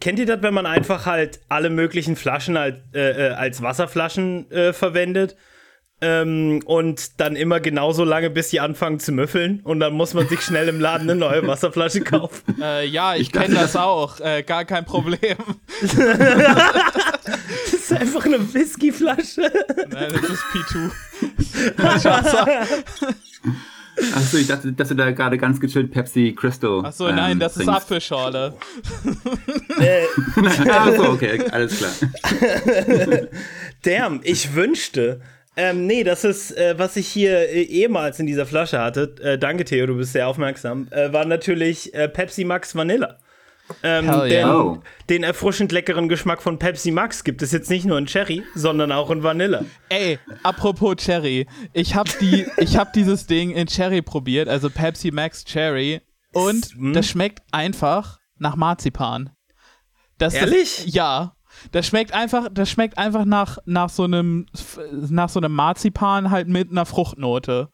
kennt ihr das, wenn man einfach halt alle möglichen Flaschen halt, äh, äh, als Wasserflaschen äh, verwendet? Ähm, und dann immer genauso lange, bis die anfangen zu müffeln. Und dann muss man sich schnell im Laden eine neue Wasserflasche kaufen. Äh, ja, ich, ich kenne das auch. Äh, gar kein Problem. das ist einfach eine Whiskyflasche. Nein, das ist P2. Achso, ich dachte, dass du da gerade ganz gechillt Pepsi Crystal. Achso, ähm, nein, das trinkst. ist Apfelschorle. äh, Achso, okay, alles klar. Damn, ich wünschte, ähm, nee, das ist, äh, was ich hier äh, ehemals in dieser Flasche hatte. Äh, danke, Theo, du bist sehr aufmerksam. Äh, war natürlich äh, Pepsi Max Vanilla. Ähm, yeah. denn oh. den erfrischend leckeren Geschmack von Pepsi Max gibt es jetzt nicht nur in Cherry, sondern auch in Vanille. Ey, apropos Cherry, ich habe die, ich habe dieses Ding in Cherry probiert, also Pepsi Max Cherry, und hm? das schmeckt einfach nach Marzipan. Das, Ehrlich? Das, ja. Das schmeckt einfach, das schmeckt einfach nach, nach so einem, nach so einem Marzipan halt mit einer Fruchtnote.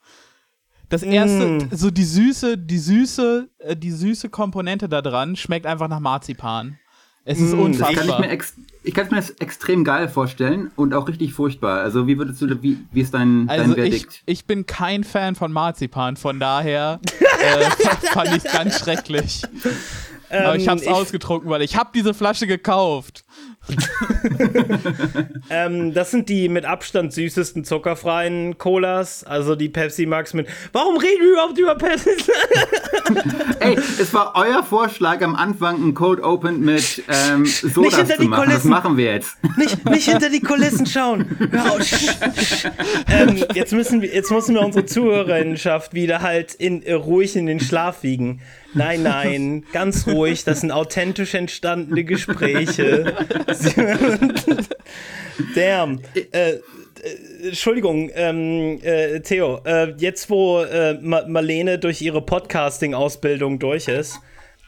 Das erste, mm. so die süße, die süße, äh, die süße Komponente da dran schmeckt einfach nach Marzipan. Es ist mm, unfassbar. Kann ich, ich kann es mir das extrem geil vorstellen und auch richtig furchtbar. Also wie würdest du, wie, wie ist dein, also dein Verdikt? Ich, ich bin kein Fan von Marzipan, von daher äh, fand ich es ganz schrecklich. Aber ich habe es ähm, ausgetrunken, weil ich habe diese Flasche gekauft. ähm, das sind die mit Abstand süßesten zuckerfreien Colas, also die Pepsi Max mit. Warum reden wir überhaupt über Pepsi? Ey, es war euer Vorschlag am Anfang, ein Code Open mit ähm, Soda zu machen. Das machen wir jetzt. Nicht, nicht hinter die Kulissen schauen. Ähm, jetzt, müssen wir, jetzt müssen wir unsere Zuhörerinnenschaft wieder halt in, ruhig in den Schlaf wiegen. Nein, nein, ganz ruhig. Das sind authentisch entstandene Gespräche. Damn. Äh, äh, Entschuldigung, ähm, äh, Theo, äh, jetzt wo äh, Marlene durch ihre Podcasting-Ausbildung durch ist,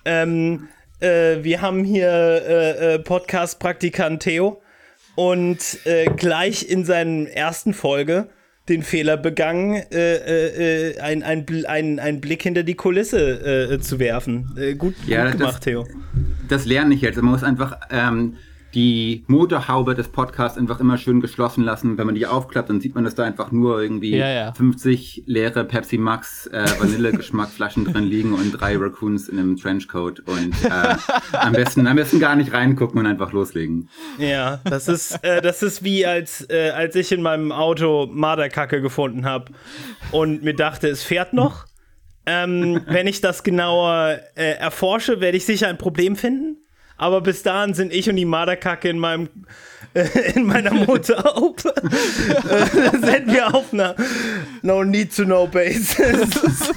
ähm, äh, wir haben hier Podcast-Praktikant Theo und gleich in seiner ersten Folge den Fehler begangen, äh, äh, äh ein, ein, ein, ein Blick hinter die Kulisse äh, zu werfen. Äh, gut, ja, gut gemacht, das, Theo. Das lerne ich jetzt. Man muss einfach ähm, die Motorhaube des Podcasts einfach immer schön geschlossen lassen. Wenn man die aufklappt, dann sieht man, dass da einfach nur irgendwie ja, ja. 50 leere Pepsi Max äh, Vanille-Geschmackflaschen drin liegen und drei Raccoons in einem Trenchcoat. Und äh, am, besten, am besten gar nicht reingucken und einfach loslegen. Ja, das ist, äh, das ist wie als, äh, als ich in meinem Auto Marderkacke gefunden habe und mir dachte, es fährt noch. Ähm, wenn ich das genauer äh, erforsche, werde ich sicher ein Problem finden. Aber bis dahin sind ich und die Marderkacke in meinem äh, in meiner Motorhaube. äh, sind wir auf einer No Need to Know Basis.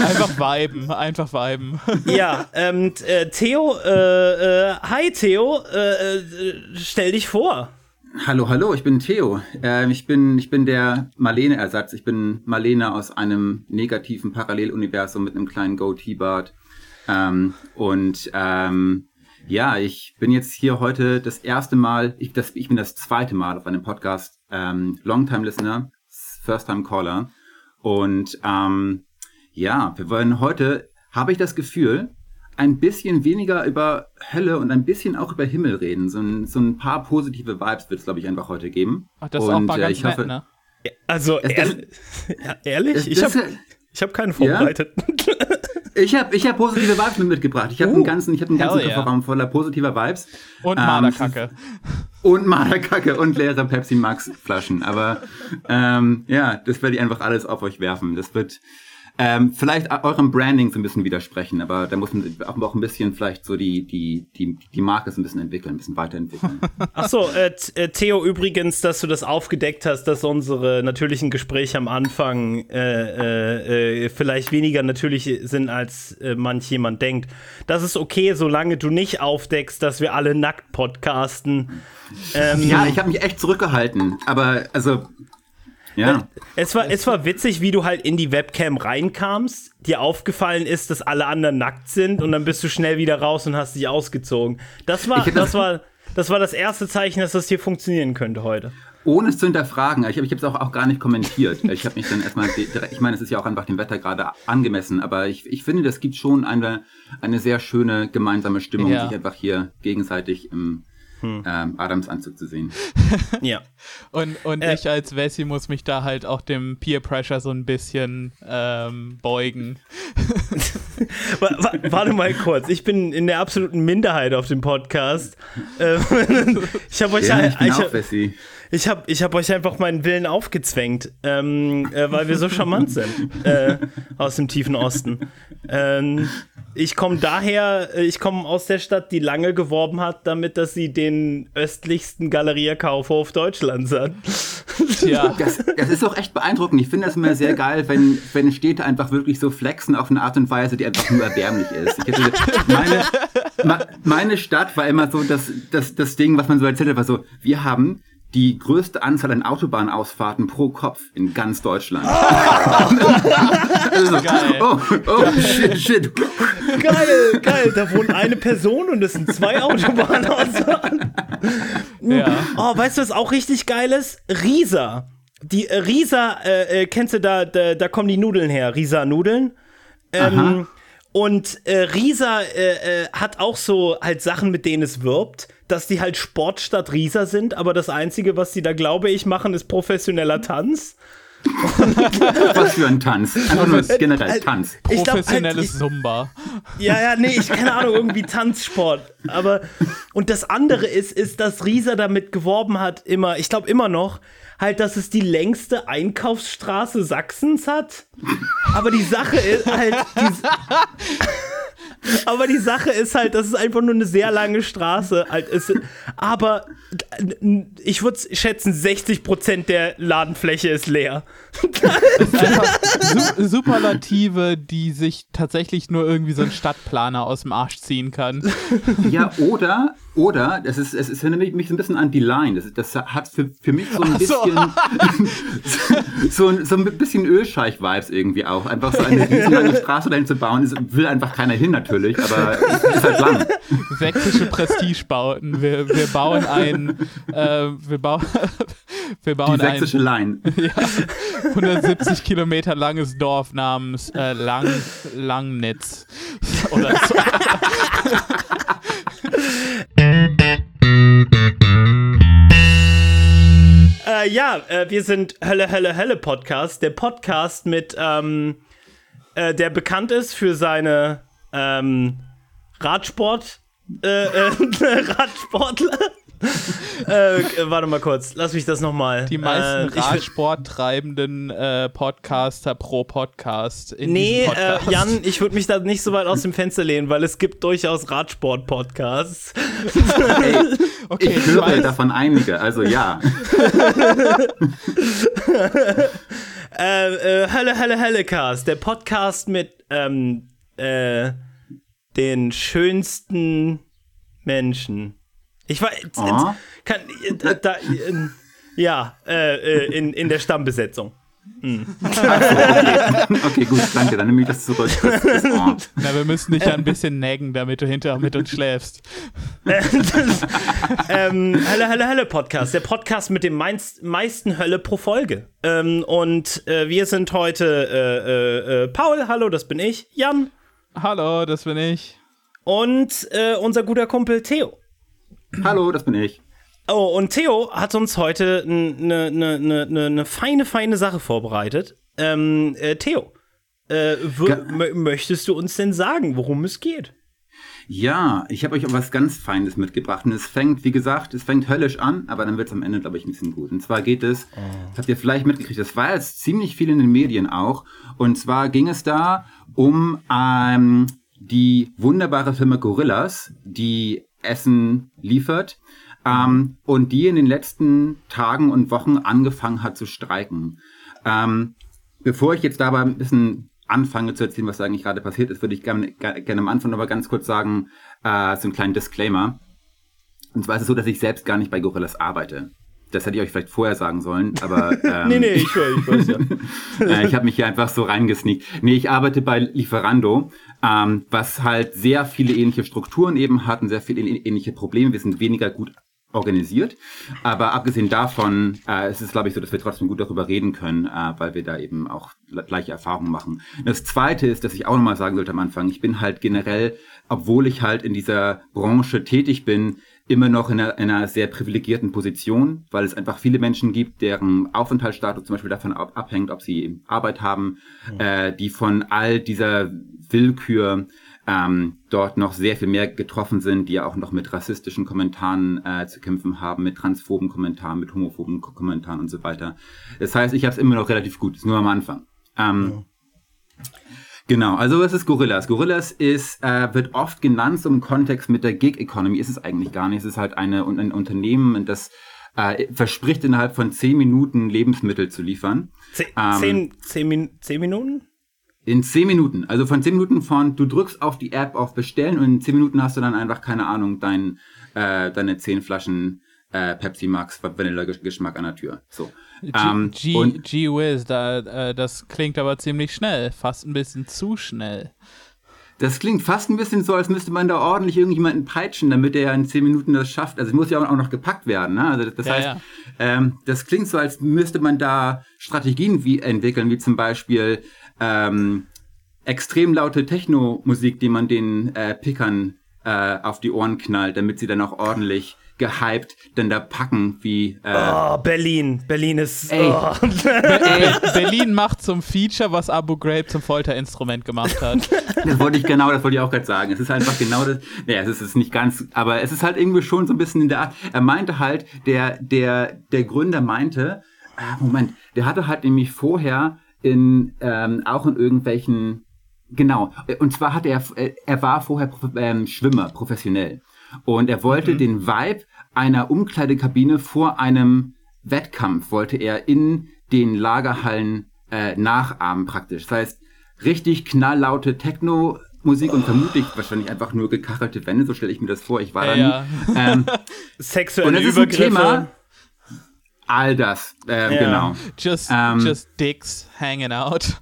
einfach viben, einfach viben. ja, ähm, äh, Theo, äh, äh, hi Theo, äh, stell dich vor. Hallo, hallo, ich bin Theo. Äh, ich, bin, ich bin der Marlene-Ersatz. Ich bin Marlene aus einem negativen Paralleluniversum mit einem kleinen Goatee-Bart. Ähm, und ähm, ja, ich bin jetzt hier heute das erste Mal, ich, das, ich bin das zweite Mal auf einem Podcast, ähm, Longtime Listener, First Time Caller. Und ähm, ja, wir wollen heute, habe ich das Gefühl, ein bisschen weniger über Hölle und ein bisschen auch über Himmel reden. So ein, so ein paar positive Vibes wird es, glaube ich, einfach heute geben. Ach, das und, ist auch mal ganz äh, nett, hoffe, ne? Also, ehrlich? Ja, ehrlich? ich habe hab keinen vorbereitet. Ja? Ich habe ich hab positive Vibes mitgebracht. Ich habe uh, einen ganzen, ich hab einen ganzen yeah. Kofferraum voller positiver Vibes. Und ähm, Marderkacke. Und Marderkacke und leere Pepsi Max Flaschen. Aber ähm, ja, das werde ich einfach alles auf euch werfen. Das wird ähm, vielleicht eurem Branding so ein bisschen widersprechen, aber da muss man auch ein bisschen vielleicht so die, die, die, die Marke so ein bisschen entwickeln, ein bisschen weiterentwickeln. Ach so, äh, äh, Theo, übrigens, dass du das aufgedeckt hast, dass unsere natürlichen Gespräche am Anfang äh, äh, äh vielleicht weniger natürlich sind, als äh, manch jemand denkt. Das ist okay, solange du nicht aufdeckst, dass wir alle nackt podcasten. Ähm, ja, ich habe mich echt zurückgehalten, aber also ja. Es war, es war witzig, wie du halt in die Webcam reinkamst, dir aufgefallen ist, dass alle anderen nackt sind und dann bist du schnell wieder raus und hast dich ausgezogen. Das war, das, war, das war das erste Zeichen, dass das hier funktionieren könnte heute. ohne es zu hinterfragen. Ich habe es auch, auch gar nicht kommentiert. Ich habe mich dann erstmal, ich meine, es ist ja auch einfach dem Wetter gerade angemessen, aber ich, ich finde, das gibt schon eine, eine sehr schöne gemeinsame Stimmung, ja. sich einfach hier gegenseitig im hm. ähm, Adams Anzug zu sehen. ja. Und, und äh, ich als Wessi muss mich da halt auch dem Peer Pressure so ein bisschen ähm, beugen. Warte mal kurz, ich bin in der absoluten Minderheit auf dem Podcast. Ähm, ich habe euch ja, ich, ich, auch Wessi. Ich habe ich hab euch einfach meinen Willen aufgezwängt, ähm, äh, weil wir so charmant sind äh, aus dem tiefen Osten. Ähm, ich komme daher, äh, ich komme aus der Stadt, die lange geworben hat, damit, dass sie den östlichsten Galeria-Kaufhof Deutschlands hat. Ja, das, das, ist auch echt beeindruckend. Ich finde das immer sehr geil, wenn, wenn Städte einfach wirklich so flexen auf eine Art und Weise, die einfach nur erbärmlich ist. Hätte, meine, meine Stadt war immer so das, das, das Ding, was man so erzählt hat, war so, wir haben die größte Anzahl an Autobahnausfahrten pro Kopf in ganz Deutschland. also, geil. Oh, oh, shit, shit. Geil, geil. Da wohnt eine Person und es sind zwei Autobahnausfahrten. Ja. Oh, weißt du, was auch richtig geil ist? Risa. Die äh, Risa, äh, äh, kennst du da, da, da kommen die Nudeln her, Risa-Nudeln. Ähm, und äh, Risa äh, äh, hat auch so halt Sachen, mit denen es wirbt dass die halt Sportstadt Riesa sind, aber das Einzige, was die da, glaube ich, machen, ist professioneller Tanz. was für ein Tanz. Einfach nur generell halt, Tanz. Professionelles glaub, halt, Zumba. Ja, ja, nee, ich keine Ahnung, irgendwie Tanzsport. Aber, und das andere ist, ist, dass Riesa damit geworben hat, immer, ich glaube immer noch, halt, dass es die längste Einkaufsstraße Sachsens hat. Aber die Sache ist halt. aber die Sache ist halt, dass es einfach nur eine sehr lange Straße halt ist. Aber ich würde schätzen, 60% der Ladenfläche ist leer. Das ist einfach Superlative, die sich tatsächlich nur irgendwie so ein Stadtplaner aus dem Arsch ziehen kann. Ja, oder oder, das ist, es, es erinnert mich so ein bisschen an die Line. Das, das hat für, für mich so ein bisschen, so. so, so, ein bisschen Ölscheich-Vibes irgendwie auch. Einfach so eine riesenlange Straße dahin zu bauen, ist, will einfach keiner hin natürlich, aber es ist halt lang. Sächsische Prestigebauten. Wir, wir bauen ein, äh, wir, bau, wir bauen die sächsische ein, Line. Ja, 170 Kilometer langes Dorf namens äh, Lang, Langnitz. Oder so. Äh, ja, äh, wir sind Hölle, Hölle, Hölle Podcast. Der Podcast mit, ähm, äh, der bekannt ist für seine ähm, Radsport, äh, äh, Radsportler. äh, warte mal kurz, lass mich das nochmal. Die meisten äh, Radsporttreibenden äh, Podcaster pro Podcast. In nee, Podcast. Äh, Jan, ich würde mich da nicht so weit aus dem Fenster lehnen, weil es gibt durchaus Radsport-Podcasts. Hey, okay, ich höre weiß. davon einige, also ja. äh, äh, Hölle, Hölle, Höllecast, der Podcast mit ähm, äh, den schönsten Menschen. Ich war. Oh. Kann, da, da, ja, äh, äh, in, in der Stammbesetzung. Hm. okay. okay, gut, danke, dann nehme ich das zurück. Das, das. Na, wir müssen dich ja ein bisschen nägen, damit du hinterher mit uns schläfst. ähm, Hölle, Hölle, Hölle Podcast. Der Podcast mit dem meist, meisten Hölle pro Folge. Ähm, und äh, wir sind heute äh, äh, äh, Paul, hallo, das bin ich. Jan. Hallo, das bin ich. Und äh, unser guter Kumpel Theo. Hallo, das bin ich. Oh, und Theo hat uns heute eine ne, ne, ne, ne feine, feine Sache vorbereitet. Ähm, äh, Theo, äh, möchtest du uns denn sagen, worum es geht? Ja, ich habe euch auch was ganz Feines mitgebracht. Und es fängt, wie gesagt, es fängt höllisch an, aber dann wird es am Ende, glaube ich, ein bisschen gut. Und zwar geht es, oh. habt ihr vielleicht mitgekriegt, das war jetzt ziemlich viel in den Medien auch. Und zwar ging es da um ähm, die wunderbare Firma Gorillas, die Essen liefert ähm, und die in den letzten Tagen und Wochen angefangen hat zu streiken. Ähm, bevor ich jetzt dabei ein bisschen anfange zu erzählen, was da eigentlich gerade passiert ist, würde ich gerne, gerne am Anfang aber ganz kurz sagen, äh, so einen kleinen Disclaimer. Und zwar ist es so, dass ich selbst gar nicht bei Gorillas arbeite. Das hätte ich euch vielleicht vorher sagen sollen, aber. Ähm, nee, nee, ich, ich weiß ja. äh, ich habe mich hier einfach so reingesneakt. Nee, ich arbeite bei Lieferando, ähm, was halt sehr viele ähnliche Strukturen eben hat und sehr viele ähnliche Probleme. Wir sind weniger gut organisiert. Aber abgesehen davon äh, ist es, glaube ich, so, dass wir trotzdem gut darüber reden können, äh, weil wir da eben auch gleiche Erfahrungen machen. Das Zweite ist, dass ich auch nochmal sagen sollte am Anfang, ich bin halt generell, obwohl ich halt in dieser Branche tätig bin, immer noch in einer, in einer sehr privilegierten Position, weil es einfach viele Menschen gibt, deren Aufenthaltsstatus zum Beispiel davon abhängt, ob sie Arbeit haben, mhm. äh, die von all dieser Willkür ähm, dort noch sehr viel mehr getroffen sind, die ja auch noch mit rassistischen Kommentaren äh, zu kämpfen haben, mit transphoben Kommentaren, mit homophoben Kommentaren und so weiter. Das heißt, ich habe es immer noch relativ gut, ist nur am Anfang. Ähm, ja. Genau, also was ist Gorillas? Gorillas ist, äh, wird oft genannt so im Kontext mit der Gig Economy, ist es eigentlich gar nicht. Es ist halt eine, ein Unternehmen, das äh, verspricht innerhalb von zehn Minuten Lebensmittel zu liefern. Zehn, ähm, zehn, zehn, zehn Minuten? In zehn Minuten. Also von zehn Minuten von, du drückst auf die App auf Bestellen und in zehn Minuten hast du dann einfach, keine Ahnung, dein, äh, deine zehn Flaschen äh, Pepsi Max Vanilla-Geschmack an der Tür. So. Ähm, G, Whiz, da, äh, das klingt aber ziemlich schnell. Fast ein bisschen zu schnell. Das klingt fast ein bisschen so, als müsste man da ordentlich irgendjemanden peitschen, damit er in zehn Minuten das schafft. Also es muss ja auch noch gepackt werden. Ne? Also das ja, heißt, ja. Ähm, das klingt so, als müsste man da Strategien wie entwickeln, wie zum Beispiel ähm, extrem laute Techno-Musik, die man den äh, Pickern äh, auf die Ohren knallt, damit sie dann auch ordentlich gehypt dann da packen wie äh, oh, Berlin. Berlin ist ey, oh. ey, Berlin macht zum Feature was Abu Ghraib zum Folterinstrument gemacht hat. Das wollte ich genau das wollte ich auch gerade sagen. Es ist einfach genau das ja es ist, es ist nicht ganz aber es ist halt irgendwie schon so ein bisschen in der Art. Er meinte halt der der der Gründer meinte ah, Moment der hatte halt nämlich vorher in ähm, auch in irgendwelchen genau und zwar hat er er war vorher ähm, Schwimmer professionell und er wollte mhm. den Vibe einer Umkleidekabine vor einem Wettkampf, wollte er in den Lagerhallen äh, nachahmen praktisch. Das heißt, richtig knalllaute Techno Musik und vermutlich wahrscheinlich einfach nur gekachelte Wände, so stelle ich mir das vor. Ich war ja, da nie. Ja. Ähm, Sexuelle und das ist ein Thema. All das, äh, ja. genau. Just, ähm, just dicks hanging out.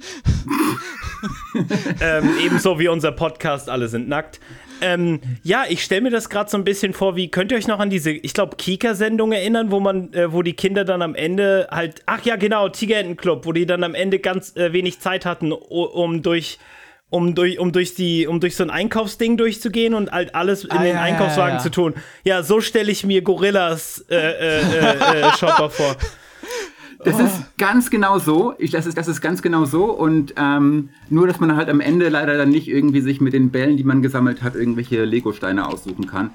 ähm, ebenso wie unser Podcast, alle sind nackt. Ähm, ja, ich stelle mir das gerade so ein bisschen vor, wie könnt ihr euch noch an diese, ich glaube, Kika-Sendung erinnern, wo man, äh, wo die Kinder dann am Ende halt, ach ja, genau, Tigerentenclub, wo die dann am Ende ganz äh, wenig Zeit hatten, um durch um durch, um durch die, um durch so ein Einkaufsding durchzugehen und halt alles in ah, den ja, Einkaufswagen ja, ja. zu tun. Ja, so stelle ich mir Gorillas äh, äh, äh, äh Shopper vor. Das oh. ist ganz genau so. Ich, das, ist, das ist ganz genau so. Und ähm, nur, dass man halt am Ende leider dann nicht irgendwie sich mit den Bällen, die man gesammelt hat, irgendwelche Lego-Steine aussuchen kann.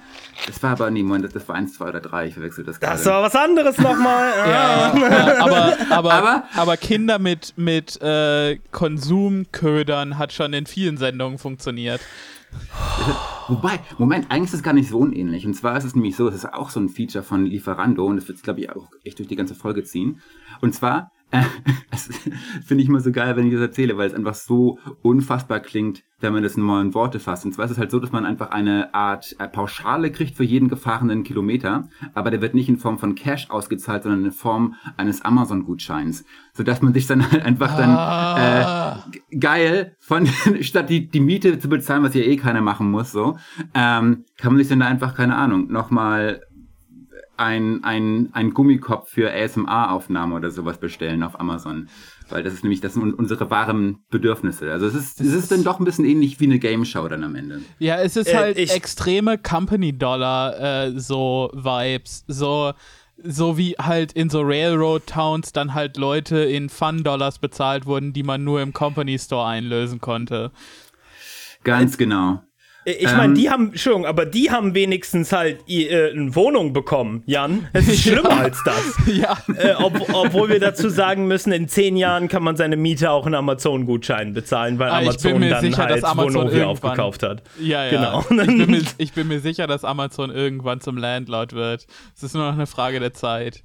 Das war aber, nee, Moment, das war eins, zwei oder drei. Ich verwechsel das gerade. Das war was anderes nochmal. ja, ja, aber, aber, aber, aber, Kinder mit, mit äh, Konsumködern hat schon in vielen Sendungen funktioniert. Wobei, Moment, eigentlich ist es gar nicht so unähnlich. Und zwar ist es nämlich so, es ist auch so ein Feature von Lieferando und das wird, glaube ich, auch echt durch die ganze Folge ziehen. Und zwar, äh, das finde ich immer so geil, wenn ich das erzähle, weil es einfach so unfassbar klingt, wenn man das nur in Worte fasst. Und zwar ist es halt so, dass man einfach eine Art äh, Pauschale kriegt für jeden gefahrenen Kilometer, aber der wird nicht in Form von Cash ausgezahlt, sondern in Form eines Amazon-Gutscheins. Sodass man sich dann halt einfach dann ah. äh, geil von statt die, die Miete zu bezahlen, was ja eh keiner machen muss, so, ähm, kann man sich dann da einfach, keine Ahnung, nochmal ein, ein, ein Gummikopf für ASMR-Aufnahme oder sowas bestellen auf Amazon. Weil das ist nämlich, das sind unsere wahren Bedürfnisse. Also es ist, es ist dann doch ein bisschen ähnlich wie eine Game Show dann am Ende. Ja, es ist äh, halt extreme Company-Dollar, äh, so Vibes. So, so wie halt in so Railroad-Towns dann halt Leute in Fun-Dollars bezahlt wurden, die man nur im Company Store einlösen konnte. Ganz genau. Ich meine, ähm, die haben, Entschuldigung, aber die haben wenigstens halt äh, eine Wohnung bekommen, Jan. Es ist schlimmer ja. als das. Ja. Äh, ob, obwohl wir dazu sagen müssen, in zehn Jahren kann man seine Miete auch in Amazon-Gutschein bezahlen, weil ah, Amazon dann sicher, halt Amazon Wohnung aufgekauft hat. Ja, ja. Genau. Ich bin, mir, ich bin mir sicher, dass Amazon irgendwann zum Landlord wird. Es ist nur noch eine Frage der Zeit.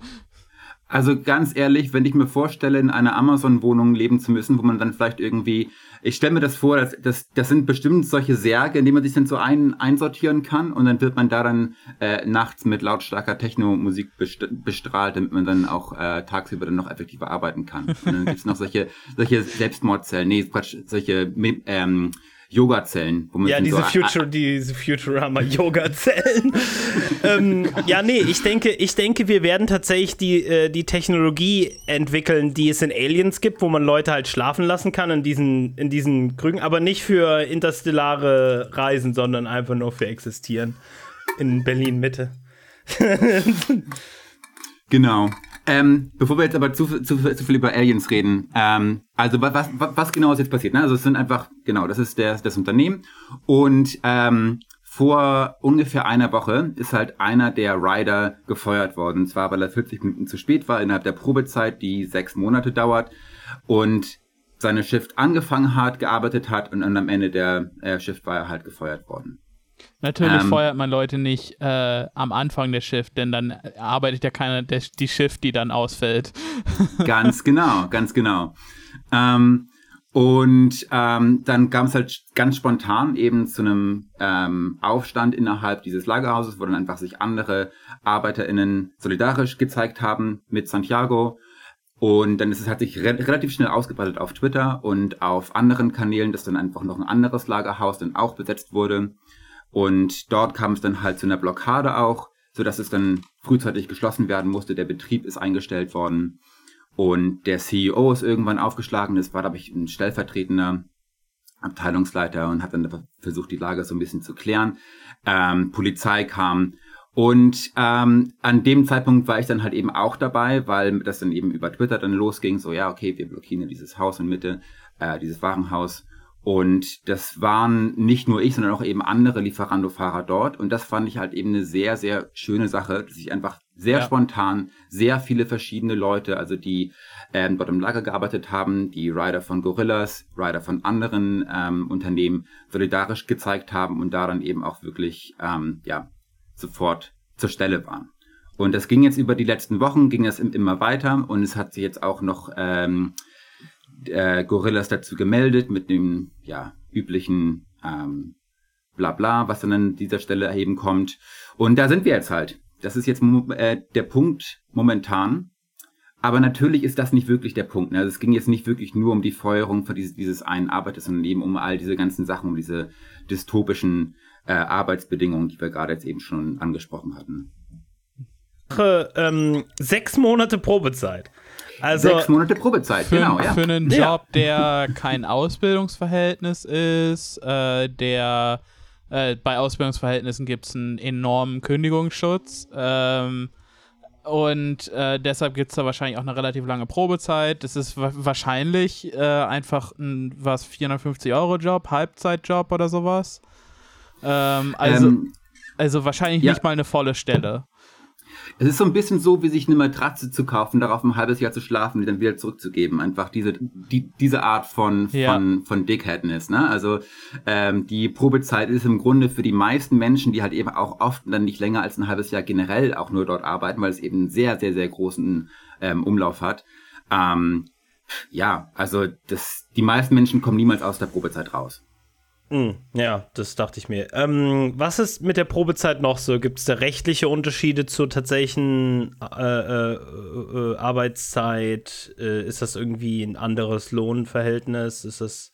Also ganz ehrlich, wenn ich mir vorstelle, in einer Amazon-Wohnung leben zu müssen, wo man dann vielleicht irgendwie ich stelle mir das vor, dass, das, das sind bestimmt solche Särge, in denen man sich dann so ein, einsortieren kann und dann wird man da dann äh, nachts mit lautstarker Techno-Musik bestrahlt, damit man dann auch äh, tagsüber dann noch effektiver arbeiten kann. Und dann gibt's noch solche, solche Selbstmordzellen, nee, Quatsch, solche ähm, Yoga-Zellen. Ja, diese, so Future, diese Futurama-Yoga-Zellen. ähm, ja, nee, ich denke, ich denke, wir werden tatsächlich die, äh, die Technologie entwickeln, die es in Aliens gibt, wo man Leute halt schlafen lassen kann in diesen, in diesen Krügen, aber nicht für interstellare Reisen, sondern einfach nur für Existieren in Berlin-Mitte. genau. Ähm, bevor wir jetzt aber zu, zu, zu viel über Aliens reden, ähm, also was, was, was genau ist jetzt passiert? Ne? Also es sind einfach, genau, das ist der, das Unternehmen und ähm, vor ungefähr einer Woche ist halt einer der Rider gefeuert worden. Und zwar, weil er 40 Minuten zu spät war innerhalb der Probezeit, die sechs Monate dauert und seine Shift angefangen hat, gearbeitet hat und, und am Ende der äh, Shift war er halt gefeuert worden. Natürlich ähm, feuert man Leute nicht äh, am Anfang der Shift, denn dann arbeitet ja keiner der, die Shift, die dann ausfällt. ganz genau, ganz genau. Ähm, und ähm, dann kam es halt ganz spontan eben zu einem ähm, Aufstand innerhalb dieses Lagerhauses, wo dann einfach sich andere ArbeiterInnen solidarisch gezeigt haben mit Santiago. Und dann ist es hat sich re relativ schnell ausgebreitet auf Twitter und auf anderen Kanälen, dass dann einfach noch ein anderes Lagerhaus dann auch besetzt wurde. Und dort kam es dann halt zu einer Blockade auch, so dass es dann frühzeitig geschlossen werden musste. Der Betrieb ist eingestellt worden. Und der CEO ist irgendwann aufgeschlagen. Das war, glaube ich, ein stellvertretender Abteilungsleiter und hat dann versucht, die Lage so ein bisschen zu klären. Ähm, Polizei kam. Und ähm, an dem Zeitpunkt war ich dann halt eben auch dabei, weil das dann eben über Twitter dann losging. So, ja, okay, wir blockieren dieses Haus in Mitte, äh, dieses Warenhaus. Und das waren nicht nur ich, sondern auch eben andere Lieferando-Fahrer dort. Und das fand ich halt eben eine sehr, sehr schöne Sache, dass ich einfach sehr ja. spontan sehr viele verschiedene Leute, also die ähm, dort im Lager gearbeitet haben, die Rider von Gorillas, Rider von anderen ähm, Unternehmen solidarisch gezeigt haben und da dann eben auch wirklich ähm, ja sofort zur Stelle waren. Und das ging jetzt über die letzten Wochen, ging es immer weiter und es hat sich jetzt auch noch ähm, äh, Gorillas dazu gemeldet mit dem ja, üblichen ähm, Blabla, was dann an dieser Stelle eben kommt. Und da sind wir jetzt halt. Das ist jetzt äh, der Punkt momentan. Aber natürlich ist das nicht wirklich der Punkt. Ne? Also es ging jetzt nicht wirklich nur um die Feuerung für dieses, dieses einen Arbeiters, sondern eben um all diese ganzen Sachen, um diese dystopischen äh, Arbeitsbedingungen, die wir gerade jetzt eben schon angesprochen hatten. Ähm, sechs Monate Probezeit. Also, Sechs Monate Probezeit, für, genau, ja. Für einen Job, der kein Ausbildungsverhältnis ist, äh, der äh, bei Ausbildungsverhältnissen gibt es einen enormen Kündigungsschutz. Ähm, und äh, deshalb gibt es da wahrscheinlich auch eine relativ lange Probezeit. Das ist wa wahrscheinlich äh, einfach ein was 450-Euro-Job, Halbzeitjob oder sowas. Ähm, also, ähm, also wahrscheinlich ja. nicht mal eine volle Stelle. Es ist so ein bisschen so, wie sich eine Matratze zu kaufen, darauf ein halbes Jahr zu schlafen, die dann wieder zurückzugeben. Einfach diese, die, diese Art von, ja. von, von Dickheadness, ne? Also, ähm, die Probezeit ist im Grunde für die meisten Menschen, die halt eben auch oft dann nicht länger als ein halbes Jahr generell auch nur dort arbeiten, weil es eben einen sehr, sehr, sehr großen ähm, Umlauf hat. Ähm, ja, also das, die meisten Menschen kommen niemals aus der Probezeit raus. Hm, ja, das dachte ich mir. Ähm, was ist mit der Probezeit noch so? Gibt es da rechtliche Unterschiede zur tatsächlichen äh, äh, äh, Arbeitszeit? Äh, ist das irgendwie ein anderes Lohnverhältnis? Ist das.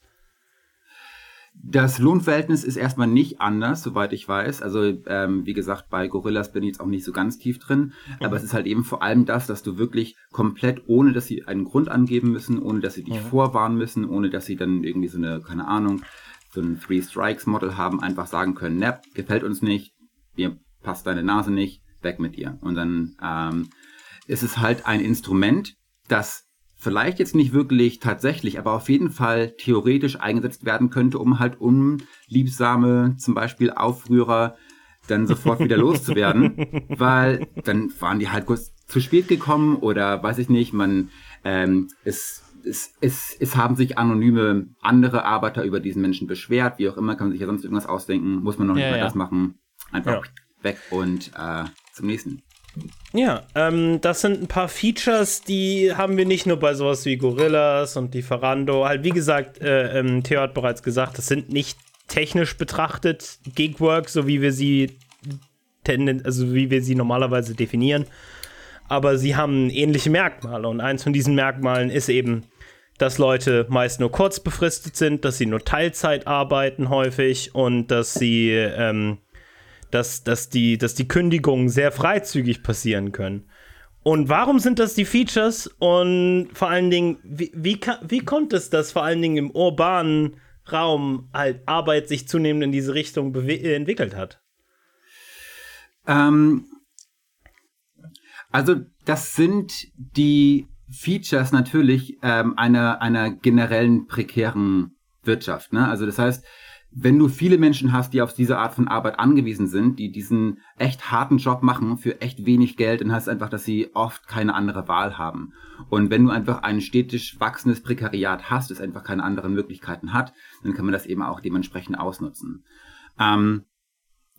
Das Lohnverhältnis ist erstmal nicht anders, soweit ich weiß. Also, ähm, wie gesagt, bei Gorillas bin ich jetzt auch nicht so ganz tief drin. Mhm. Aber es ist halt eben vor allem das, dass du wirklich komplett, ohne dass sie einen Grund angeben müssen, ohne dass sie dich mhm. vorwarnen müssen, ohne dass sie dann irgendwie so eine, keine Ahnung, so ein Three Strikes Model haben, einfach sagen können, ne, gefällt uns nicht, mir passt deine Nase nicht, weg mit dir. Und dann ähm, ist es halt ein Instrument, das vielleicht jetzt nicht wirklich tatsächlich, aber auf jeden Fall theoretisch eingesetzt werden könnte, um halt unliebsame, zum Beispiel Aufrührer, dann sofort wieder loszuwerden, weil dann waren die halt kurz zu spät gekommen oder weiß ich nicht, man ähm, ist es, es, es haben sich anonyme andere Arbeiter über diesen Menschen beschwert, wie auch immer, kann man sich ja sonst irgendwas ausdenken, muss man noch nicht ja, weiter ja. machen. Einfach ja. weg und äh, zum nächsten. Ja, ähm, das sind ein paar Features, die haben wir nicht nur bei sowas wie Gorillas und Lieferando. Halt, wie gesagt, äh, ähm, Theo hat bereits gesagt, das sind nicht technisch betrachtet Gigwork, so wie wir sie also wie wir sie normalerweise definieren. Aber sie haben ähnliche Merkmale und eins von diesen Merkmalen ist eben dass Leute meist nur kurz befristet sind, dass sie nur Teilzeit arbeiten häufig und dass sie, ähm, dass, dass, die, dass die Kündigungen sehr freizügig passieren können. Und warum sind das die Features? Und vor allen Dingen, wie, wie, wie kommt es, dass vor allen Dingen im urbanen Raum halt Arbeit sich zunehmend in diese Richtung entwickelt hat? Ähm, also das sind die Features natürlich ähm, einer, einer generellen prekären Wirtschaft. Ne? Also das heißt, wenn du viele Menschen hast, die auf diese Art von Arbeit angewiesen sind, die diesen echt harten Job machen für echt wenig Geld, dann heißt es einfach, dass sie oft keine andere Wahl haben. Und wenn du einfach ein stetig wachsendes Prekariat hast, das einfach keine anderen Möglichkeiten hat, dann kann man das eben auch dementsprechend ausnutzen. Ähm,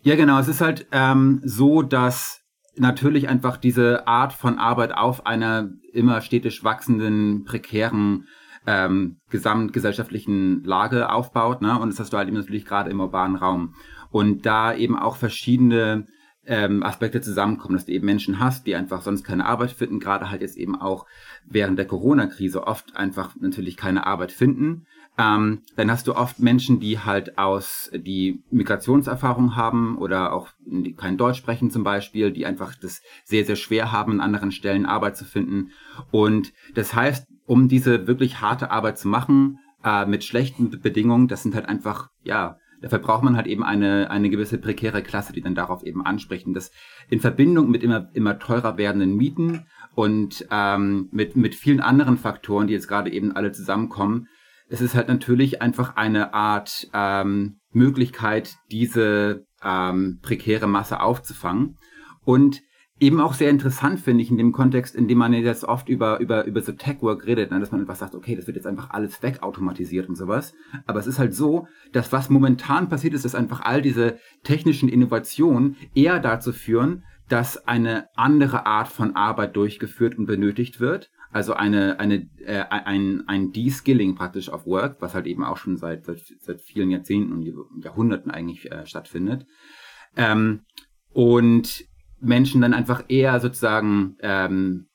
ja, genau, es ist halt ähm, so, dass natürlich einfach diese Art von Arbeit auf einer immer stetig wachsenden, prekären ähm, gesamtgesellschaftlichen Lage aufbaut. Ne? Und das hast du halt eben natürlich gerade im urbanen Raum. Und da eben auch verschiedene ähm, Aspekte zusammenkommen, dass du eben Menschen hast, die einfach sonst keine Arbeit finden, gerade halt jetzt eben auch während der Corona-Krise oft einfach natürlich keine Arbeit finden. Ähm, dann hast du oft Menschen, die halt aus, die Migrationserfahrung haben oder auch kein Deutsch sprechen zum Beispiel, die einfach das sehr, sehr schwer haben, an anderen Stellen Arbeit zu finden. Und das heißt, um diese wirklich harte Arbeit zu machen, äh, mit schlechten Bedingungen, das sind halt einfach, ja, dafür braucht man halt eben eine, eine gewisse prekäre Klasse, die dann darauf eben anspricht. Und das in Verbindung mit immer, immer teurer werdenden Mieten und ähm, mit, mit vielen anderen Faktoren, die jetzt gerade eben alle zusammenkommen, es ist halt natürlich einfach eine Art ähm, Möglichkeit, diese ähm, prekäre Masse aufzufangen. Und eben auch sehr interessant finde ich in dem Kontext, in dem man jetzt oft über, über, über so Tech-Work redet, ne, dass man einfach sagt, okay, das wird jetzt einfach alles wegautomatisiert und sowas. Aber es ist halt so, dass was momentan passiert ist, dass einfach all diese technischen Innovationen eher dazu führen, dass eine andere Art von Arbeit durchgeführt und benötigt wird. Also eine, eine, äh, ein, ein De-Skilling praktisch auf Work, was halt eben auch schon seit, seit, seit vielen Jahrzehnten und Jahrhunderten eigentlich äh, stattfindet. Ähm, und Menschen dann einfach eher sozusagen ähm,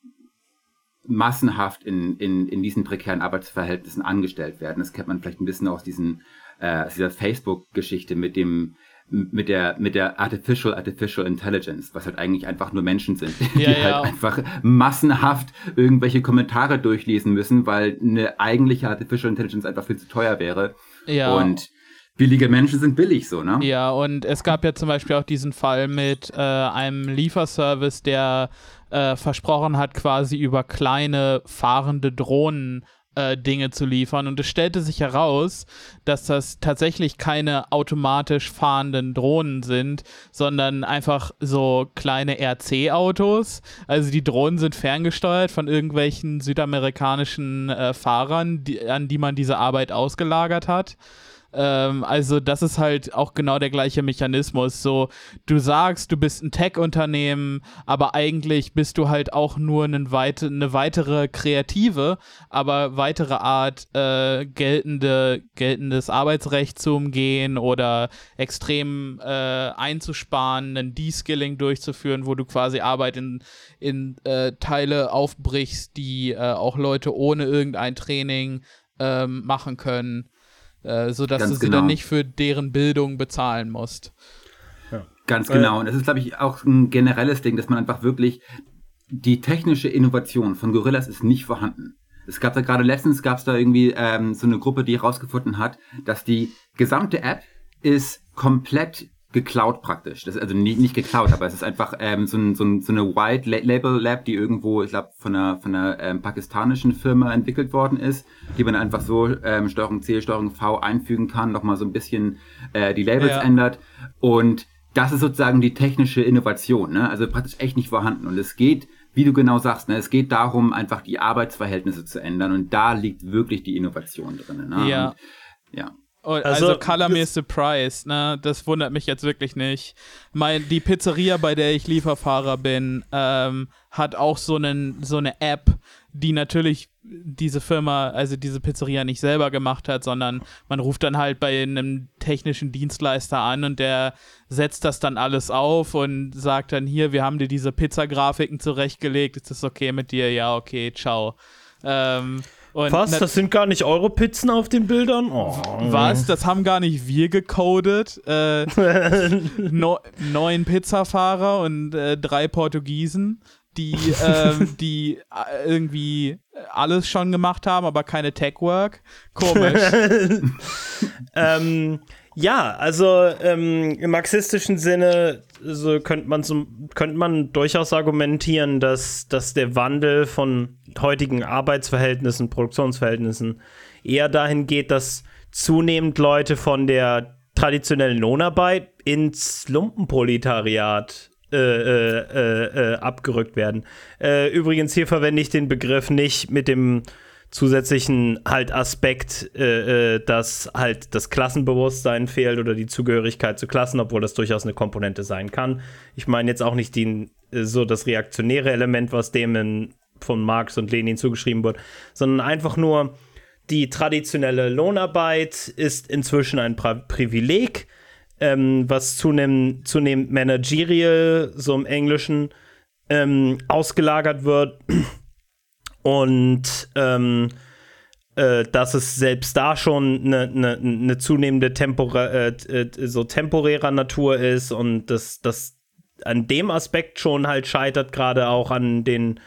massenhaft in, in, in diesen prekären Arbeitsverhältnissen angestellt werden. Das kennt man vielleicht ein bisschen aus, diesen, äh, aus dieser Facebook-Geschichte mit dem mit der mit der Artificial Artificial Intelligence, was halt eigentlich einfach nur Menschen sind, die ja, ja. halt einfach massenhaft irgendwelche Kommentare durchlesen müssen, weil eine eigentliche Artificial Intelligence einfach viel zu teuer wäre. Ja. Und billige Menschen sind billig so, ne? Ja, und es gab ja zum Beispiel auch diesen Fall mit äh, einem Lieferservice, der äh, versprochen hat, quasi über kleine fahrende Drohnen äh, Dinge zu liefern. Und es stellte sich heraus, dass das tatsächlich keine automatisch fahrenden Drohnen sind, sondern einfach so kleine RC-Autos. Also die Drohnen sind ferngesteuert von irgendwelchen südamerikanischen äh, Fahrern, die, an die man diese Arbeit ausgelagert hat. Ähm, also das ist halt auch genau der gleiche Mechanismus. So, du sagst, du bist ein Tech-Unternehmen, aber eigentlich bist du halt auch nur eine, weite, eine weitere kreative, aber weitere Art äh, geltende, geltendes Arbeitsrecht zu umgehen oder extrem äh, einzusparen, ein De-Skilling durchzuführen, wo du quasi Arbeit in, in äh, Teile aufbrichst, die äh, auch Leute ohne irgendein Training ähm, machen können äh, sodass Ganz du sie genau. dann nicht für deren Bildung bezahlen musst. Ja. Ganz genau. Und das ist, glaube ich, auch ein generelles Ding, dass man einfach wirklich die technische Innovation von Gorillas ist nicht vorhanden. Es gab da gerade letztens gab es da irgendwie ähm, so eine Gruppe, die herausgefunden hat, dass die gesamte App ist komplett geklaut praktisch. Das ist also nicht, nicht geklaut, aber es ist einfach ähm, so, ein, so, ein, so eine White Label Lab, die irgendwo, ich glaube, von einer, von einer ähm, pakistanischen Firma entwickelt worden ist, die man einfach so ähm, Steuerung C, Steuerung V einfügen kann, nochmal so ein bisschen äh, die Labels ja. ändert. Und das ist sozusagen die technische Innovation, ne? also praktisch echt nicht vorhanden. Und es geht, wie du genau sagst, ne? es geht darum, einfach die Arbeitsverhältnisse zu ändern. Und da liegt wirklich die Innovation drin. Ne? Ja. Und, ja. Also, also Color Me Surprise, ne? Das wundert mich jetzt wirklich nicht. Mein, die Pizzeria, bei der ich Lieferfahrer bin, ähm, hat auch so, einen, so eine App, die natürlich diese Firma, also diese Pizzeria nicht selber gemacht hat, sondern man ruft dann halt bei einem technischen Dienstleister an und der setzt das dann alles auf und sagt dann hier, wir haben dir diese Pizzagrafiken zurechtgelegt, ist das okay mit dir? Ja, okay, ciao. Ähm, Und Was? Das sind gar nicht eure Pizzen auf den Bildern? Oh. Was? Das haben gar nicht wir gecodet. Äh, no, neun Pizzafahrer und äh, drei Portugiesen, die, äh, die irgendwie alles schon gemacht haben, aber keine Tech-Work. Komisch. ähm, ja, also ähm, im marxistischen Sinne so könnte man so, könnte man durchaus argumentieren, dass, dass der Wandel von heutigen Arbeitsverhältnissen, Produktionsverhältnissen eher dahin geht, dass zunehmend Leute von der traditionellen Lohnarbeit ins Lumpenproletariat äh, äh, äh, äh abgerückt werden. Äh, übrigens, hier verwende ich den Begriff nicht mit dem zusätzlichen halt Aspekt, äh, äh, dass halt das Klassenbewusstsein fehlt oder die Zugehörigkeit zu Klassen, obwohl das durchaus eine Komponente sein kann. Ich meine jetzt auch nicht die, äh, so das reaktionäre Element, was dem in, von Marx und Lenin zugeschrieben wird, sondern einfach nur die traditionelle Lohnarbeit ist inzwischen ein pra Privileg, ähm, was zunehmend, zunehmend managerial, so im Englischen, ähm, ausgelagert wird und ähm, äh, dass es selbst da schon eine ne, ne zunehmende Tempora äh, äh, so temporärer Natur ist und dass das an dem Aspekt schon halt scheitert, gerade auch an den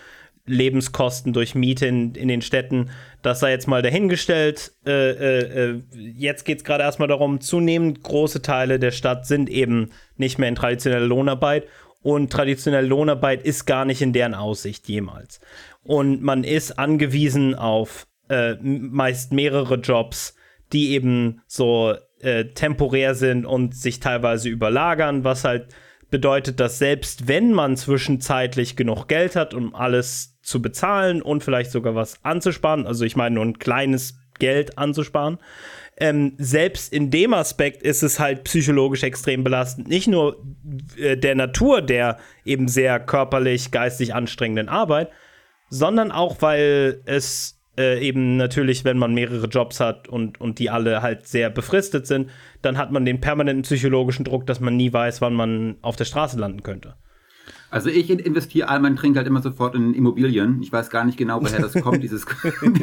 Lebenskosten durch Miete in, in den Städten. Das sei jetzt mal dahingestellt. Äh, äh, äh jetzt geht es gerade erstmal darum, zunehmend große Teile der Stadt sind eben nicht mehr in traditioneller Lohnarbeit und traditionelle Lohnarbeit ist gar nicht in deren Aussicht jemals. Und man ist angewiesen auf äh, meist mehrere Jobs, die eben so äh, temporär sind und sich teilweise überlagern, was halt bedeutet, dass selbst wenn man zwischenzeitlich genug Geld hat, um alles zu bezahlen und vielleicht sogar was anzusparen, also ich meine nur ein kleines Geld anzusparen, ähm, selbst in dem Aspekt ist es halt psychologisch extrem belastend. Nicht nur äh, der Natur der eben sehr körperlich, geistig anstrengenden Arbeit, sondern auch, weil es äh, eben natürlich, wenn man mehrere Jobs hat und, und die alle halt sehr befristet sind, dann hat man den permanenten psychologischen Druck, dass man nie weiß, wann man auf der Straße landen könnte. Also ich investiere all mein Trinkgeld immer sofort in Immobilien. Ich weiß gar nicht genau, woher das kommt, dieses,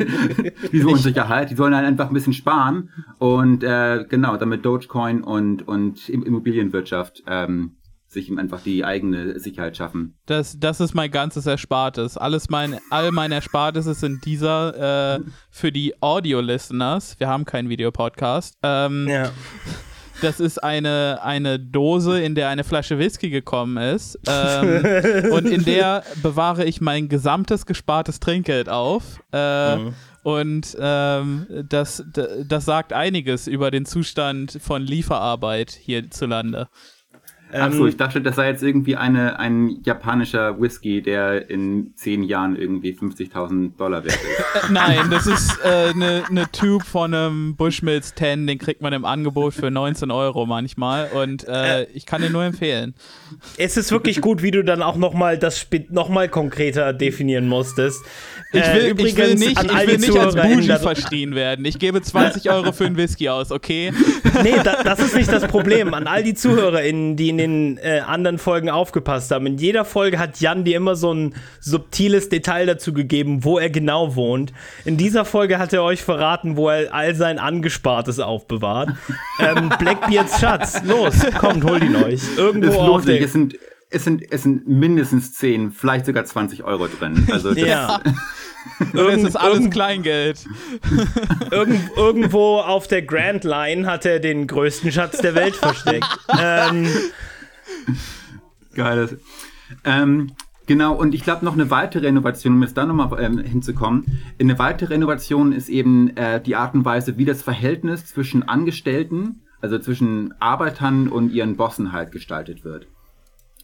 diese Unsicherheit. Die sollen halt einfach ein bisschen sparen und äh, genau, damit Dogecoin und, und Immobilienwirtschaft ähm, sich ihm einfach die eigene Sicherheit schaffen. Das, das ist mein ganzes Erspartes. Alles mein, all mein Erspartes ist in dieser äh, für die Audio-Listeners. Wir haben keinen Videopodcast. Ähm, ja. Das ist eine, eine Dose, in der eine Flasche Whisky gekommen ist. Ähm, und in der bewahre ich mein gesamtes gespartes Trinkgeld auf. Äh, mhm. Und ähm, das, das sagt einiges über den Zustand von Lieferarbeit hierzulande. Achso, ähm, ich dachte, das sei jetzt irgendwie eine, ein japanischer Whisky, der in zehn Jahren irgendwie 50.000 Dollar wert ist. Nein, das ist eine äh, ne, ne Tube von einem Bushmills 10, den kriegt man im Angebot für 19 Euro manchmal und äh, ich kann den nur empfehlen. Es ist wirklich gut, wie du dann auch nochmal das nochmal konkreter definieren musstest. Ich will, äh, übrigens ich will nicht, ich will nicht als Bougie verstehen werden. Ich gebe 20 Euro für einen Whisky aus, okay? Nee, da, das ist nicht das Problem. An all die ZuhörerInnen, die in den äh, anderen Folgen aufgepasst haben. In jeder Folge hat Jan dir immer so ein subtiles Detail dazu gegeben, wo er genau wohnt. In dieser Folge hat er euch verraten, wo er all sein Angespartes aufbewahrt. ähm, Blackbeards Schatz, los, kommt, holt ihn euch. Irgendwo ist auf der... Es sind, es, sind, es sind mindestens 10, vielleicht sogar 20 Euro drin. Also das ja. Irgend, ist alles Kleingeld. Irgend, irgendwo auf der Grand Line hat er den größten Schatz der Welt versteckt. ähm, Geil. Ähm, genau, und ich glaube noch eine weitere Innovation, um jetzt da nochmal ähm, hinzukommen. Eine weitere Innovation ist eben äh, die Art und Weise, wie das Verhältnis zwischen Angestellten, also zwischen Arbeitern und ihren Bossen halt gestaltet wird.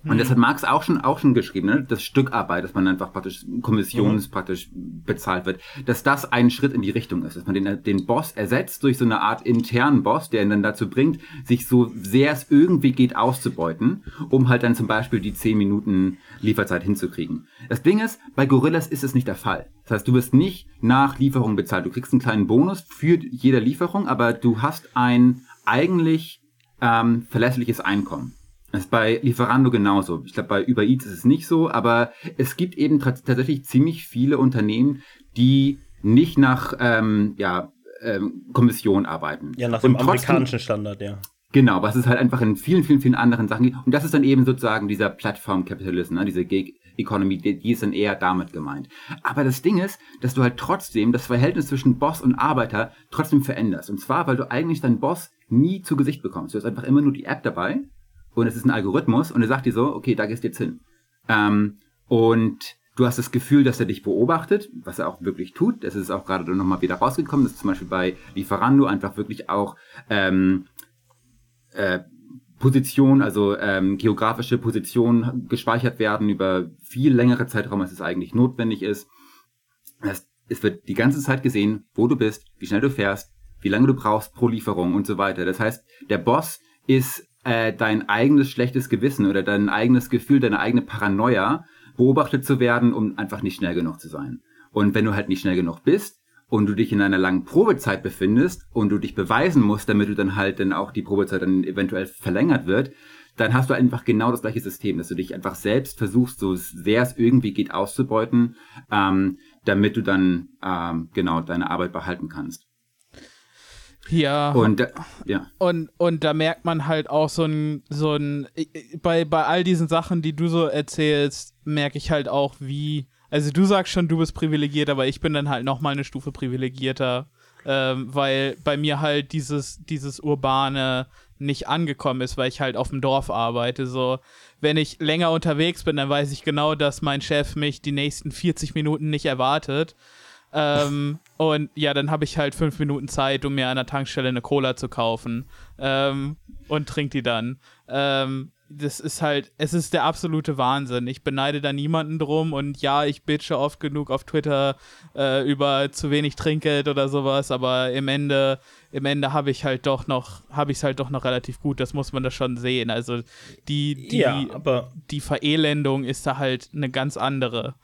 Und das hat Marx auch schon, auch schon geschrieben, ne? das Stückarbeit, dass man einfach praktisch kommissions mhm. praktisch bezahlt wird, dass das ein Schritt in die Richtung ist, dass man den, den Boss ersetzt durch so eine Art internen Boss, der ihn dann dazu bringt, sich so sehr es irgendwie geht auszubeuten, um halt dann zum Beispiel die 10 Minuten Lieferzeit hinzukriegen. Das Ding ist, bei Gorillas ist es nicht der Fall. Das heißt, du wirst nicht nach Lieferung bezahlt. Du kriegst einen kleinen Bonus für jede Lieferung, aber du hast ein eigentlich ähm, verlässliches Einkommen. Das ist bei Lieferando genauso. Ich glaube, bei Uber Eats ist es nicht so, aber es gibt eben tatsächlich ziemlich viele Unternehmen, die nicht nach ähm, ja, ähm, Kommission arbeiten. Ja, nach dem trotzdem, amerikanischen Standard, ja. Genau, was es halt einfach in vielen, vielen, vielen anderen Sachen gibt. Und das ist dann eben sozusagen dieser Plattform-Kapitalismus, ne? diese Gig Economy, die, die ist dann eher damit gemeint. Aber das Ding ist, dass du halt trotzdem das Verhältnis zwischen Boss und Arbeiter trotzdem veränderst. Und zwar, weil du eigentlich deinen Boss nie zu Gesicht bekommst. Du hast einfach immer nur die App dabei und es ist ein Algorithmus und er sagt dir so, okay, da gehst du jetzt hin. Ähm, und du hast das Gefühl, dass er dich beobachtet, was er auch wirklich tut. Das ist auch gerade nochmal wieder rausgekommen, dass zum Beispiel bei Lieferando einfach wirklich auch ähm, äh, Position, also ähm, geografische Positionen gespeichert werden über viel längere Zeitraum, als es eigentlich notwendig ist. Das, es wird die ganze Zeit gesehen, wo du bist, wie schnell du fährst, wie lange du brauchst pro Lieferung und so weiter. Das heißt, der Boss ist äh, dein eigenes schlechtes Gewissen oder dein eigenes Gefühl, deine eigene Paranoia, beobachtet zu werden, um einfach nicht schnell genug zu sein. Und wenn du halt nicht schnell genug bist, und du dich in einer langen Probezeit befindest und du dich beweisen musst, damit du dann halt dann auch die Probezeit dann eventuell verlängert wird, dann hast du einfach genau das gleiche System, dass du dich einfach selbst versuchst, so sehr es irgendwie geht, auszubeuten, ähm, damit du dann ähm, genau deine Arbeit behalten kannst. Ja. Und, ja. Und, und da merkt man halt auch so ein, so ein, bei, bei all diesen Sachen, die du so erzählst, merke ich halt auch, wie, also du sagst schon, du bist privilegiert, aber ich bin dann halt nochmal eine Stufe privilegierter, ähm, weil bei mir halt dieses, dieses urbane nicht angekommen ist, weil ich halt auf dem Dorf arbeite. So, wenn ich länger unterwegs bin, dann weiß ich genau, dass mein Chef mich die nächsten 40 Minuten nicht erwartet. Ähm, und ja, dann habe ich halt fünf Minuten Zeit, um mir an der Tankstelle eine Cola zu kaufen ähm, und trink die dann. Ähm, das ist halt, es ist der absolute Wahnsinn. Ich beneide da niemanden drum und ja, ich bitche oft genug auf Twitter äh, über zu wenig Trinkgeld oder sowas, aber im Ende, im Ende habe ich halt doch noch, habe ich es halt doch noch relativ gut. Das muss man da schon sehen. Also die, die, ja, aber die Verelendung ist da halt eine ganz andere.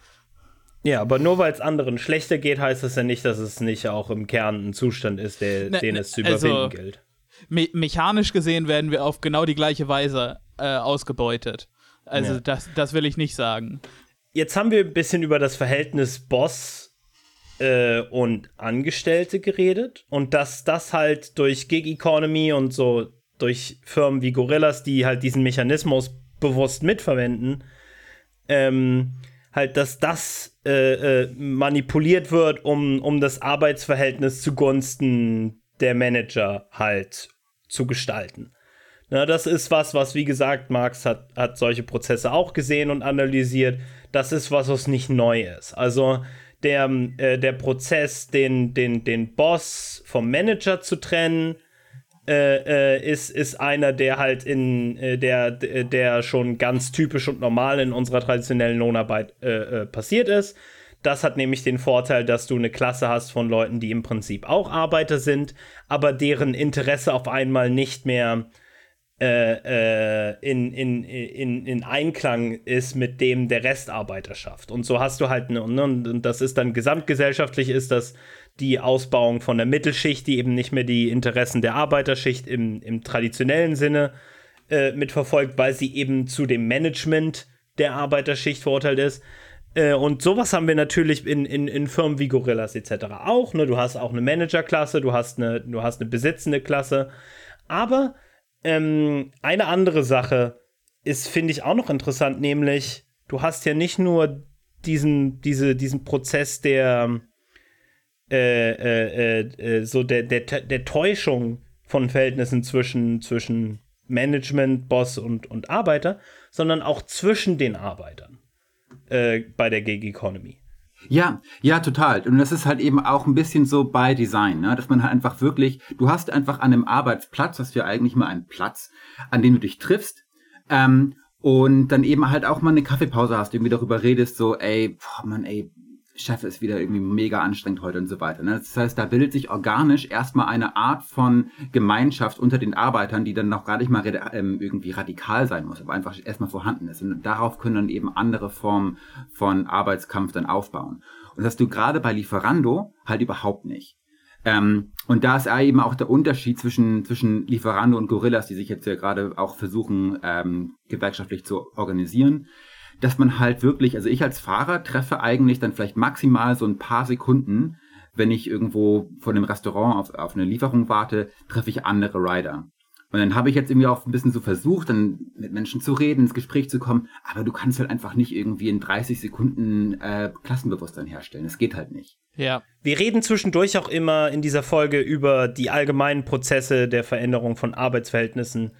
Ja, aber nur weil es anderen schlechter geht, heißt das ja nicht, dass es nicht auch im Kern ein Zustand ist, der, ne, den es zu überwinden also, gilt. Me mechanisch gesehen werden wir auf genau die gleiche Weise äh, ausgebeutet. Also ja. das, das will ich nicht sagen. Jetzt haben wir ein bisschen über das Verhältnis Boss äh, und Angestellte geredet und dass das halt durch Gig Economy und so durch Firmen wie Gorillas, die halt diesen Mechanismus bewusst mitverwenden, ähm, halt, dass das äh, äh, manipuliert wird, um, um das Arbeitsverhältnis zugunsten der Manager halt zu gestalten. Na, das ist was, was, wie gesagt, Marx hat, hat solche Prozesse auch gesehen und analysiert. Das ist was, was nicht neu ist. Also der, äh, der Prozess, den, den, den Boss vom Manager zu trennen, äh, äh, ist, ist einer, der halt in äh, der, der schon ganz typisch und normal in unserer traditionellen Lohnarbeit äh, passiert ist. Das hat nämlich den Vorteil, dass du eine Klasse hast von Leuten, die im Prinzip auch Arbeiter sind, aber deren Interesse auf einmal nicht mehr in, in, in, in Einklang ist mit dem der Restarbeiterschaft. Und so hast du halt, ne, und das ist dann gesamtgesellschaftlich, ist das die Ausbauung von der Mittelschicht, die eben nicht mehr die Interessen der Arbeiterschicht im, im traditionellen Sinne äh, mitverfolgt, weil sie eben zu dem Management der Arbeiterschicht verurteilt ist. Äh, und sowas haben wir natürlich in, in, in Firmen wie Gorillas etc. auch. Ne? Du hast auch eine Managerklasse, du hast eine, du hast eine besitzende Klasse. Aber ähm, eine andere Sache ist, finde ich, auch noch interessant, nämlich, du hast ja nicht nur diesen, diese, diesen Prozess der, äh, äh, äh, so der, der, der Täuschung von Verhältnissen zwischen, zwischen Management, Boss und, und Arbeiter, sondern auch zwischen den Arbeitern bei der Gig Economy. Ja, ja, total. Und das ist halt eben auch ein bisschen so bei Design, ne? dass man halt einfach wirklich, du hast einfach an einem Arbeitsplatz, hast du ja eigentlich mal einen Platz, an dem du dich triffst, ähm, und dann eben halt auch mal eine Kaffeepause hast, irgendwie darüber redest, so, ey, boah, Mann, ey, Chef ist wieder irgendwie mega anstrengend heute und so weiter. Ne? Das heißt, da bildet sich organisch erstmal eine Art von Gemeinschaft unter den Arbeitern, die dann noch gar nicht mal ähm, irgendwie radikal sein muss, aber einfach erstmal vorhanden ist. Und darauf können dann eben andere Formen von Arbeitskampf dann aufbauen. Und das hast du gerade bei Lieferando halt überhaupt nicht. Ähm, und da ist eben auch der Unterschied zwischen, zwischen Lieferando und Gorillas, die sich jetzt ja gerade auch versuchen, ähm, gewerkschaftlich zu organisieren dass man halt wirklich, also ich als Fahrer treffe eigentlich dann vielleicht maximal so ein paar Sekunden wenn ich irgendwo vor einem Restaurant auf, auf eine Lieferung warte, treffe ich andere Rider. Und dann habe ich jetzt irgendwie auch ein bisschen so versucht, dann mit Menschen zu reden, ins Gespräch zu kommen, aber du kannst halt einfach nicht irgendwie in 30 Sekunden äh, Klassenbewusstsein herstellen. Es geht halt nicht. Ja. Wir reden zwischendurch auch immer in dieser Folge über die allgemeinen Prozesse der Veränderung von Arbeitsverhältnissen,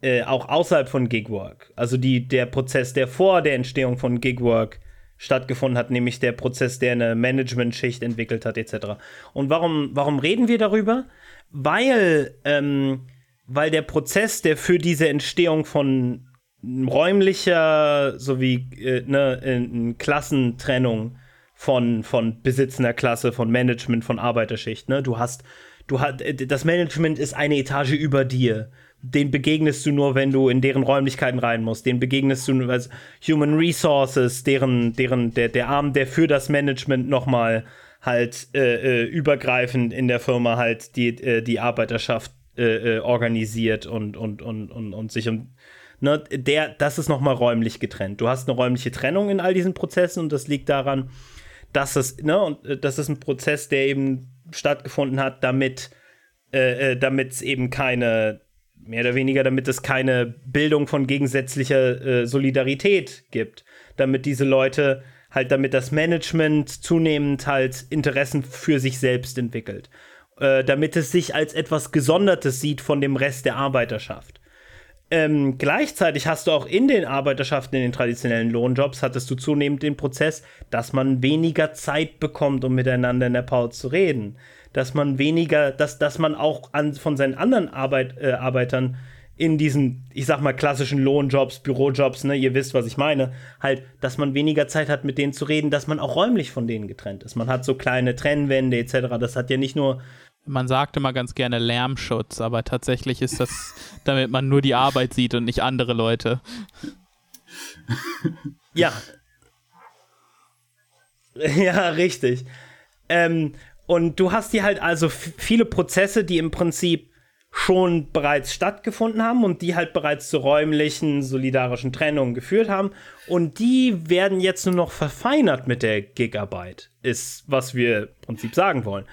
äh, auch außerhalb von Gigwork. Also die, der Prozess, der vor der Entstehung von Gigwork stattgefunden hat, nämlich der Prozess, der eine Management-Schicht entwickelt hat, etc. Und warum, warum reden wir darüber? Weil ähm, weil der Prozess, der für diese Entstehung von räumlicher sowie äh, ne, Klassentrennung von, von besitzender Klasse, von Management, von Arbeiterschicht, ne? Du hast, du hast, äh, das Management ist eine Etage über dir. Den begegnest du nur, wenn du in deren Räumlichkeiten rein musst. Den begegnest du nur als Human Resources, deren, deren, der, der Arm, der für das Management nochmal halt äh, äh, übergreifend in der Firma halt die, äh, die Arbeiterschaft äh, äh, organisiert und, und, und, und, und sich um. Ne, der, das ist nochmal räumlich getrennt. Du hast eine räumliche Trennung in all diesen Prozessen und das liegt daran, dass es, ne, und äh, das ist ein Prozess, der eben stattgefunden hat, damit damit es eben keine, mehr oder weniger, damit es keine Bildung von gegensätzlicher äh, Solidarität gibt. Damit diese Leute halt, damit das Management zunehmend halt Interessen für sich selbst entwickelt. Äh, damit es sich als etwas Gesondertes sieht von dem Rest der Arbeiterschaft. Ähm, gleichzeitig hast du auch in den Arbeiterschaften, in den traditionellen Lohnjobs, hattest du zunehmend den Prozess, dass man weniger Zeit bekommt, um miteinander in der Pause zu reden. Dass man weniger, dass, dass man auch an, von seinen anderen Arbeit, äh, Arbeitern in diesen, ich sag mal, klassischen Lohnjobs, Bürojobs, ne, ihr wisst, was ich meine, halt, dass man weniger Zeit hat, mit denen zu reden, dass man auch räumlich von denen getrennt ist. Man hat so kleine Trennwände etc. Das hat ja nicht nur man sagt immer ganz gerne Lärmschutz, aber tatsächlich ist das, damit man nur die Arbeit sieht und nicht andere Leute. Ja. Ja, richtig. Ähm, und du hast hier halt also viele Prozesse, die im Prinzip schon bereits stattgefunden haben und die halt bereits zur räumlichen, solidarischen Trennung geführt haben. Und die werden jetzt nur noch verfeinert mit der Gigabyte, ist, was wir im Prinzip sagen wollen.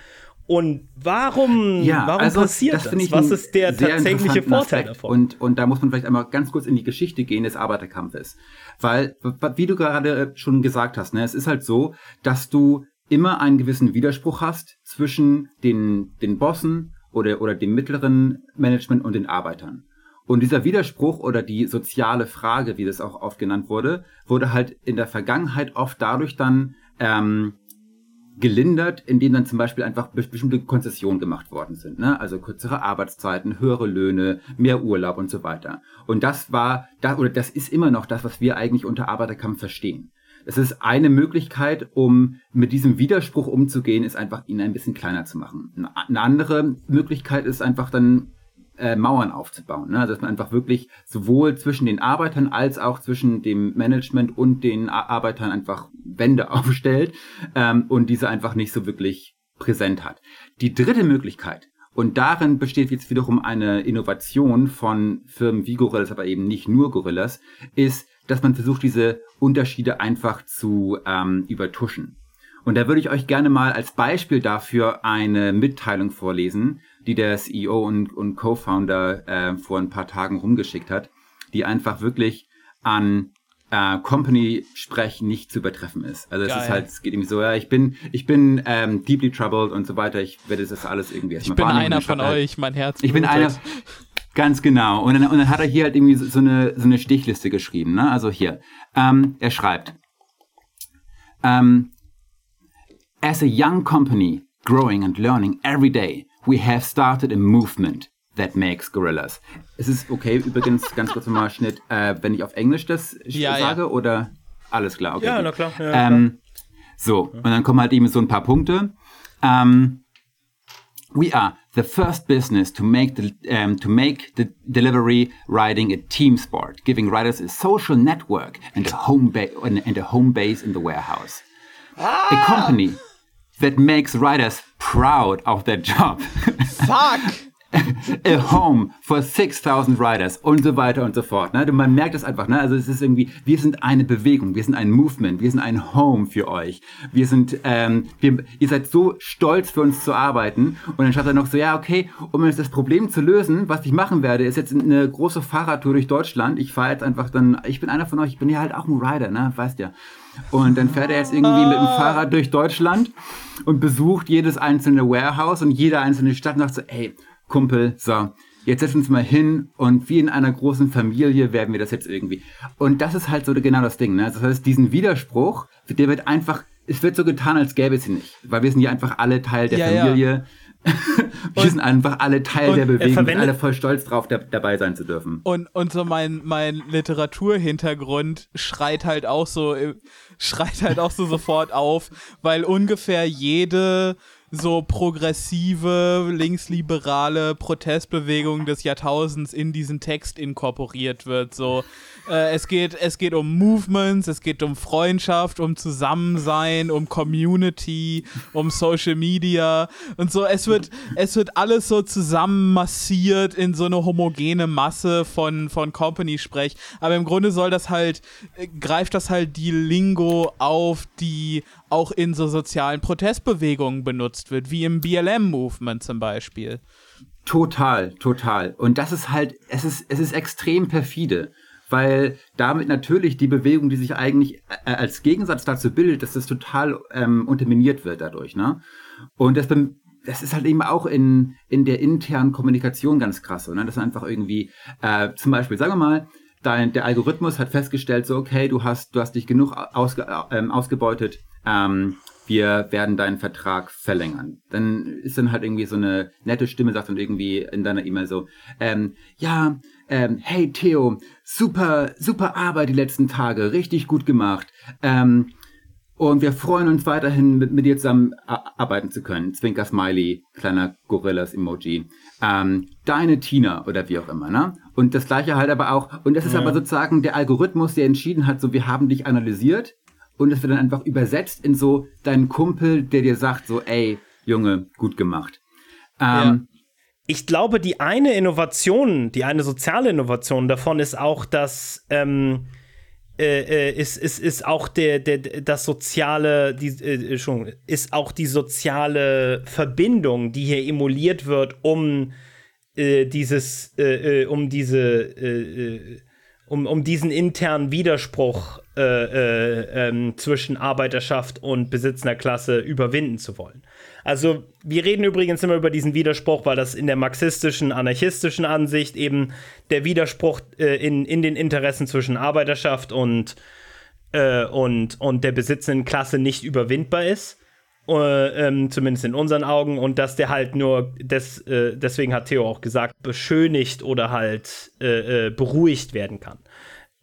Und warum, ja, warum also, passiert das? das? Was ist der tatsächliche Vorteil Aspekt. davon? Und, und da muss man vielleicht einmal ganz kurz in die Geschichte gehen des Arbeiterkampfes. Weil, wie du gerade schon gesagt hast, ne, es ist halt so, dass du immer einen gewissen Widerspruch hast zwischen den, den Bossen oder, oder dem mittleren Management und den Arbeitern. Und dieser Widerspruch oder die soziale Frage, wie das auch oft genannt wurde, wurde halt in der Vergangenheit oft dadurch dann ähm, gelindert, indem dann zum Beispiel einfach bestimmte Konzessionen gemacht worden sind. Ne? Also kürzere Arbeitszeiten, höhere Löhne, mehr Urlaub und so weiter. Und das war, da, oder das ist immer noch das, was wir eigentlich unter Arbeiterkampf verstehen. Es ist eine Möglichkeit, um mit diesem Widerspruch umzugehen, ist einfach ihn ein bisschen kleiner zu machen. Eine andere Möglichkeit ist einfach dann äh, Mauern aufzubauen. Ne? Also dass man einfach wirklich sowohl zwischen den Arbeitern als auch zwischen dem Management und den Arbeitern einfach Wände aufstellt ähm, und diese einfach nicht so wirklich präsent hat. Die dritte Möglichkeit, und darin besteht jetzt wiederum eine Innovation von Firmen wie Gorillas, aber eben nicht nur Gorillas, ist, dass man versucht, diese Unterschiede einfach zu ähm, übertuschen. Und da würde ich euch gerne mal als Beispiel dafür eine Mitteilung vorlesen, die der CEO und, und Co-Founder äh, vor ein paar Tagen rumgeschickt hat, die einfach wirklich an äh, Company-Sprech nicht zu übertreffen ist. Also es Geil. ist halt, es geht irgendwie so, ja, ich bin, ich bin ähm, deeply troubled und so weiter. Ich werde das alles irgendwie erstmal Ich bin einer von halt, euch, mein Herz. Ich bin einer. Ganz genau. Und dann, und dann hat er hier halt irgendwie so, eine, so eine Stichliste geschrieben. Ne? Also hier. Ähm, er schreibt. Ähm, As a young company, growing and learning every day, we have started a movement that makes gorillas. Es ist okay, übrigens, ganz kurz nochmal Schnitt, äh, wenn ich auf Englisch das ja, sage ja. oder alles klar? Okay, ja, na klar. Ja, ähm, klar. So, und dann kommen halt eben so ein paar Punkte. Um, we are the first business to make the um, to make the delivery riding a team sport, giving riders a social network and a home base and a home base in the warehouse. Ah! A company that makes riders proud of their job. Fuck! a home for 6000 riders und so weiter und so fort. Ne? Man merkt es einfach, ne? also es ist irgendwie, wir sind eine Bewegung, wir sind ein Movement, wir sind ein Home für euch. Wir sind, ähm, wir, ihr seid so stolz für uns zu arbeiten und dann schreibt er noch so, ja okay, um jetzt das Problem zu lösen, was ich machen werde, ist jetzt eine große Fahrradtour durch Deutschland. Ich fahre jetzt einfach dann, ich bin einer von euch, ich bin ja halt auch ein Rider, ne, weißt ja. Und dann fährt er jetzt irgendwie mit dem Fahrrad durch Deutschland und besucht jedes einzelne Warehouse und jede einzelne Stadt und sagt so, ey, Kumpel, so, jetzt setzen wir uns mal hin und wie in einer großen Familie werden wir das jetzt irgendwie. Und das ist halt so genau das Ding, ne? Das heißt, diesen Widerspruch, der wird einfach, es wird so getan, als gäbe es ihn nicht. Weil wir sind ja einfach alle Teil der ja, Familie. Ja. wir und, sind einfach alle Teil der Bewegung, alle voll stolz drauf, da, dabei sein zu dürfen. Und, und so mein, mein Literaturhintergrund schreit halt auch so, schreit halt auch so sofort auf, weil ungefähr jede so progressive, linksliberale Protestbewegung des Jahrtausends in diesen Text inkorporiert wird. So, äh, es geht, es geht um Movements, es geht um Freundschaft, um Zusammensein, um Community, um Social Media und so. Es wird, es wird alles so zusammen massiert in so eine homogene Masse von, von Company-Sprech. Aber im Grunde soll das halt, äh, greift das halt die Lingo auf, die auch in so sozialen Protestbewegungen benutzt wird, wie im BLM-Movement zum Beispiel. Total, total. Und das ist halt, es ist, es ist extrem perfide, weil damit natürlich die Bewegung, die sich eigentlich äh, als Gegensatz dazu bildet, dass das total ähm, unterminiert wird dadurch, ne? Und das, das ist halt eben auch in, in der internen Kommunikation ganz krass, ne? Das ist einfach irgendwie, äh, zum Beispiel, sagen wir mal, dein, der Algorithmus hat festgestellt, so, okay, du hast, du hast dich genug ausge, ähm, ausgebeutet, ähm, wir werden deinen Vertrag verlängern. Dann ist dann halt irgendwie so eine nette Stimme, sagt dann irgendwie in deiner E-Mail so, ähm, ja, ähm, hey Theo, super, super Arbeit die letzten Tage, richtig gut gemacht. Ähm, und wir freuen uns weiterhin mit, mit dir zusammen arbeiten zu können. Zwinker Smiley, kleiner Gorillas-Emoji. Ähm, deine Tina oder wie auch immer, ne? Und das gleiche halt aber auch, und das ist ja. aber sozusagen der Algorithmus, der entschieden hat, so wir haben dich analysiert und es wird dann einfach übersetzt in so deinen Kumpel, der dir sagt, so, ey, Junge, gut gemacht. Ähm, ja. Ich glaube, die eine Innovation, die eine soziale Innovation davon ist auch, dass ähm, äh, äh ist, ist, ist auch der, der, das soziale, die, äh, ist auch die soziale Verbindung, die hier emuliert wird, um äh, dieses, äh, äh, um diese um, um diesen internen Widerspruch äh, äh, ähm, zwischen Arbeiterschaft und besitzender Klasse überwinden zu wollen. Also wir reden übrigens immer über diesen Widerspruch, weil das in der marxistischen, anarchistischen Ansicht eben der Widerspruch äh, in, in den Interessen zwischen Arbeiterschaft und, äh, und, und der besitzenden Klasse nicht überwindbar ist. Äh, ähm, zumindest in unseren Augen, und dass der halt nur, des, äh, deswegen hat Theo auch gesagt, beschönigt oder halt beruhigt werden kann.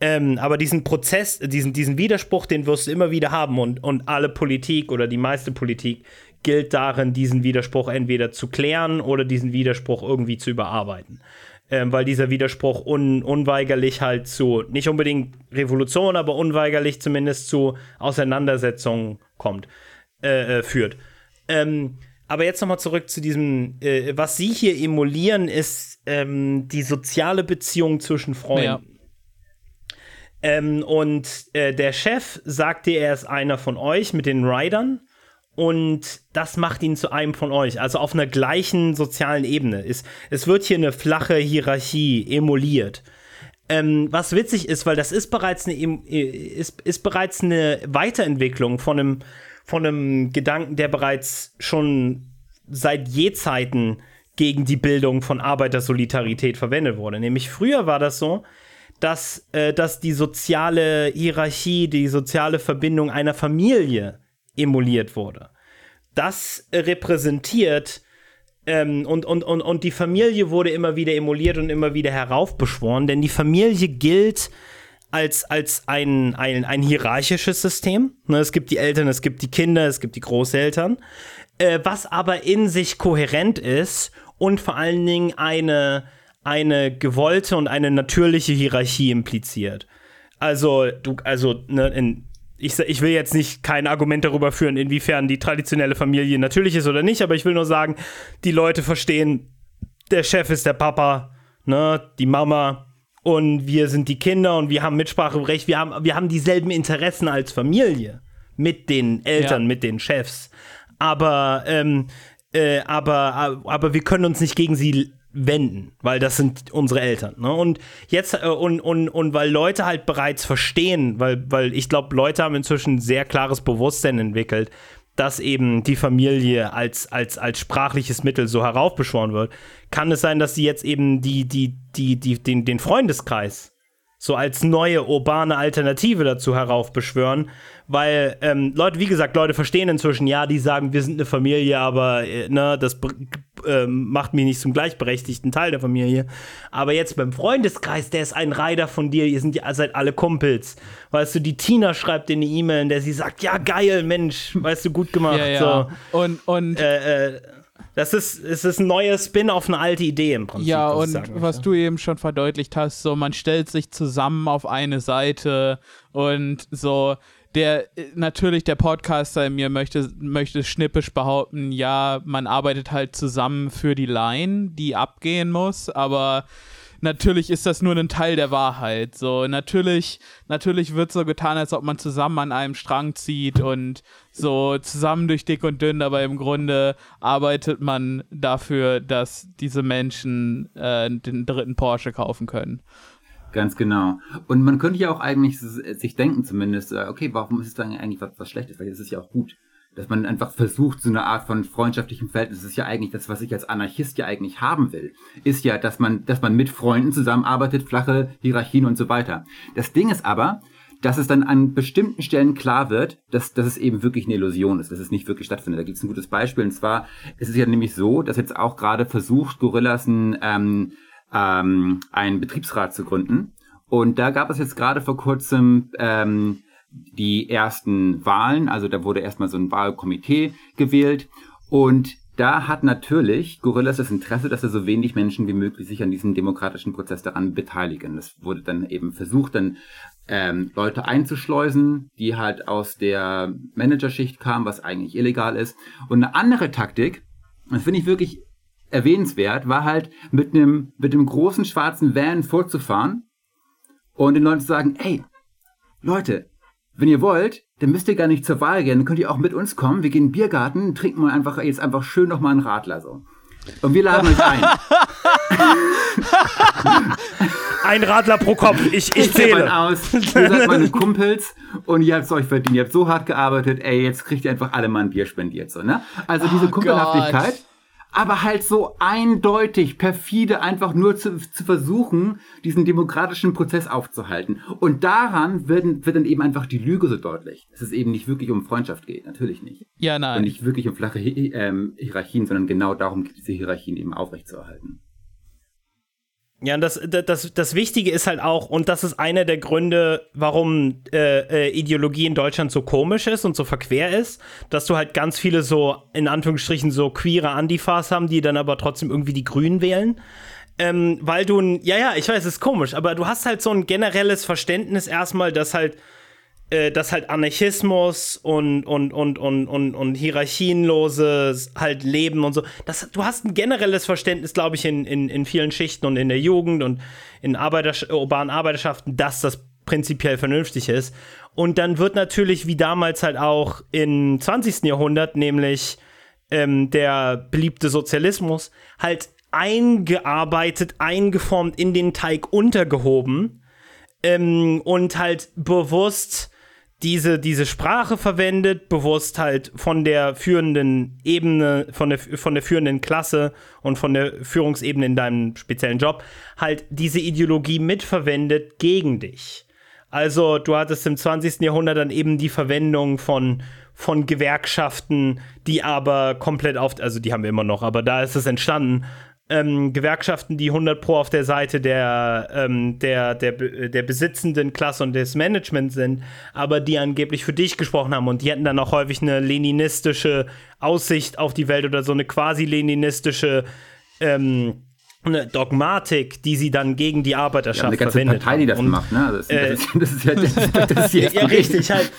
Ähm, aber diesen Prozess, diesen, diesen Widerspruch, den wirst du immer wieder haben und, und alle Politik oder die meiste Politik gilt darin, diesen Widerspruch entweder zu klären oder diesen Widerspruch irgendwie zu überarbeiten. Ähm, weil dieser Widerspruch un unweigerlich halt zu, nicht unbedingt Revolution, aber unweigerlich zumindest zu Auseinandersetzungen kommt äh, äh, führt. Ähm, aber jetzt nochmal zurück zu diesem, äh, was Sie hier emulieren, ist ähm, die soziale Beziehung zwischen Freunden. Ja. Ähm, und äh, der Chef sagte, er ist einer von euch mit den Riders. Und das macht ihn zu einem von euch, also auf einer gleichen sozialen Ebene. Es, es wird hier eine flache Hierarchie emuliert. Ähm, was witzig ist, weil das ist bereits eine, äh, ist, ist bereits eine Weiterentwicklung von einem von einem Gedanken, der bereits schon seit Jezeiten gegen die Bildung von Arbeitersolidarität verwendet wurde. Nämlich früher war das so, dass, äh, dass die soziale Hierarchie, die soziale Verbindung einer Familie emuliert wurde. Das repräsentiert ähm, und, und, und, und die Familie wurde immer wieder emuliert und immer wieder heraufbeschworen, denn die Familie gilt als, als ein, ein, ein hierarchisches System. Ne, es gibt die Eltern, es gibt die Kinder, es gibt die Großeltern, äh, was aber in sich kohärent ist und vor allen Dingen eine, eine gewollte und eine natürliche Hierarchie impliziert. Also, du, also, ne, in, ich, ich will jetzt nicht kein Argument darüber führen, inwiefern die traditionelle Familie natürlich ist oder nicht, aber ich will nur sagen, die Leute verstehen der Chef ist der Papa, ne, die Mama und wir sind die Kinder und wir haben Mitspracherecht, wir haben, wir haben dieselben Interessen als Familie mit den Eltern, ja. mit den Chefs. Aber, ähm, äh, aber, aber wir können uns nicht gegen sie wenden, weil das sind unsere Eltern. Ne? Und jetzt, äh, und, und, und weil Leute halt bereits verstehen, weil, weil ich glaube, Leute haben inzwischen sehr klares Bewusstsein entwickelt, dass eben die Familie als, als, als sprachliches Mittel so heraufbeschworen wird, kann es sein, dass sie jetzt eben die, die, die, die, den, den Freundeskreis so als neue urbane Alternative dazu heraufbeschwören, weil ähm, Leute, wie gesagt, Leute verstehen inzwischen, ja, die sagen, wir sind eine Familie, aber äh, ne, das äh, macht mich nicht zum gleichberechtigten Teil der Familie. Aber jetzt beim Freundeskreis, der ist ein Reiter von dir, ihr sind ja seid alle Kumpels. Weißt du, die Tina schreibt dir eine E-Mail, in der sie sagt, ja, geil, Mensch, weißt du, gut gemacht. Ja, ja. So. Und, und äh, äh, das ist, es ist ein neuer Spin auf eine alte Idee im Prinzip. Ja, und was du eben schon verdeutlicht hast, so man stellt sich zusammen auf eine Seite und so der natürlich der Podcaster in mir möchte, möchte schnippisch behaupten, ja, man arbeitet halt zusammen für die Line, die abgehen muss, aber natürlich ist das nur ein Teil der Wahrheit. So, natürlich, natürlich wird so getan, als ob man zusammen an einem Strang zieht und so zusammen durch dick und dünn, aber im Grunde arbeitet man dafür, dass diese Menschen äh, den dritten Porsche kaufen können. Ganz genau. Und man könnte ja auch eigentlich sich denken zumindest, äh, okay, warum ist es dann eigentlich was, was Schlechtes? Weil es ist ja auch gut dass man einfach versucht, so eine Art von freundschaftlichem Verhältnis, das ist ja eigentlich das, was ich als Anarchist ja eigentlich haben will, ist ja, dass man, dass man mit Freunden zusammenarbeitet, flache Hierarchien und so weiter. Das Ding ist aber, dass es dann an bestimmten Stellen klar wird, dass, dass es eben wirklich eine Illusion ist, dass es nicht wirklich stattfindet. Da gibt es ein gutes Beispiel, und zwar ist es ja nämlich so, dass jetzt auch gerade versucht, Gorillas ein, ähm, ähm, einen Betriebsrat zu gründen. Und da gab es jetzt gerade vor kurzem ähm, die ersten Wahlen, also da wurde erstmal so ein Wahlkomitee gewählt und da hat natürlich Gorillas das Interesse, dass er so wenig Menschen wie möglich sich an diesem demokratischen Prozess daran beteiligen. Das wurde dann eben versucht, dann ähm, Leute einzuschleusen, die halt aus der Managerschicht kamen, was eigentlich illegal ist. Und eine andere Taktik, das finde ich wirklich erwähnenswert, war halt mit einem mit einem großen schwarzen Van vorzufahren und den Leuten zu sagen, hey, Leute, wenn ihr wollt, dann müsst ihr gar nicht zur Wahl gehen. Dann könnt ihr auch mit uns kommen. Wir gehen in den Biergarten, trinken mal einfach jetzt einfach schön nochmal einen Radler so. Und wir laden euch ein. Ein Radler pro Kopf. Ich, ich, ich zähle. aus. Ihr seid meine Kumpels und ihr habt es euch verdient. Ihr habt so hart gearbeitet. Ey, jetzt kriegt ihr einfach alle mal ein Bier spendiert. So, ne? Also diese oh Kumpelhaftigkeit. Gott aber halt so eindeutig, perfide, einfach nur zu, zu versuchen, diesen demokratischen Prozess aufzuhalten. Und daran wird, wird dann eben einfach die Lüge so deutlich, dass es eben nicht wirklich um Freundschaft geht, natürlich nicht. Ja, nein. Und nicht wirklich um flache ähm, Hierarchien, sondern genau darum, diese Hierarchien eben aufrechtzuerhalten. Ja, und das, das, das Wichtige ist halt auch, und das ist einer der Gründe, warum äh, äh, Ideologie in Deutschland so komisch ist und so verquer ist, dass du halt ganz viele so, in Anführungsstrichen, so queere Antifas haben, die dann aber trotzdem irgendwie die Grünen wählen. Ähm, weil du, ja, ja, ich weiß, es ist komisch, aber du hast halt so ein generelles Verständnis erstmal, dass halt dass halt Anarchismus und, und, und, und, und, und hierarchienloses halt Leben und so. Das, du hast ein generelles Verständnis, glaube ich, in, in, in vielen Schichten und in der Jugend und in Arbeiter, urbanen Arbeiterschaften, dass das prinzipiell vernünftig ist. Und dann wird natürlich, wie damals halt auch im 20. Jahrhundert, nämlich ähm, der beliebte Sozialismus, halt eingearbeitet, eingeformt, in den Teig untergehoben ähm, und halt bewusst diese, diese Sprache verwendet, bewusst halt von der führenden Ebene, von der, von der führenden Klasse und von der Führungsebene in deinem speziellen Job, halt diese Ideologie mitverwendet gegen dich. Also du hattest im 20. Jahrhundert dann eben die Verwendung von, von Gewerkschaften, die aber komplett auf, also die haben wir immer noch, aber da ist es entstanden, ähm, Gewerkschaften, die 100 pro auf der Seite der, ähm, der, der, der besitzenden Klasse und des Managements sind, aber die angeblich für dich gesprochen haben und die hatten dann auch häufig eine leninistische Aussicht auf die Welt oder so eine quasi leninistische ähm, eine Dogmatik, die sie dann gegen die Arbeiterschaft ja, eine ganze verwendet. Partei, die das und, macht, ne? Das, äh, das, das, ist ja, das, das ist ja richtig, halt.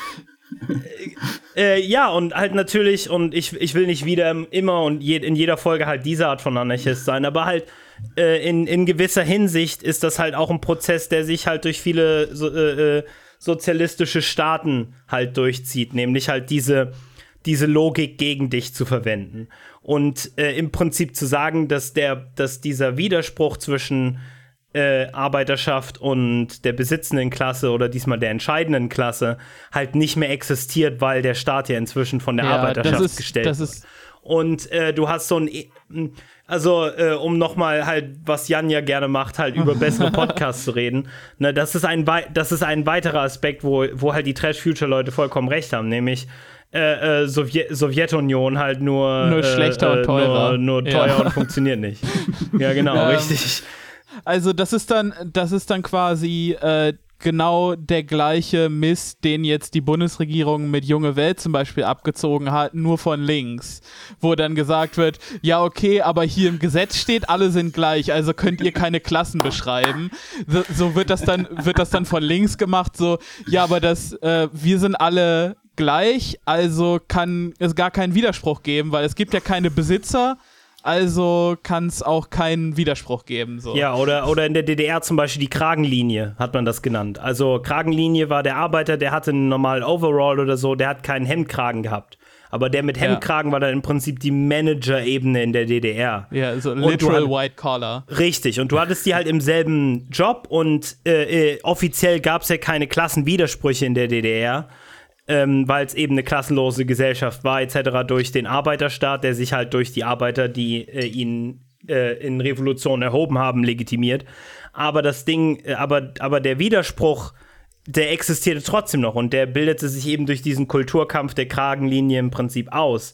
Äh, ja, und halt natürlich, und ich, ich will nicht wieder immer und je, in jeder Folge halt diese Art von Anarchist sein, aber halt äh, in, in gewisser Hinsicht ist das halt auch ein Prozess, der sich halt durch viele so, äh, äh sozialistische Staaten halt durchzieht, nämlich halt diese, diese Logik gegen dich zu verwenden. Und äh, im Prinzip zu sagen, dass, der, dass dieser Widerspruch zwischen äh, Arbeiterschaft und der besitzenden Klasse oder diesmal der entscheidenden Klasse halt nicht mehr existiert, weil der Staat ja inzwischen von der ja, Arbeiterschaft ist, gestellt wird. Und äh, du hast so ein, e, also äh, um nochmal halt, was Jan ja gerne macht, halt über bessere Podcasts zu reden. Ne, das ist ein, das ist ein weiterer Aspekt, wo, wo halt die Trash-Future-Leute vollkommen recht haben, nämlich äh, äh, Sowjet Sowjetunion halt nur nur schlechter äh, und teurer. Nur, nur teuer ja. und funktioniert nicht. Ja, genau, ähm, richtig. Also das ist dann, das ist dann quasi äh, genau der gleiche Mist, den jetzt die Bundesregierung mit Junge Welt zum Beispiel abgezogen hat, nur von links, wo dann gesagt wird, ja okay, aber hier im Gesetz steht, alle sind gleich, also könnt ihr keine Klassen beschreiben. So, so wird das dann, wird das dann von links gemacht, so, ja, aber das, äh, wir sind alle gleich, also kann es gar keinen Widerspruch geben, weil es gibt ja keine Besitzer, also kann es auch keinen Widerspruch geben. So. Ja, oder, oder in der DDR zum Beispiel die Kragenlinie, hat man das genannt. Also Kragenlinie war der Arbeiter, der hatte einen normalen Overall oder so, der hat keinen Hemdkragen gehabt. Aber der mit Hemdkragen ja. war dann im Prinzip die Manager-Ebene in der DDR. Ja, so literal white collar. Richtig, und du hattest die halt im selben Job und äh, äh, offiziell gab es ja keine Klassenwidersprüche in der DDR ähm, weil es eben eine klassenlose Gesellschaft war, etc., durch den Arbeiterstaat, der sich halt durch die Arbeiter, die äh, ihn äh, in Revolution erhoben haben, legitimiert. Aber das Ding, äh, aber, aber der Widerspruch, der existierte trotzdem noch und der bildete sich eben durch diesen Kulturkampf der Kragenlinie im Prinzip aus.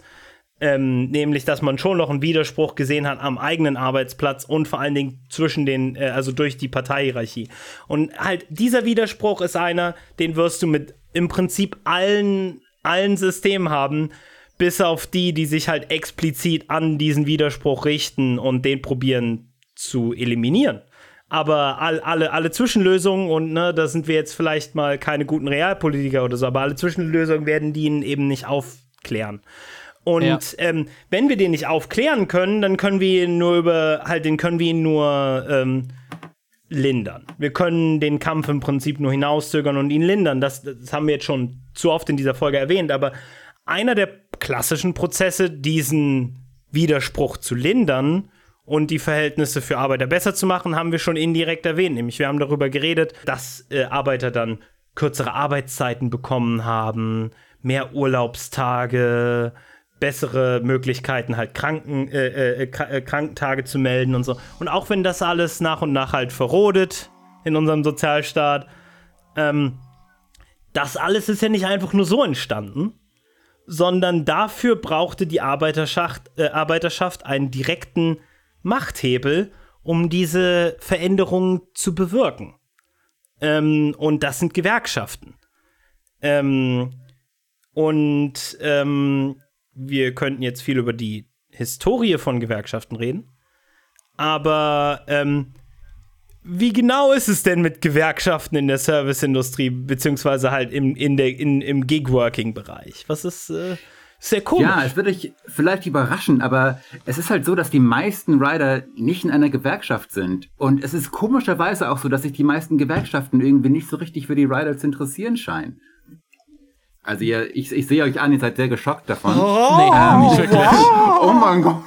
Ähm, nämlich, dass man schon noch einen Widerspruch gesehen hat am eigenen Arbeitsplatz und vor allen Dingen zwischen den, äh, also durch die Parteihierarchie. Und halt dieser Widerspruch ist einer, den wirst du mit im Prinzip allen, allen Systemen haben, bis auf die, die sich halt explizit an diesen Widerspruch richten und den probieren zu eliminieren. Aber all, alle, alle Zwischenlösungen, und ne, da sind wir jetzt vielleicht mal keine guten Realpolitiker oder so, aber alle Zwischenlösungen werden die eben nicht aufklären. Und ja. ähm, wenn wir den nicht aufklären können, dann können wir ihn nur über, halt, den können wir ihn nur ähm, lindern. Wir können den Kampf im Prinzip nur hinauszögern und ihn lindern. Das, das haben wir jetzt schon zu oft in dieser Folge erwähnt, aber einer der klassischen Prozesse, diesen Widerspruch zu lindern und die Verhältnisse für Arbeiter besser zu machen, haben wir schon indirekt erwähnt. Nämlich wir haben darüber geredet, dass äh, Arbeiter dann kürzere Arbeitszeiten bekommen haben, mehr Urlaubstage, bessere Möglichkeiten, halt Kranken, äh, äh, äh, Krankentage zu melden und so. Und auch wenn das alles nach und nach halt verrodet in unserem Sozialstaat, ähm, das alles ist ja nicht einfach nur so entstanden, sondern dafür brauchte die Arbeiterschaft, äh, Arbeiterschaft einen direkten Machthebel, um diese Veränderungen zu bewirken. Ähm, und das sind Gewerkschaften. Ähm, und ähm, wir könnten jetzt viel über die Historie von Gewerkschaften reden. Aber ähm, wie genau ist es denn mit Gewerkschaften in der Serviceindustrie, beziehungsweise halt im, in in, im Gig-Working-Bereich? Was ist äh, sehr komisch? Ja, es wird euch vielleicht überraschen, aber es ist halt so, dass die meisten Rider nicht in einer Gewerkschaft sind. Und es ist komischerweise auch so, dass sich die meisten Gewerkschaften irgendwie nicht so richtig für die Rider zu interessieren scheinen. Also ihr, ich, ich sehe euch an, ihr seid sehr geschockt davon. Oh, nee, ähm, nicht wirklich. Wow. Oh mein Gott.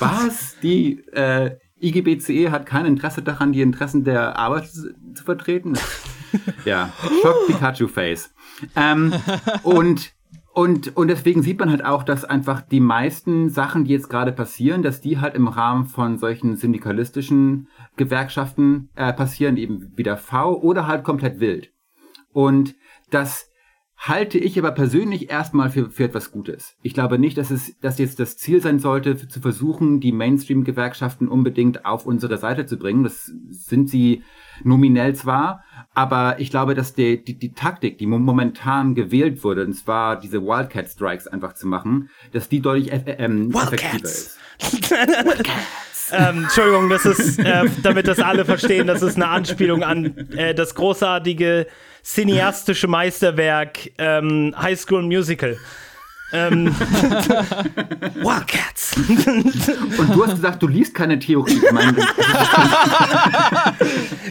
Was? Die äh, IGBCE hat kein Interesse daran, die Interessen der Arbeit zu, zu vertreten? ja, Schock Pikachu Face. Ähm, und und, und deswegen sieht man halt auch, dass einfach die meisten Sachen, die jetzt gerade passieren, dass die halt im Rahmen von solchen syndikalistischen Gewerkschaften äh, passieren, eben wie der V oder halt komplett wild. Und das halte ich aber persönlich erstmal für, für etwas Gutes. Ich glaube nicht, dass es dass jetzt das Ziel sein sollte, zu versuchen, die Mainstream-Gewerkschaften unbedingt auf unsere Seite zu bringen. Das sind sie nominell zwar, aber ich glaube, dass die, die, die Taktik, die momentan gewählt wurde, und zwar diese Wildcat Strikes einfach zu machen, dass die deutlich äh, ähm, effektiver ist. ähm, Entschuldigung, das ist, äh, damit das alle verstehen, das ist eine Anspielung an äh, das großartige cineastische Meisterwerk ähm, High School Musical. ähm, Wildcats. Und du hast gesagt, du liest keine Theorie. Ich meine,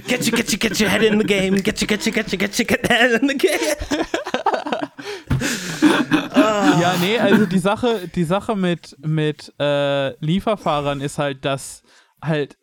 get you, get you, get your head in the game. Get you, get you, get you, get you, get your head in the game. Ja, nee, also die Sache, die Sache mit, mit äh, Lieferfahrern ist halt, dass halt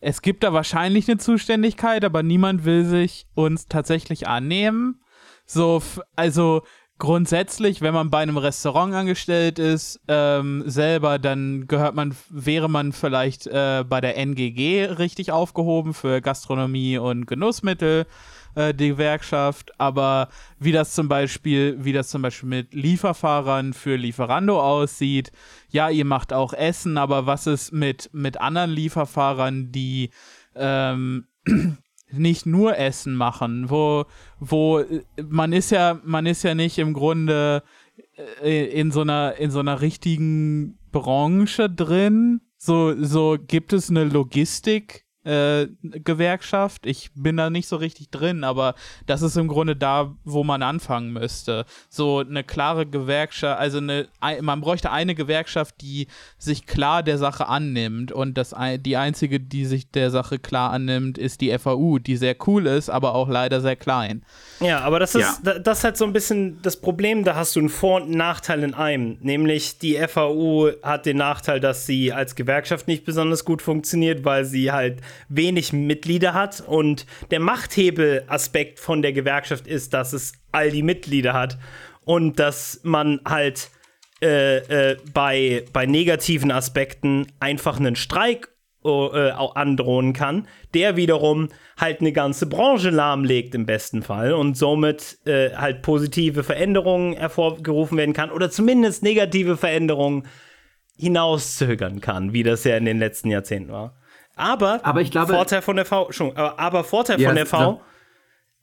es gibt da wahrscheinlich eine Zuständigkeit, aber niemand will sich uns tatsächlich annehmen. So, also grundsätzlich, wenn man bei einem Restaurant angestellt ist, ähm, selber, dann gehört man, wäre man vielleicht äh, bei der NGG richtig aufgehoben für Gastronomie und Genussmittel, äh, die Gewerkschaft. Aber wie das zum Beispiel, wie das zum Beispiel mit Lieferfahrern für Lieferando aussieht, ja, ihr macht auch Essen, aber was ist mit, mit anderen Lieferfahrern, die ähm, nicht nur Essen machen, wo, wo man ist ja, man ist ja nicht im Grunde äh, in so einer, in so einer richtigen Branche drin. So, so gibt es eine Logistik, äh, Gewerkschaft. Ich bin da nicht so richtig drin, aber das ist im Grunde da, wo man anfangen müsste. So eine klare Gewerkschaft, also eine, man bräuchte eine Gewerkschaft, die sich klar der Sache annimmt und das, die einzige, die sich der Sache klar annimmt, ist die FAU, die sehr cool ist, aber auch leider sehr klein. Ja, aber das ist, ja. das ist halt so ein bisschen das Problem, da hast du einen Vor- und Nachteil in einem. Nämlich die FAU hat den Nachteil, dass sie als Gewerkschaft nicht besonders gut funktioniert, weil sie halt wenig Mitglieder hat. Und der Machthebelaspekt von der Gewerkschaft ist, dass es all die Mitglieder hat und dass man halt äh, äh, bei, bei negativen Aspekten einfach einen Streik äh, androhen kann, der wiederum halt eine ganze Branche lahmlegt im besten Fall und somit äh, halt positive Veränderungen hervorgerufen werden kann oder zumindest negative Veränderungen hinauszögern kann, wie das ja in den letzten Jahrzehnten war. Aber, aber ich glaube, Vorteil von der V, schon, aber, aber Vorteil ja, von der V,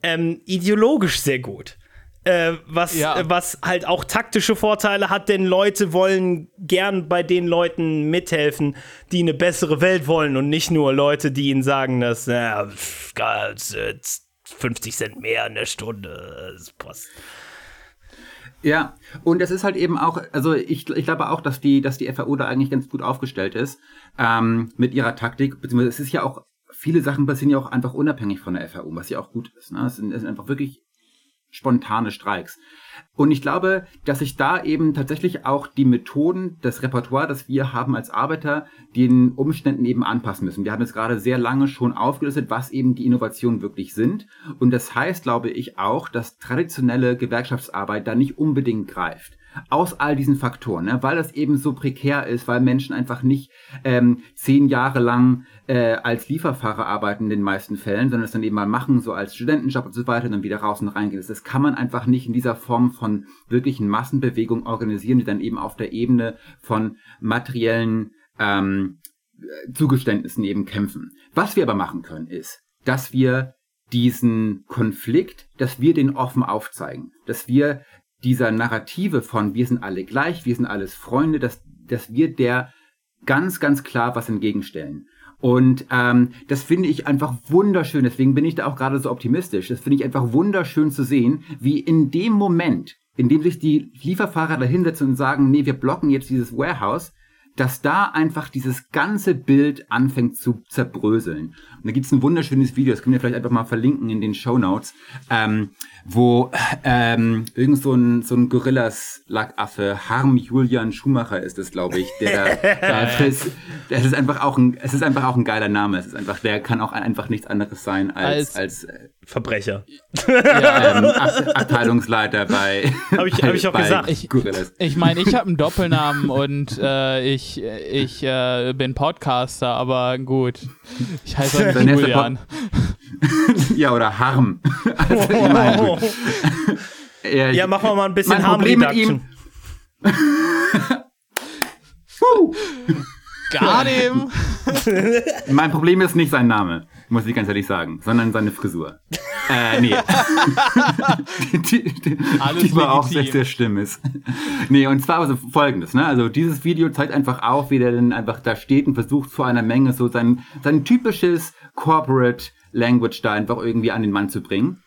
ähm, ideologisch sehr gut. Äh, was, ja. äh, was halt auch taktische Vorteile hat, denn Leute wollen gern bei den Leuten mithelfen, die eine bessere Welt wollen und nicht nur Leute, die ihnen sagen, dass äh, 50 Cent mehr in der Stunde, das passt. Ja, und es ist halt eben auch, also ich, ich glaube auch, dass die, dass die FAU da eigentlich ganz gut aufgestellt ist ähm, mit ihrer Taktik, beziehungsweise es ist ja auch, viele Sachen passieren ja auch einfach unabhängig von der FAU, was ja auch gut ist. Ne? Es, sind, es sind einfach wirklich spontane Streiks. Und ich glaube, dass sich da eben tatsächlich auch die Methoden, das Repertoire, das wir haben als Arbeiter, den Umständen eben anpassen müssen. Wir haben jetzt gerade sehr lange schon aufgelistet, was eben die Innovationen wirklich sind. Und das heißt, glaube ich, auch, dass traditionelle Gewerkschaftsarbeit da nicht unbedingt greift aus all diesen Faktoren, ne? weil das eben so prekär ist, weil Menschen einfach nicht ähm, zehn Jahre lang äh, als Lieferfahrer arbeiten in den meisten Fällen, sondern es dann eben mal machen, so als Studentenjob und so weiter, und dann wieder raus und reingehen. Das kann man einfach nicht in dieser Form von wirklichen Massenbewegung organisieren, die dann eben auf der Ebene von materiellen ähm, Zugeständnissen eben kämpfen. Was wir aber machen können, ist, dass wir diesen Konflikt, dass wir den offen aufzeigen, dass wir dieser Narrative von wir sind alle gleich, wir sind alles Freunde, dass, dass wir der ganz, ganz klar was entgegenstellen. Und ähm, das finde ich einfach wunderschön. Deswegen bin ich da auch gerade so optimistisch. Das finde ich einfach wunderschön zu sehen, wie in dem Moment, in dem sich die Lieferfahrer dahinsetzen und sagen, nee, wir blocken jetzt dieses Warehouse, dass da einfach dieses ganze Bild anfängt zu zerbröseln. Und da gibt's ein wunderschönes Video, das können wir vielleicht einfach mal verlinken in den Show Notes, ähm, wo ähm, irgend so ein, so ein Gorillas-Lackaffe, Harm Julian Schumacher ist es, glaube ich, der da ist, das ist einfach auch ein, es ist einfach auch ein geiler Name. Es ist einfach, der kann auch einfach nichts anderes sein als, als, als äh, Verbrecher. Ja, ähm, Abteilungsleiter bei. Habe ich, hab ich auch gesagt. Ich, ich meine, ich habe einen Doppelnamen und äh, ich, ich äh, bin Podcaster, aber gut. Ich heiße Julian. Ja, oder Harm. Also, oh. ja, ja, machen wir mal ein bisschen Harm Reduction. Got him. mein Problem ist nicht sein Name muss ich ganz ehrlich sagen, sondern seine Frisur. äh, nee. die, die, Alles die war auch sehr, sehr schlimm ist. nee, und zwar also folgendes, ne? Also dieses Video zeigt einfach auf, wie der dann einfach da steht und versucht vor einer Menge so sein, sein typisches Corporate Language da einfach irgendwie an den Mann zu bringen.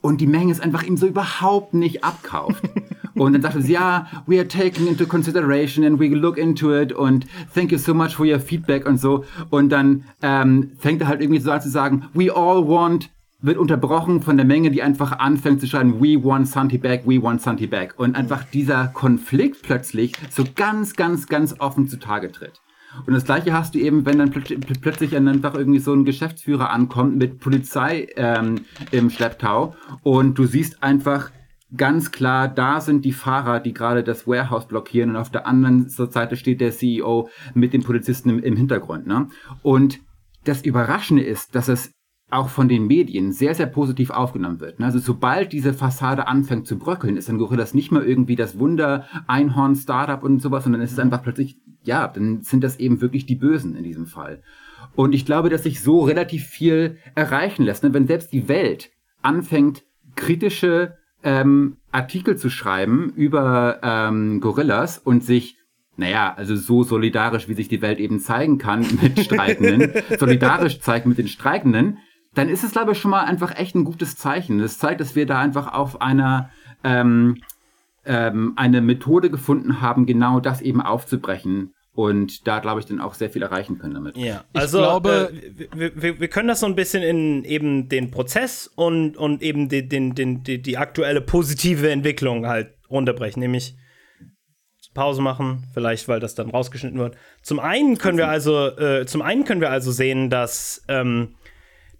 Und die Menge ist einfach ihm so überhaupt nicht abkauft. Und dann sagte sie, ja, we are taking into consideration and we look into it und thank you so much for your feedback und so. Und dann ähm, fängt er halt irgendwie so an zu sagen, we all want wird unterbrochen von der Menge, die einfach anfängt zu schreien, we want Santi back, we want Santi back. Und einfach dieser Konflikt plötzlich so ganz, ganz, ganz offen zutage tritt. Und das gleiche hast du eben, wenn dann plötzlich, plötzlich einfach irgendwie so ein Geschäftsführer ankommt mit Polizei ähm, im Schlepptau und du siehst einfach ganz klar, da sind die Fahrer, die gerade das Warehouse blockieren und auf der anderen Seite steht der CEO mit den Polizisten im, im Hintergrund. Ne? Und das Überraschende ist, dass es auch von den Medien sehr, sehr positiv aufgenommen wird. Also sobald diese Fassade anfängt zu bröckeln, ist dann Gorillas nicht mehr irgendwie das Wunder, Einhorn, Startup und sowas, sondern es ist einfach plötzlich, ja, dann sind das eben wirklich die Bösen in diesem Fall. Und ich glaube, dass sich so relativ viel erreichen lässt. Ne? Wenn selbst die Welt anfängt, kritische ähm, Artikel zu schreiben über ähm, Gorillas und sich naja, also so solidarisch, wie sich die Welt eben zeigen kann mit Streikenden, solidarisch zeigt mit den Streikenden, dann ist es, glaube ich, schon mal einfach echt ein gutes Zeichen. Das zeigt, dass wir da einfach auf einer ähm, ähm, eine Methode gefunden haben, genau das eben aufzubrechen und da glaube ich dann auch sehr viel erreichen können damit. Ja, also ich glaube, äh, wir, wir, wir, können das so ein bisschen in eben den Prozess und, und eben die, den, den, die, die aktuelle positive Entwicklung halt runterbrechen, nämlich Pause machen, vielleicht weil das dann rausgeschnitten wird. Zum einen können wir also, äh, zum einen können wir also sehen, dass ähm,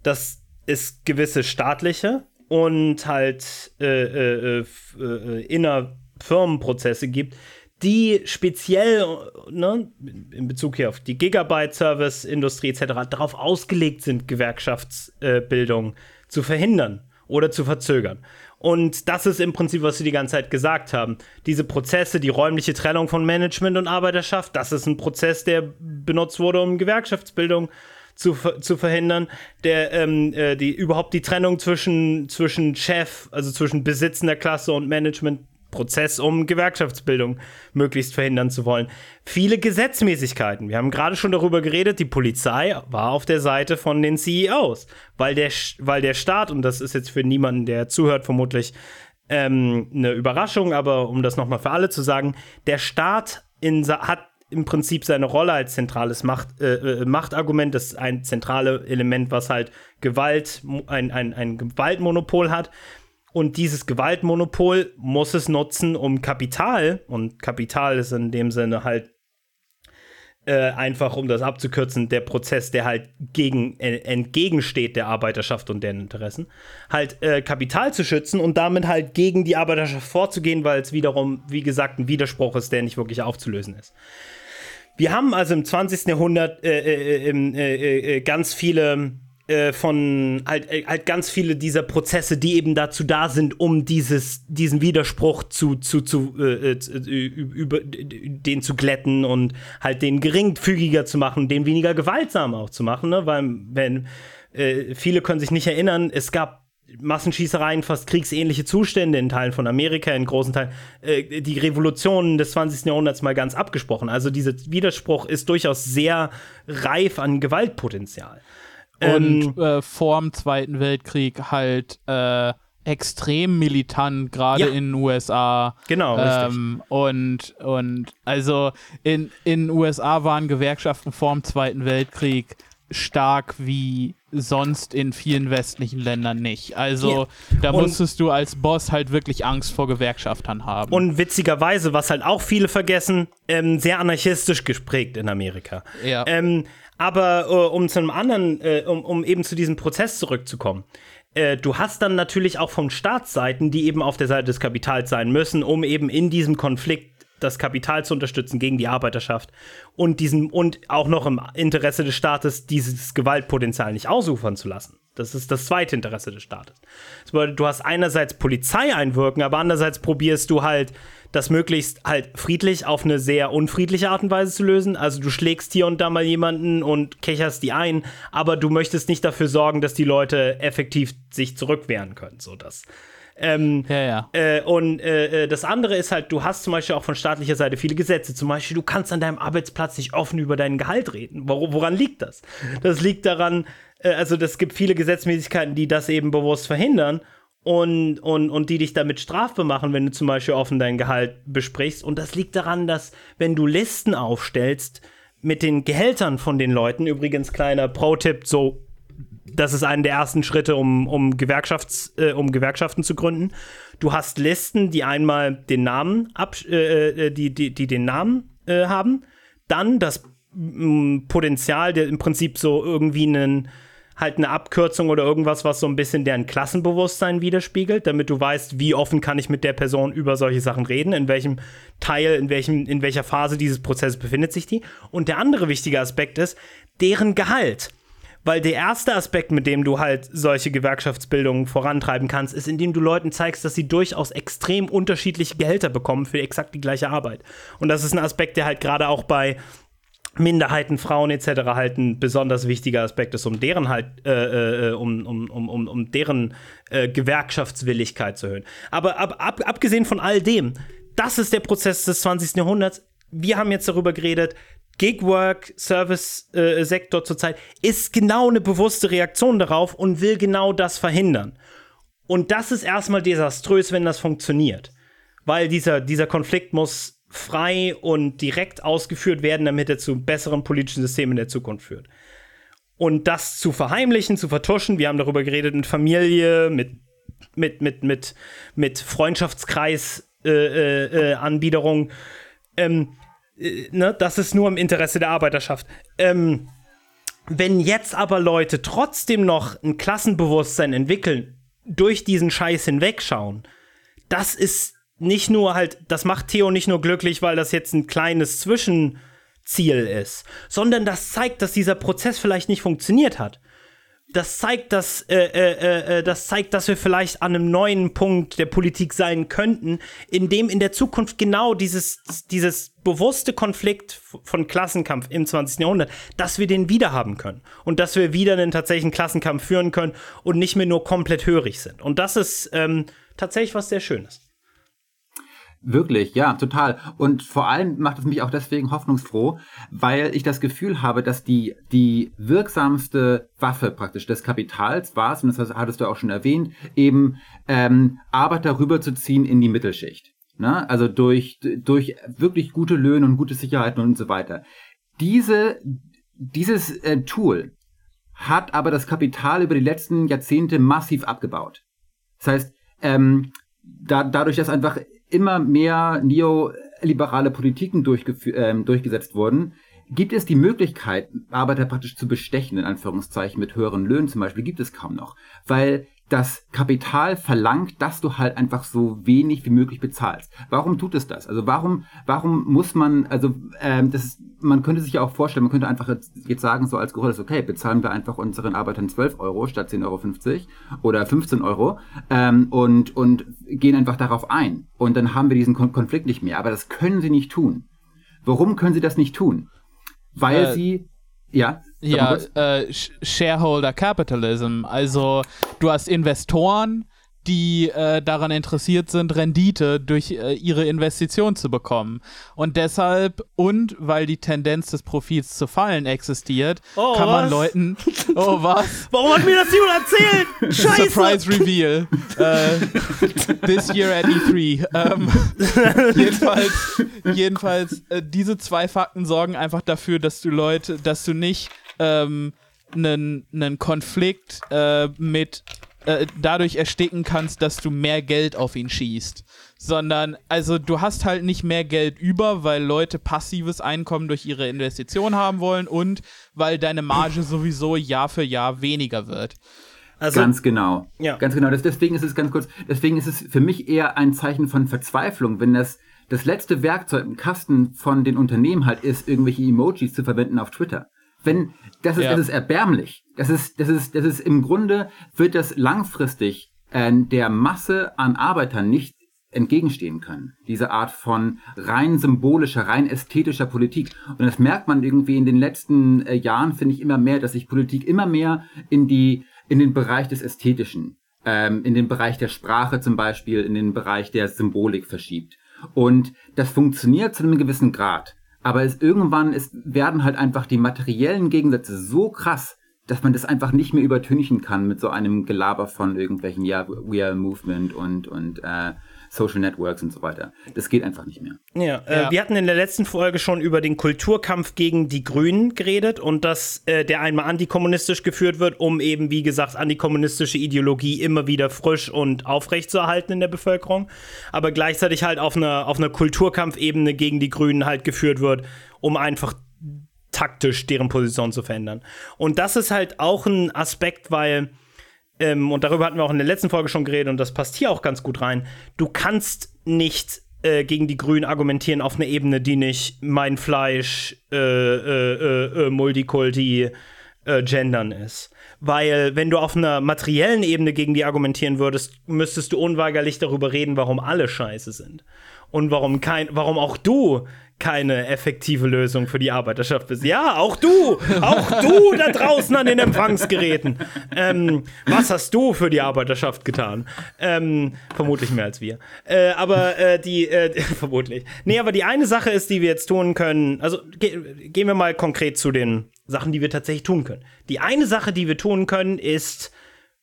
dass es gewisse staatliche und halt äh, äh, äh, äh innerfirmenprozesse gibt, die speziell ne, in Bezug hier auf die Gigabyte-Service-Industrie etc. darauf ausgelegt sind, Gewerkschaftsbildung zu verhindern oder zu verzögern. Und das ist im Prinzip, was sie die ganze Zeit gesagt haben. Diese Prozesse, die räumliche Trennung von Management und Arbeiterschaft, das ist ein Prozess, der benutzt wurde, um Gewerkschaftsbildung äh, zu, zu verhindern, der ähm, äh, die überhaupt die Trennung zwischen, zwischen Chef, also zwischen besitzender Klasse und Management Prozess, um Gewerkschaftsbildung möglichst verhindern zu wollen. Viele Gesetzmäßigkeiten. Wir haben gerade schon darüber geredet, die Polizei war auf der Seite von den CEOs, weil der, weil der Staat, und das ist jetzt für niemanden, der zuhört, vermutlich ähm, eine Überraschung, aber um das nochmal für alle zu sagen, der Staat in, hat im Prinzip seine Rolle als zentrales Macht, äh, äh, Machtargument, das ist ein zentrales Element, was halt Gewalt, ein, ein, ein Gewaltmonopol hat. Und dieses Gewaltmonopol muss es nutzen, um Kapital, und Kapital ist in dem Sinne halt äh, einfach, um das abzukürzen, der Prozess, der halt gegen, äh, entgegensteht der Arbeiterschaft und deren Interessen, halt äh, Kapital zu schützen und damit halt gegen die Arbeiterschaft vorzugehen, weil es wiederum, wie gesagt, ein Widerspruch ist, der nicht wirklich aufzulösen ist. Wir haben also im 20. Jahrhundert äh, äh, ganz viele äh, von halt, äh, halt ganz viele dieser Prozesse, die eben dazu da sind, um dieses, diesen Widerspruch zu, zu, zu über den zu glätten und halt den geringfügiger zu machen, den weniger gewaltsam auch zu machen, ne? Weil wenn viele können sich nicht erinnern, es gab Massenschießereien, fast kriegsähnliche Zustände in Teilen von Amerika, in großen Teilen, äh, die Revolutionen des 20. Jahrhunderts mal ganz abgesprochen. Also dieser Widerspruch ist durchaus sehr reif an Gewaltpotenzial. Und ähm, äh, vor dem Zweiten Weltkrieg halt äh, extrem militant, gerade ja. in den USA. Genau, ähm, Und, und also in den USA waren Gewerkschaften vor dem Zweiten Weltkrieg stark wie sonst in vielen westlichen Ländern nicht. Also yeah. da musstest und, du als Boss halt wirklich Angst vor Gewerkschaftern haben. Und witzigerweise, was halt auch viele vergessen, ähm, sehr anarchistisch gesprägt in Amerika. Ja. Ähm, aber äh, um zu einem anderen, äh, um, um eben zu diesem Prozess zurückzukommen. Äh, du hast dann natürlich auch von Staatsseiten, die eben auf der Seite des Kapitals sein müssen, um eben in diesem Konflikt das Kapital zu unterstützen gegen die Arbeiterschaft und diesen und auch noch im Interesse des Staates dieses Gewaltpotenzial nicht ausufern zu lassen. Das ist das zweite Interesse des Staates. Das bedeutet, du hast einerseits Polizei einwirken, aber andererseits probierst du halt, das möglichst halt friedlich auf eine sehr unfriedliche Art und Weise zu lösen. Also du schlägst hier und da mal jemanden und kecherst die ein, aber du möchtest nicht dafür sorgen, dass die Leute effektiv sich zurückwehren können. So das ähm, ja, ja. Äh, und äh, äh, das andere ist halt, du hast zum Beispiel auch von staatlicher Seite viele Gesetze. Zum Beispiel, du kannst an deinem Arbeitsplatz nicht offen über deinen Gehalt reden. Wor woran liegt das? Das liegt daran, also es gibt viele Gesetzmäßigkeiten, die das eben bewusst verhindern. und, und, und die dich damit strafbar machen, wenn du zum Beispiel offen dein Gehalt besprichst. Und das liegt daran, dass wenn du Listen aufstellst mit den Gehältern von den Leuten, übrigens kleiner Pro-Tipp, so das ist einer der ersten Schritte, um, um, Gewerkschafts, äh, um Gewerkschaften zu gründen. Du hast Listen, die einmal den Namen ab, äh, äh die, die, die den Namen äh, haben, dann das Potenzial, der im Prinzip so irgendwie einen halt eine Abkürzung oder irgendwas, was so ein bisschen deren Klassenbewusstsein widerspiegelt, damit du weißt, wie offen kann ich mit der Person über solche Sachen reden, in welchem Teil, in welchem, in welcher Phase dieses Prozesses befindet sich die. Und der andere wichtige Aspekt ist deren Gehalt. Weil der erste Aspekt, mit dem du halt solche Gewerkschaftsbildungen vorantreiben kannst, ist, indem du Leuten zeigst, dass sie durchaus extrem unterschiedliche Gehälter bekommen für exakt die gleiche Arbeit. Und das ist ein Aspekt, der halt gerade auch bei Minderheiten, Frauen etc. halt ein besonders wichtiger Aspekt ist, um deren halt, äh, äh, um, um, um, um, deren äh, Gewerkschaftswilligkeit zu erhöhen. Aber ab, ab, abgesehen von all dem, das ist der Prozess des 20. Jahrhunderts. Wir haben jetzt darüber geredet, Gigwork, Service-Sektor zurzeit ist genau eine bewusste Reaktion darauf und will genau das verhindern. Und das ist erstmal desaströs, wenn das funktioniert. Weil dieser, dieser Konflikt muss frei und direkt ausgeführt werden, damit er zu besseren politischen Systemen in der Zukunft führt. Und das zu verheimlichen, zu vertuschen, wir haben darüber geredet mit Familie, mit, mit, mit, mit, mit Freundschaftskreis, äh, äh, äh ähm, äh, ne, das ist nur im Interesse der Arbeiterschaft. Ähm, wenn jetzt aber Leute trotzdem noch ein Klassenbewusstsein entwickeln, durch diesen Scheiß hinwegschauen, das ist nicht nur halt, das macht Theo nicht nur glücklich, weil das jetzt ein kleines Zwischenziel ist, sondern das zeigt, dass dieser Prozess vielleicht nicht funktioniert hat das zeigt, dass äh, äh, äh, äh, das zeigt, dass wir vielleicht an einem neuen Punkt der Politik sein könnten, in dem in der Zukunft genau dieses dieses bewusste Konflikt von Klassenkampf im 20. Jahrhundert, dass wir den wieder haben können und dass wir wieder einen tatsächlichen Klassenkampf führen können und nicht mehr nur komplett hörig sind. Und das ist ähm, tatsächlich was sehr Schönes. Wirklich, ja, total. Und vor allem macht es mich auch deswegen hoffnungsfroh, weil ich das Gefühl habe, dass die, die wirksamste Waffe praktisch des Kapitals war es, und das hattest du auch schon erwähnt, eben ähm, Arbeiter rüberzuziehen in die Mittelschicht. Ne? Also durch, durch wirklich gute Löhne und gute Sicherheiten und so weiter. Diese, dieses äh, Tool hat aber das Kapital über die letzten Jahrzehnte massiv abgebaut. Das heißt, ähm, da, dadurch, dass einfach immer mehr neoliberale Politiken äh, durchgesetzt wurden, gibt es die Möglichkeit, Arbeiter praktisch zu bestechen, in Anführungszeichen, mit höheren Löhnen zum Beispiel, gibt es kaum noch. Weil das Kapital verlangt, dass du halt einfach so wenig wie möglich bezahlst. Warum tut es das? Also warum, warum muss man, also ähm, das, man könnte sich ja auch vorstellen, man könnte einfach jetzt, sagen, so als Gerüst, okay, bezahlen wir einfach unseren Arbeitern 12 Euro statt 10,50 Euro oder 15 Euro ähm, und, und gehen einfach darauf ein. Und dann haben wir diesen Kon Konflikt nicht mehr. Aber das können sie nicht tun. Warum können sie das nicht tun? Weil äh, sie ja. Ja, äh, Shareholder Capitalism. Also du hast Investoren, die äh, daran interessiert sind, Rendite durch äh, ihre Investition zu bekommen. Und deshalb, und weil die Tendenz des Profits zu fallen existiert, oh, kann man Leuten. Oh, was? Warum hat mir das jemand erzählt? Scheiße! Surprise Reveal. äh, this year at E3. Ähm, jedenfalls, jedenfalls äh, diese zwei Fakten sorgen einfach dafür, dass du Leute, dass du nicht einen ähm, Konflikt äh, mit äh, dadurch ersticken kannst, dass du mehr Geld auf ihn schießt. Sondern, also du hast halt nicht mehr Geld über, weil Leute passives Einkommen durch ihre Investition haben wollen und weil deine Marge sowieso Jahr für Jahr weniger wird. Also, ganz genau. Ja. Ganz genau. deswegen ist es ganz kurz, deswegen ist es für mich eher ein Zeichen von Verzweiflung, wenn das das letzte Werkzeug im Kasten von den Unternehmen halt ist, irgendwelche Emojis zu verwenden auf Twitter wenn, das ist, ja. das ist erbärmlich. Das ist, das ist, das ist im Grunde, wird das langfristig äh, der Masse an Arbeitern nicht entgegenstehen können. Diese Art von rein symbolischer, rein ästhetischer Politik. Und das merkt man irgendwie in den letzten äh, Jahren, finde ich immer mehr, dass sich Politik immer mehr in die, in den Bereich des Ästhetischen, ähm, in den Bereich der Sprache zum Beispiel, in den Bereich der Symbolik verschiebt. Und das funktioniert zu einem gewissen Grad. Aber es irgendwann ist, werden halt einfach die materiellen Gegensätze so krass, dass man das einfach nicht mehr übertünchen kann mit so einem Gelaber von irgendwelchen, ja, We Are Movement und, und äh, Social Networks und so weiter. Das geht einfach nicht mehr. Ja, äh, ja, wir hatten in der letzten Folge schon über den Kulturkampf gegen die Grünen geredet und dass äh, der einmal antikommunistisch geführt wird, um eben, wie gesagt, antikommunistische Ideologie immer wieder frisch und aufrecht zu erhalten in der Bevölkerung, aber gleichzeitig halt auf einer, auf einer Kulturkampfebene gegen die Grünen halt geführt wird, um einfach taktisch deren Position zu verändern. Und das ist halt auch ein Aspekt, weil ähm, und darüber hatten wir auch in der letzten Folge schon geredet und das passt hier auch ganz gut rein, du kannst nicht äh, gegen die Grünen argumentieren auf einer Ebene, die nicht mein Fleisch, äh, äh, äh, äh Multikulti, äh, gendern ist. Weil, wenn du auf einer materiellen Ebene gegen die argumentieren würdest, müsstest du unweigerlich darüber reden, warum alle scheiße sind. Und warum kein, warum auch du keine effektive Lösung für die Arbeiterschaft bist. Ja, auch du, auch du da draußen an den Empfangsgeräten. Ähm, was hast du für die Arbeiterschaft getan? Ähm, vermutlich mehr als wir. Äh, aber äh, die, äh, vermutlich. Nee, aber die eine Sache ist, die wir jetzt tun können, also ge gehen wir mal konkret zu den Sachen, die wir tatsächlich tun können. Die eine Sache, die wir tun können, ist,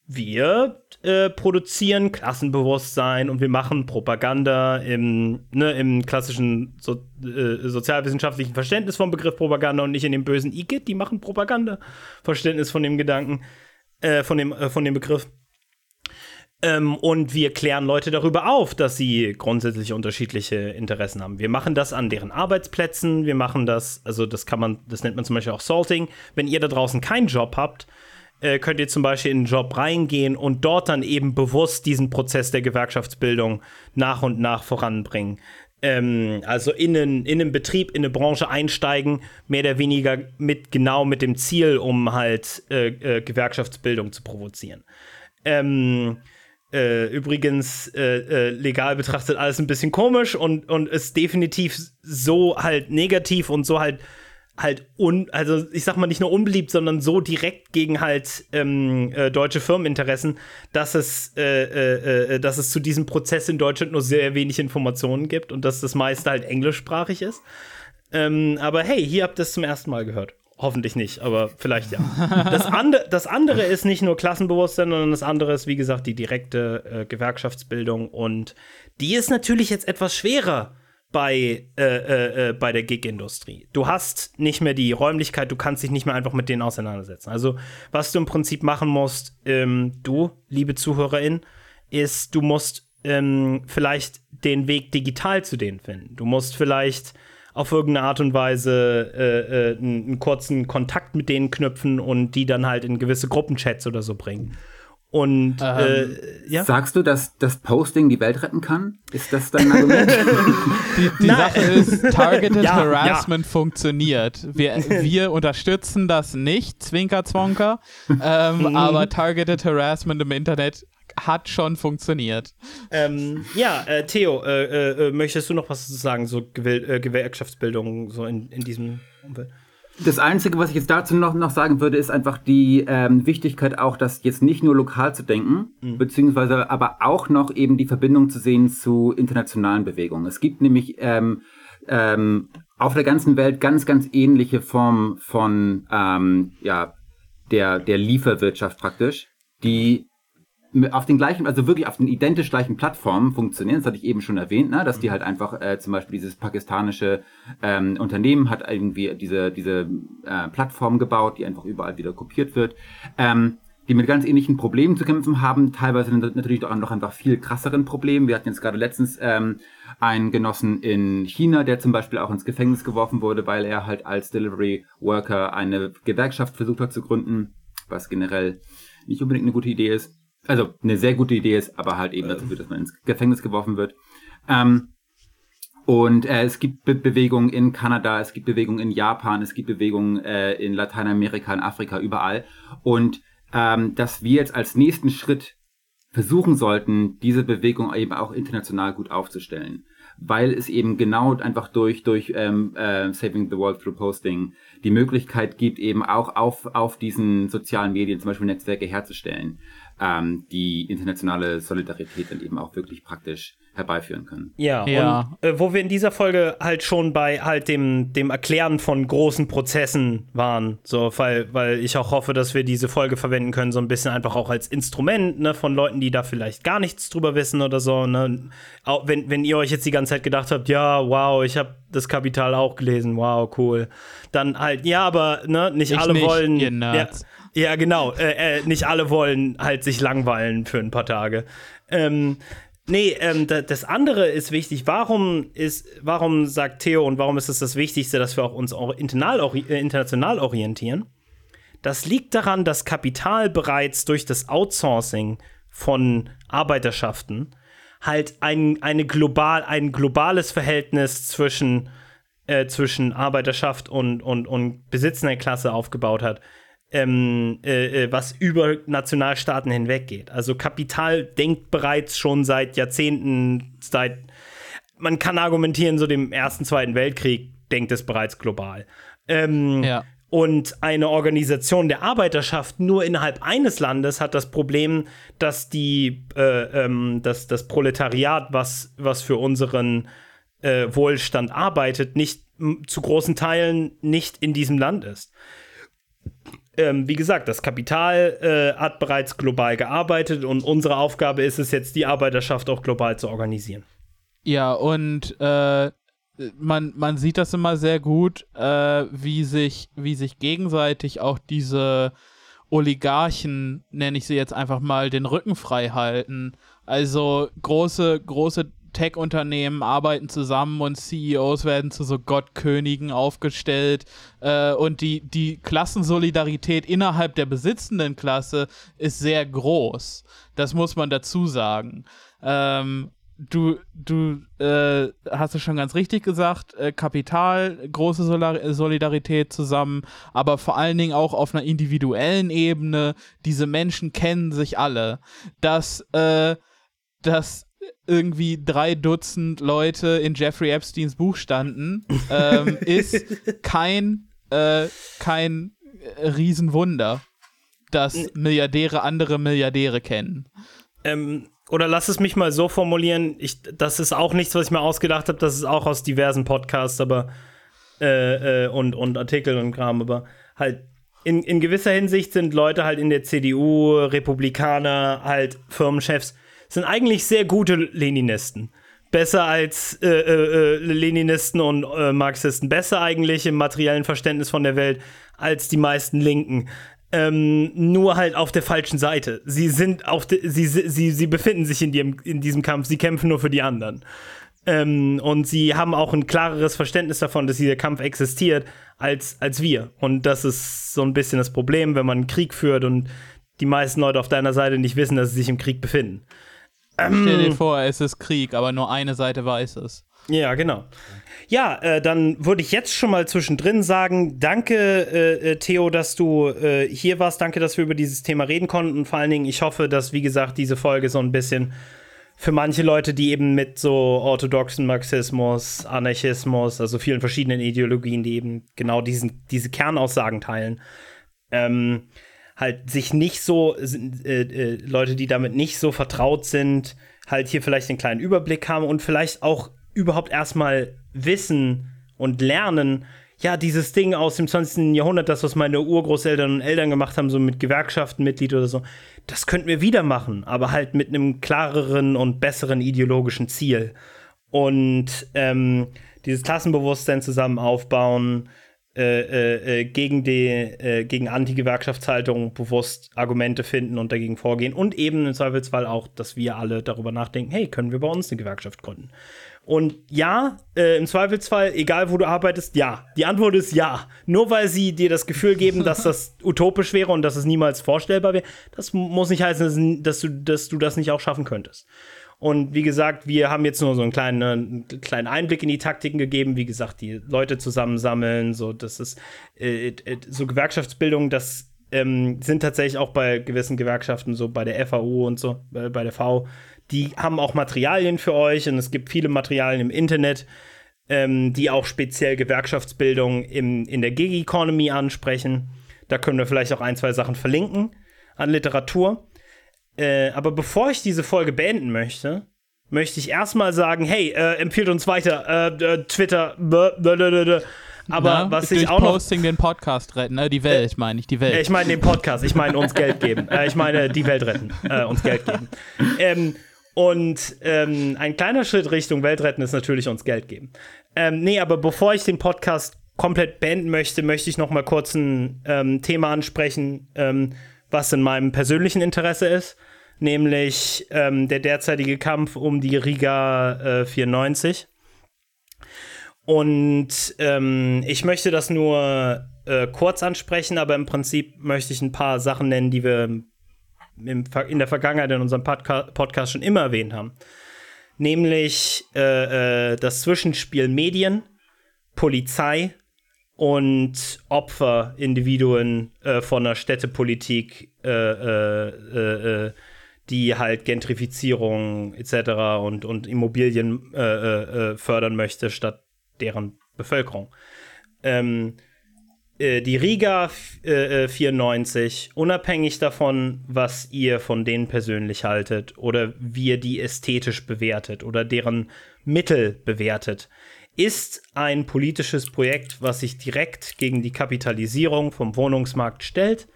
wir äh, produzieren Klassenbewusstsein und wir machen Propaganda im, ne, im klassischen so, äh, sozialwissenschaftlichen Verständnis vom Begriff Propaganda und nicht in dem bösen Igitt. Die machen Propaganda. Verständnis von dem Gedanken, äh, von, dem, äh, von dem Begriff. Ähm, und wir klären Leute darüber auf, dass sie grundsätzlich unterschiedliche Interessen haben. Wir machen das an deren Arbeitsplätzen, wir machen das, also das kann man, das nennt man zum Beispiel auch Salting. Wenn ihr da draußen keinen Job habt, äh, könnt ihr zum Beispiel in einen Job reingehen und dort dann eben bewusst diesen Prozess der Gewerkschaftsbildung nach und nach voranbringen. Ähm, also in einen, in einen Betrieb, in eine Branche einsteigen, mehr oder weniger mit genau mit dem Ziel, um halt äh, äh, Gewerkschaftsbildung zu provozieren. Ähm, äh, übrigens, äh, äh, legal betrachtet alles ein bisschen komisch und, und ist definitiv so halt negativ und so halt halt un, also ich sag mal nicht nur unbeliebt, sondern so direkt gegen halt ähm, äh, deutsche Firmeninteressen, dass es, äh, äh, äh, dass es zu diesem Prozess in Deutschland nur sehr wenig Informationen gibt und dass das meiste halt englischsprachig ist. Ähm, aber hey, hier habt ihr es zum ersten Mal gehört. Hoffentlich nicht, aber vielleicht ja. Das, ande das andere ist nicht nur Klassenbewusstsein, sondern das andere ist, wie gesagt, die direkte äh, Gewerkschaftsbildung und die ist natürlich jetzt etwas schwerer bei, äh, äh, äh, bei der Gig-Industrie. Du hast nicht mehr die Räumlichkeit, du kannst dich nicht mehr einfach mit denen auseinandersetzen. Also, was du im Prinzip machen musst, ähm, du, liebe Zuhörerin, ist, du musst ähm, vielleicht den Weg digital zu denen finden. Du musst vielleicht auf irgendeine Art und Weise äh, äh, einen, einen kurzen Kontakt mit denen knüpfen und die dann halt in gewisse Gruppenchats oder so bringen. Und ähm, äh, ja? sagst du, dass das Posting die Welt retten kann? Ist das dein Argument? die, die Sache ist, Targeted ja, Harassment ja. funktioniert. Wir, wir unterstützen das nicht, Zwinker Zwonker, ähm, mhm. aber Targeted Harassment im Internet hat schon funktioniert. Ähm, ja, äh, Theo, äh, äh, äh möchtest du noch was sagen, so Gew Gewerkschaftsbildung so in, in diesem Umfeld? Das Einzige, was ich jetzt dazu noch, noch sagen würde, ist einfach die ähm, Wichtigkeit auch, das jetzt nicht nur lokal zu denken, mhm. beziehungsweise aber auch noch eben die Verbindung zu sehen zu internationalen Bewegungen. Es gibt nämlich ähm, ähm, auf der ganzen Welt ganz, ganz ähnliche Formen von ähm, ja, der, der Lieferwirtschaft praktisch, die auf den gleichen, also wirklich auf den identisch gleichen Plattformen funktionieren. Das hatte ich eben schon erwähnt, ne? dass die mhm. halt einfach äh, zum Beispiel dieses pakistanische ähm, Unternehmen hat irgendwie diese, diese äh, Plattform gebaut, die einfach überall wieder kopiert wird. Ähm, die mit ganz ähnlichen Problemen zu kämpfen haben, teilweise natürlich auch noch einfach viel krasseren Problemen. Wir hatten jetzt gerade letztens ähm, einen Genossen in China, der zum Beispiel auch ins Gefängnis geworfen wurde, weil er halt als Delivery Worker eine Gewerkschaft versucht hat zu gründen, was generell nicht unbedingt eine gute Idee ist also eine sehr gute Idee ist, aber halt eben dazu führt, dass man ins Gefängnis geworfen wird. Ähm, und äh, es gibt Be Bewegungen in Kanada, es gibt Bewegungen in Japan, es gibt Bewegungen äh, in Lateinamerika, in Afrika, überall. Und ähm, dass wir jetzt als nächsten Schritt versuchen sollten, diese Bewegung eben auch international gut aufzustellen. Weil es eben genau einfach durch, durch ähm, äh, Saving the World Through Posting die Möglichkeit gibt, eben auch auf, auf diesen sozialen Medien zum Beispiel Netzwerke herzustellen ähm, die internationale Solidarität dann eben auch wirklich praktisch herbeiführen können. Ja, Ja. und äh, wo wir in dieser Folge halt schon bei halt dem, dem Erklären von großen Prozessen waren, so, weil, weil ich auch hoffe, dass wir diese Folge verwenden können, so ein bisschen einfach auch als Instrument, ne, von Leuten, die da vielleicht gar nichts drüber wissen oder so, ne. Auch wenn, wenn ihr euch jetzt die ganze Zeit gedacht habt, ja, wow, ich habe das Kapital auch gelesen, wow, cool. Dann halt, ja, aber, ne, nicht Ich alle nicht, wollen. ja, ja, genau. Äh, äh, nicht alle wollen halt sich langweilen für ein paar Tage. Ähm, nee, ähm, da, das andere ist wichtig. Warum ist, warum sagt Theo und warum ist es das Wichtigste, dass wir auch uns auch äh, international orientieren? Das liegt daran, dass Kapital bereits durch das Outsourcing von Arbeiterschaften halt ein, eine global, ein globales Verhältnis zwischen, äh, zwischen Arbeiterschaft und, und, und besitzender Klasse aufgebaut hat, ähm, äh, äh, was über Nationalstaaten hinweggeht. Also Kapital denkt bereits schon seit Jahrzehnten, seit man kann argumentieren, so dem Ersten, Zweiten Weltkrieg denkt es bereits global. Ähm, Ja. Und eine Organisation der Arbeiterschaft nur innerhalb eines Landes hat das Problem, dass die, äh, ähm, dass das Proletariat, was, was für unseren äh, Wohlstand arbeitet, nicht zu großen Teilen nicht in diesem Land ist. Ähm, wie gesagt, das Kapital äh, hat bereits global gearbeitet und unsere Aufgabe ist es jetzt, die Arbeiterschaft auch global zu organisieren. Ja, und äh, man, man sieht das immer sehr gut, äh, wie, sich, wie sich gegenseitig auch diese Oligarchen, nenne ich sie jetzt einfach mal, den Rücken frei halten. Also große, große Tech-Unternehmen arbeiten zusammen und CEOs werden zu so Gottkönigen aufgestellt. Äh, und die, die Klassensolidarität innerhalb der besitzenden Klasse ist sehr groß. Das muss man dazu sagen. Ähm, du, du äh, hast es schon ganz richtig gesagt, äh, Kapital, große Solar Solidarität zusammen, aber vor allen Dingen auch auf einer individuellen Ebene. Diese Menschen kennen sich alle. Dass, äh, dass irgendwie drei Dutzend Leute in Jeffrey Epsteins Buch standen, ähm, ist kein, äh, kein äh, Riesenwunder, dass Milliardäre andere Milliardäre kennen. Ähm, oder lass es mich mal so formulieren, ich, das ist auch nichts, was ich mir ausgedacht habe, das ist auch aus diversen Podcasts, aber äh, äh, und, und Artikeln und Kram, aber halt in, in gewisser Hinsicht sind Leute halt in der CDU, Republikaner, halt Firmenchefs, sind eigentlich sehr gute Leninisten. Besser als äh, äh, äh, Leninisten und äh, Marxisten. Besser eigentlich im materiellen Verständnis von der Welt als die meisten Linken. Ähm, nur halt auf der falschen Seite. Sie sind auf sie, sie, sie befinden sich in, dem, in diesem Kampf, sie kämpfen nur für die anderen. Ähm, und sie haben auch ein klareres Verständnis davon, dass dieser Kampf existiert, als, als wir. Und das ist so ein bisschen das Problem, wenn man einen Krieg führt und die meisten Leute auf deiner Seite nicht wissen, dass sie sich im Krieg befinden. Stell dir vor, es ist Krieg, aber nur eine Seite weiß es. Ja, genau. Ja, äh, dann würde ich jetzt schon mal zwischendrin sagen, danke äh, äh, Theo, dass du äh, hier warst. Danke, dass wir über dieses Thema reden konnten. Und vor allen Dingen, ich hoffe, dass, wie gesagt, diese Folge so ein bisschen für manche Leute, die eben mit so orthodoxen Marxismus, Anarchismus, also vielen verschiedenen Ideologien, die eben genau diesen, diese Kernaussagen teilen, ähm, halt sich nicht so, äh, äh, Leute, die damit nicht so vertraut sind, halt hier vielleicht einen kleinen Überblick haben und vielleicht auch überhaupt erstmal wissen und lernen, ja, dieses Ding aus dem 20. Jahrhundert, das, was meine Urgroßeltern und Eltern gemacht haben, so mit Gewerkschaften, Mitglied oder so, das könnten wir wieder machen, aber halt mit einem klareren und besseren ideologischen Ziel. Und ähm, dieses Klassenbewusstsein zusammen aufbauen, äh, äh, gegen die äh, gegen Anti-Gewerkschaftshaltung bewusst Argumente finden und dagegen vorgehen und eben im Zweifelsfall auch, dass wir alle darüber nachdenken, hey, können wir bei uns eine Gewerkschaft gründen? Und ja, äh, im Zweifelsfall, egal wo du arbeitest, ja. Die Antwort ist ja. Nur weil sie dir das Gefühl geben, dass das utopisch wäre und dass es niemals vorstellbar wäre, das muss nicht heißen, dass du, dass du das nicht auch schaffen könntest. Und wie gesagt, wir haben jetzt nur so einen kleinen, einen kleinen Einblick in die Taktiken gegeben. Wie gesagt, die Leute zusammensammeln, so das ist äh, äh, so Gewerkschaftsbildung, das ähm, sind tatsächlich auch bei gewissen Gewerkschaften, so bei der FAU und so, äh, bei der V, die haben auch Materialien für euch und es gibt viele Materialien im Internet, ähm, die auch speziell Gewerkschaftsbildung im, in der Gig Economy ansprechen. Da können wir vielleicht auch ein, zwei Sachen verlinken an Literatur. Äh, aber bevor ich diese Folge beenden möchte, möchte ich erstmal sagen, hey, äh, empfiehlt uns weiter, äh, äh Twitter, blablabla. aber Na, was ich auch noch Posting den Podcast retten, ne? die Welt, äh, meine ich, die Welt. Ich meine den Podcast, ich meine uns Geld geben, äh, ich meine die Welt retten, äh, uns Geld geben. Ähm, und ähm, ein kleiner Schritt Richtung Welt retten ist natürlich uns Geld geben. Ähm, nee, aber bevor ich den Podcast komplett beenden möchte, möchte ich noch mal kurz ein ähm, Thema ansprechen, ähm, was in meinem persönlichen Interesse ist nämlich ähm, der derzeitige Kampf um die Riga äh, 94. Und ähm, ich möchte das nur äh, kurz ansprechen, aber im Prinzip möchte ich ein paar Sachen nennen, die wir im, in der Vergangenheit in unserem Podca Podcast schon immer erwähnt haben. Nämlich äh, äh, das Zwischenspiel Medien, Polizei und Opfer, Individuen äh, von der Städtepolitik äh, äh, die halt Gentrifizierung etc. und, und Immobilien äh, äh, äh, fördern möchte, statt deren Bevölkerung. Ähm, äh, die Riga 94, äh, unabhängig davon, was ihr von denen persönlich haltet oder wie ihr die ästhetisch bewertet oder deren Mittel bewertet, ist ein politisches Projekt, was sich direkt gegen die Kapitalisierung vom Wohnungsmarkt stellt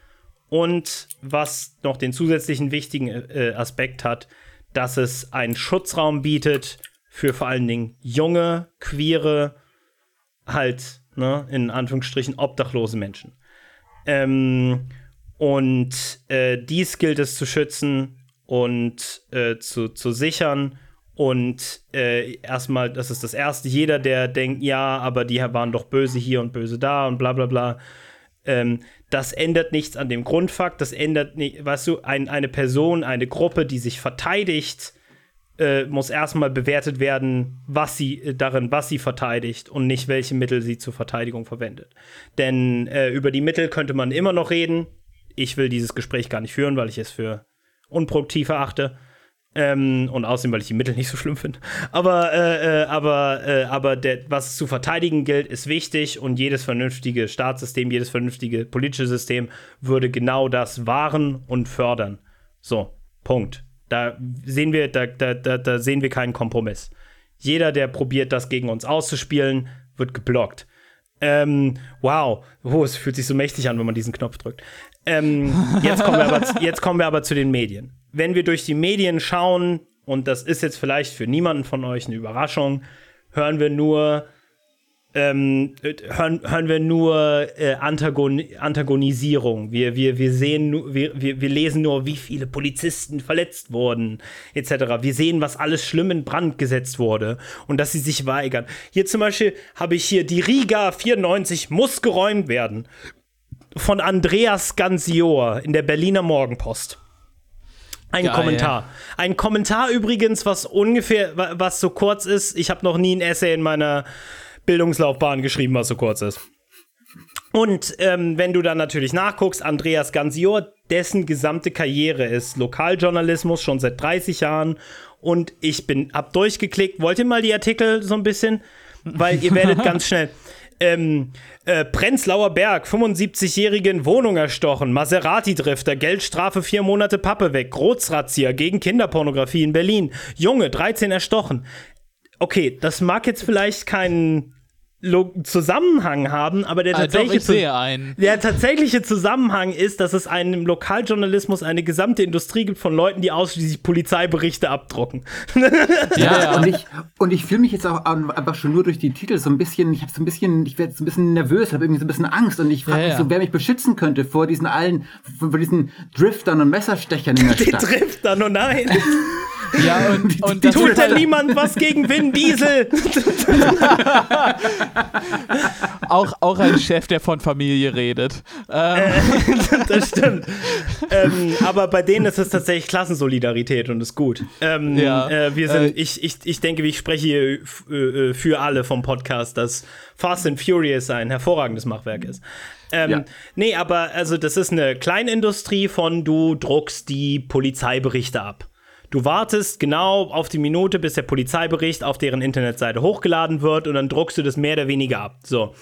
und was noch den zusätzlichen wichtigen äh, Aspekt hat, dass es einen Schutzraum bietet für vor allen Dingen junge, queere, halt, ne, in Anführungsstrichen obdachlose Menschen. Ähm, und äh, dies gilt es zu schützen und äh, zu, zu sichern. Und äh, erstmal, das ist das Erste, jeder, der denkt, ja, aber die waren doch böse hier und böse da und bla bla bla, ähm, das ändert nichts an dem Grundfakt, das ändert nicht, weißt du, ein, eine Person, eine Gruppe, die sich verteidigt, äh, muss erstmal bewertet werden, was sie äh, darin, was sie verteidigt und nicht welche Mittel sie zur Verteidigung verwendet. Denn äh, über die Mittel könnte man immer noch reden. Ich will dieses Gespräch gar nicht führen, weil ich es für unproduktiv erachte. Ähm, und außerdem, weil ich die Mittel nicht so schlimm finde. Aber, äh, äh, aber, äh, aber der, was zu verteidigen gilt, ist wichtig und jedes vernünftige Staatssystem, jedes vernünftige politische System würde genau das wahren und fördern. So, Punkt. Da sehen wir, da, da, da, da sehen wir keinen Kompromiss. Jeder, der probiert, das gegen uns auszuspielen, wird geblockt. Ähm, wow, oh, es fühlt sich so mächtig an, wenn man diesen Knopf drückt. Ähm, jetzt, kommen wir aber, jetzt kommen wir aber zu den Medien wenn wir durch die Medien schauen, und das ist jetzt vielleicht für niemanden von euch eine Überraschung, hören wir nur, ähm, hören, hören wir nur äh, Antagon Antagonisierung. Wir, wir, wir sehen wir, wir, wir lesen nur, wie viele Polizisten verletzt wurden, etc. Wir sehen, was alles schlimm in Brand gesetzt wurde und dass sie sich weigern. Hier zum Beispiel habe ich hier die Riga 94 muss geräumt werden. Von Andreas Gansior in der Berliner Morgenpost. Ein Geil. Kommentar. Ein Kommentar übrigens, was ungefähr, was so kurz ist. Ich habe noch nie ein Essay in meiner Bildungslaufbahn geschrieben, was so kurz ist. Und ähm, wenn du dann natürlich nachguckst, Andreas Gansior, dessen gesamte Karriere ist Lokaljournalismus schon seit 30 Jahren. Und ich bin hab durchgeklickt. Wollt ihr mal die Artikel so ein bisschen? Weil ihr werdet ganz schnell. Ähm, äh, Prenzlauer Berg, 75-jährigen Wohnung erstochen, Maserati-Drifter, Geldstrafe vier Monate Pappe weg, Großrazzia gegen Kinderpornografie in Berlin, Junge, 13 erstochen. Okay, das mag jetzt vielleicht keinen Zusammenhang haben, aber der tatsächliche, ah, der tatsächliche Zusammenhang ist, dass es einen im Lokaljournalismus eine gesamte Industrie gibt von Leuten, die ausschließlich Polizeiberichte abdrucken. Ja, ja. und ich, und ich fühle mich jetzt auch einfach schon nur durch die Titel so ein bisschen, ich habe so ein bisschen, ich werde so ein bisschen nervös, habe irgendwie so ein bisschen Angst und ich frage ja, mich so, wer mich beschützen könnte vor diesen allen, vor diesen Driftern und Messerstechern in der die Stadt. Die Driftern, oh nein. Ja, und, und das tut denn niemand was gegen Vin Diesel? auch, auch ein Chef, der von Familie redet. Ähm. Äh, das stimmt. ähm, aber bei denen ist es tatsächlich Klassensolidarität und ist gut. Ähm, ja. Äh, wir sind, äh, ich, ich, ich denke, ich spreche hier äh, für alle vom Podcast, dass Fast and Furious ein hervorragendes Machwerk ist. Ähm, ja. Nee, aber also das ist eine Kleinindustrie von du druckst die Polizeiberichte ab. Du wartest genau auf die Minute, bis der Polizeibericht auf deren Internetseite hochgeladen wird und dann druckst du das mehr oder weniger ab. So.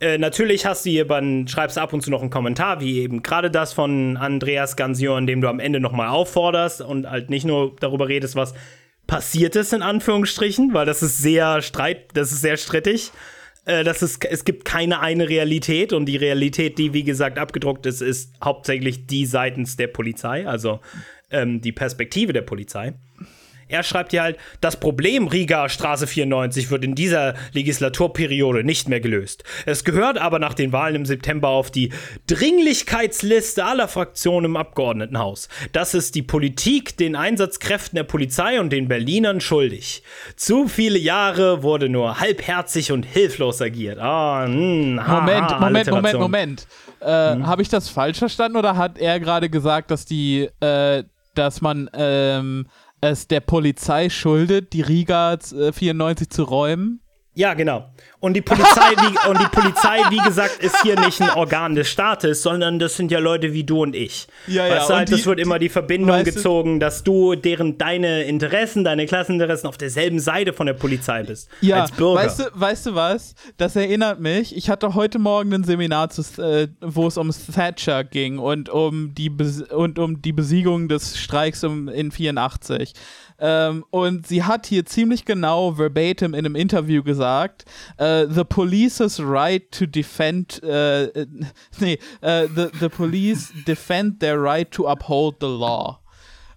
Äh, natürlich hast du hier beim, schreibst ab und zu noch einen Kommentar, wie eben gerade das von Andreas Gansio, in dem du am Ende nochmal aufforderst und halt nicht nur darüber redest, was passiert ist, in Anführungsstrichen, weil das ist sehr streit, das ist sehr strittig. Äh, das ist, es gibt keine eine Realität und die Realität, die wie gesagt abgedruckt ist, ist hauptsächlich die seitens der Polizei, also ähm, die Perspektive der Polizei. Er schreibt hier halt, das Problem Riga Straße 94 wird in dieser Legislaturperiode nicht mehr gelöst. Es gehört aber nach den Wahlen im September auf die Dringlichkeitsliste aller Fraktionen im Abgeordnetenhaus. Das ist die Politik den Einsatzkräften der Polizei und den Berlinern schuldig. Zu viele Jahre wurde nur halbherzig und hilflos agiert. Ah, mh, ha, Moment, ha, Moment, Moment, Alliteration. Moment. Äh, Mhm. Habe ich das falsch verstanden oder hat er gerade gesagt, dass die, äh, dass man ähm, es der Polizei schuldet, die Riga äh, 94 zu räumen? Ja, genau. Und die Polizei, wie, und die Polizei, wie gesagt, ist hier nicht ein Organ des Staates, sondern das sind ja Leute wie du und ich. Ja, ja, Weißt du, halt, die- es wird immer die Verbindung gezogen, dass du deren deine Interessen, deine Klasseninteressen auf derselben Seite von der Polizei bist. Ja, als Bürger. weißt du, weißt du was? Das erinnert mich. Ich hatte heute Morgen ein Seminar, zu, äh, wo es um Thatcher ging und um die Bes und um die Besiegung des Streiks um, in 84. Ähm, und sie hat hier ziemlich genau verbatim in einem Interview gesagt, äh, the police's right to defend, äh, nee, äh, the, the police defend their right to uphold the law.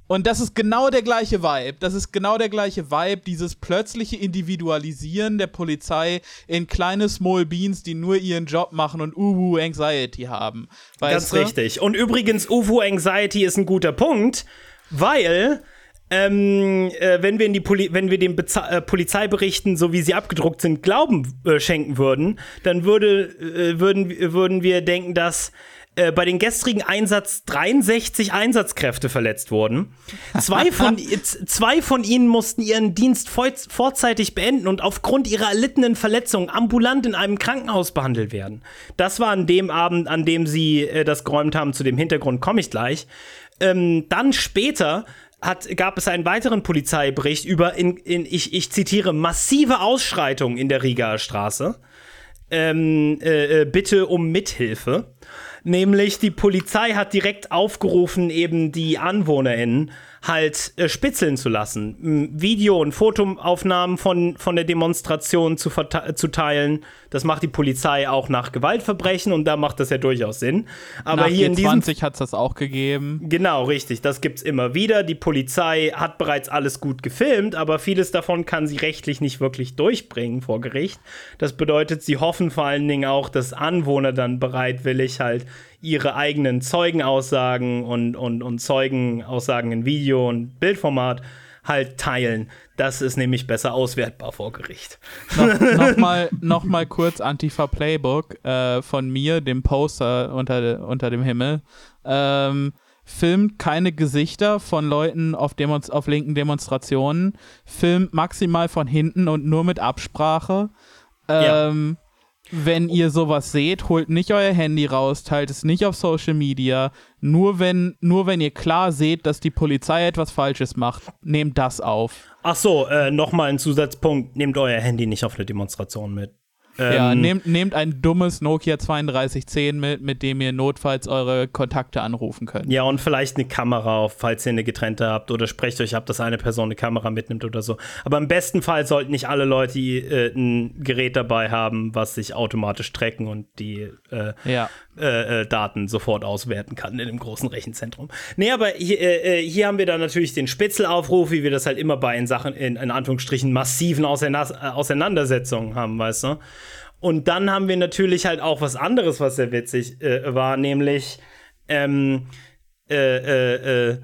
Und das ist genau der gleiche Vibe. Das ist genau der gleiche Vibe, dieses plötzliche Individualisieren der Polizei in kleine Small Beans, die nur ihren Job machen und Uwu Anxiety haben. Weißt Ganz du? richtig. Und übrigens, UFO Anxiety ist ein guter Punkt, weil ähm, äh, wenn wir in die Poli wenn wir den Beza äh, Polizeiberichten, so wie sie abgedruckt sind, Glauben äh, schenken würden, dann würde, äh, würden, würden wir denken, dass äh, bei den gestrigen Einsatz 63 Einsatzkräfte verletzt wurden. Zwei von, zwei von ihnen mussten ihren Dienst vor vorzeitig beenden und aufgrund ihrer erlittenen Verletzungen ambulant in einem Krankenhaus behandelt werden. Das war an dem Abend, an dem sie äh, das geräumt haben. Zu dem Hintergrund komme ich gleich. Ähm, dann später hat, gab es einen weiteren Polizeibericht über, in, in, ich, ich zitiere, massive Ausschreitungen in der Rigaer Straße. Ähm, äh, äh, bitte um Mithilfe. Nämlich die Polizei hat direkt aufgerufen, eben die AnwohnerInnen halt äh, spitzeln zu lassen. Video- und Fotoaufnahmen von, von der Demonstration zu, zu teilen. Das macht die Polizei auch nach Gewaltverbrechen und da macht das ja durchaus Sinn. Aber Nach hier in diesem G20 hat es das auch gegeben. Genau, richtig. Das gibt's immer wieder. Die Polizei hat bereits alles gut gefilmt, aber vieles davon kann sie rechtlich nicht wirklich durchbringen vor Gericht. Das bedeutet, sie hoffen vor allen Dingen auch, dass Anwohner dann bereitwillig halt ihre eigenen Zeugenaussagen und, und, und Zeugenaussagen in Video- und Bildformat halt teilen. Das ist nämlich besser auswertbar vor Gericht. noch, noch, mal, noch mal kurz Antifa Playbook äh, von mir, dem Poster unter, unter dem Himmel. Ähm, filmt keine Gesichter von Leuten auf, Demonst auf linken Demonstrationen. Filmt maximal von hinten und nur mit Absprache. Ja. Wenn ihr sowas seht, holt nicht euer Handy raus, teilt es nicht auf Social Media. Nur wenn, nur wenn ihr klar seht, dass die Polizei etwas Falsches macht, nehmt das auf. Ach so, äh, nochmal ein Zusatzpunkt. Nehmt euer Handy nicht auf eine Demonstration mit. Ja, Ähm, nehmt, nehmt ein dummes Nokia 3210 mit, mit dem ihr notfalls eure Kontakte anrufen könnt. Ja, und vielleicht eine Kamera, auf, falls ihr eine getrennte habt oder sprecht euch ab, dass eine Person eine Kamera mitnimmt oder so. Aber im besten Fall sollten nicht alle Leute äh, ein Gerät dabei haben, was sich automatisch tracken und die äh, Ja. äh, äh, Daten sofort auswerten kann in dem großen Rechenzentrum. Nee, aber hier, äh, äh, hier haben wir dann natürlich den Spitzelaufruf, wie wir das halt immer bei in Sachen, in, in Anführungsstrichen, massiven Auseina- Auseinandersetzungen haben, weißt du? Und dann haben wir natürlich halt auch was anderes, was sehr witzig äh, war, nämlich ähm, äh, äh, äh,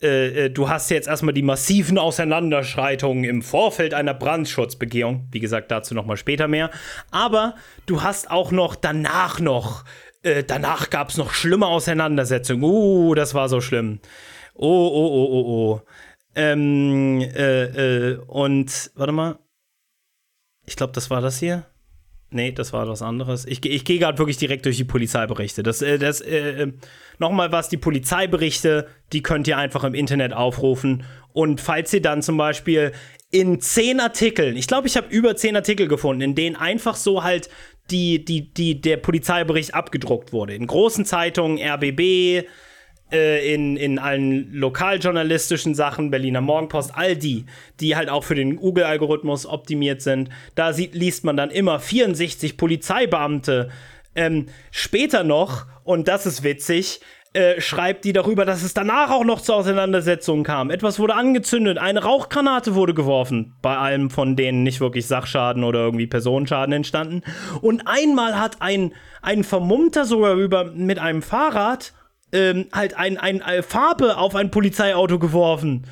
äh, du hast jetzt erstmal die massiven Auseinanderschreitungen im Vorfeld einer Brandschutzbegehung. Wie gesagt, dazu nochmal später mehr. Aber du hast auch noch danach noch, äh, danach gab es noch schlimme Auseinandersetzungen. Uh, das war so schlimm. Oh, oh, oh, oh, oh. Ähm, äh, äh, und, warte mal. Ich glaube, das war das hier. Nee, das war was anderes. Ich, ich gehe gerade wirklich direkt durch die Polizeiberichte. Das, äh, das, äh, äh, nochmal was, die Polizeiberichte, die könnt ihr einfach im Internet aufrufen. Und falls ihr dann zum Beispiel in zehn Artikeln, ich glaube, ich habe über zehn Artikel gefunden, in denen einfach so halt die, die, die der Polizeibericht abgedruckt wurde. In großen Zeitungen, RBB, äh, in, in allen lokaljournalistischen Sachen, Berliner Morgenpost, all die, die halt auch für den Google-Algorithmus optimiert sind. Da sieht, liest man dann immer 64 Polizeibeamte. Ähm, später noch, und das ist witzig, äh, schreibt die darüber, dass es danach auch noch zu Auseinandersetzungen kam. Etwas wurde angezündet, eine Rauchgranate wurde geworfen. Bei allem von denen nicht wirklich Sachschaden oder irgendwie Personenschaden entstanden. Und einmal hat ein, ein Vermummter sogar über mit einem Fahrrad ähm, halt ein, ein, ein, Farbe auf ein Polizeiauto geworfen.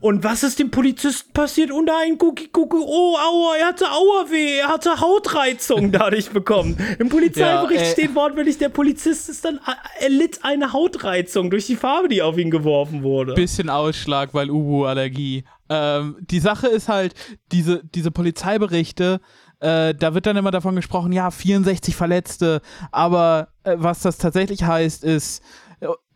Und was ist dem Polizisten passiert? Oh nein, Gucki, Gucki, oh, aua, er hatte Auerweh, er hatte Hautreizung dadurch bekommen. Im Polizeibericht ja, äh, steht wortwörtlich, der Polizist ist dann, er litt eine Hautreizung durch die Farbe, die auf ihn geworfen wurde. Bisschen Ausschlag, weil Ubu-Allergie. Ähm, die Sache ist halt, diese, diese Polizeiberichte, äh, da wird dann immer davon gesprochen, ja, 64 Verletzte, aber äh, was das tatsächlich heißt, ist,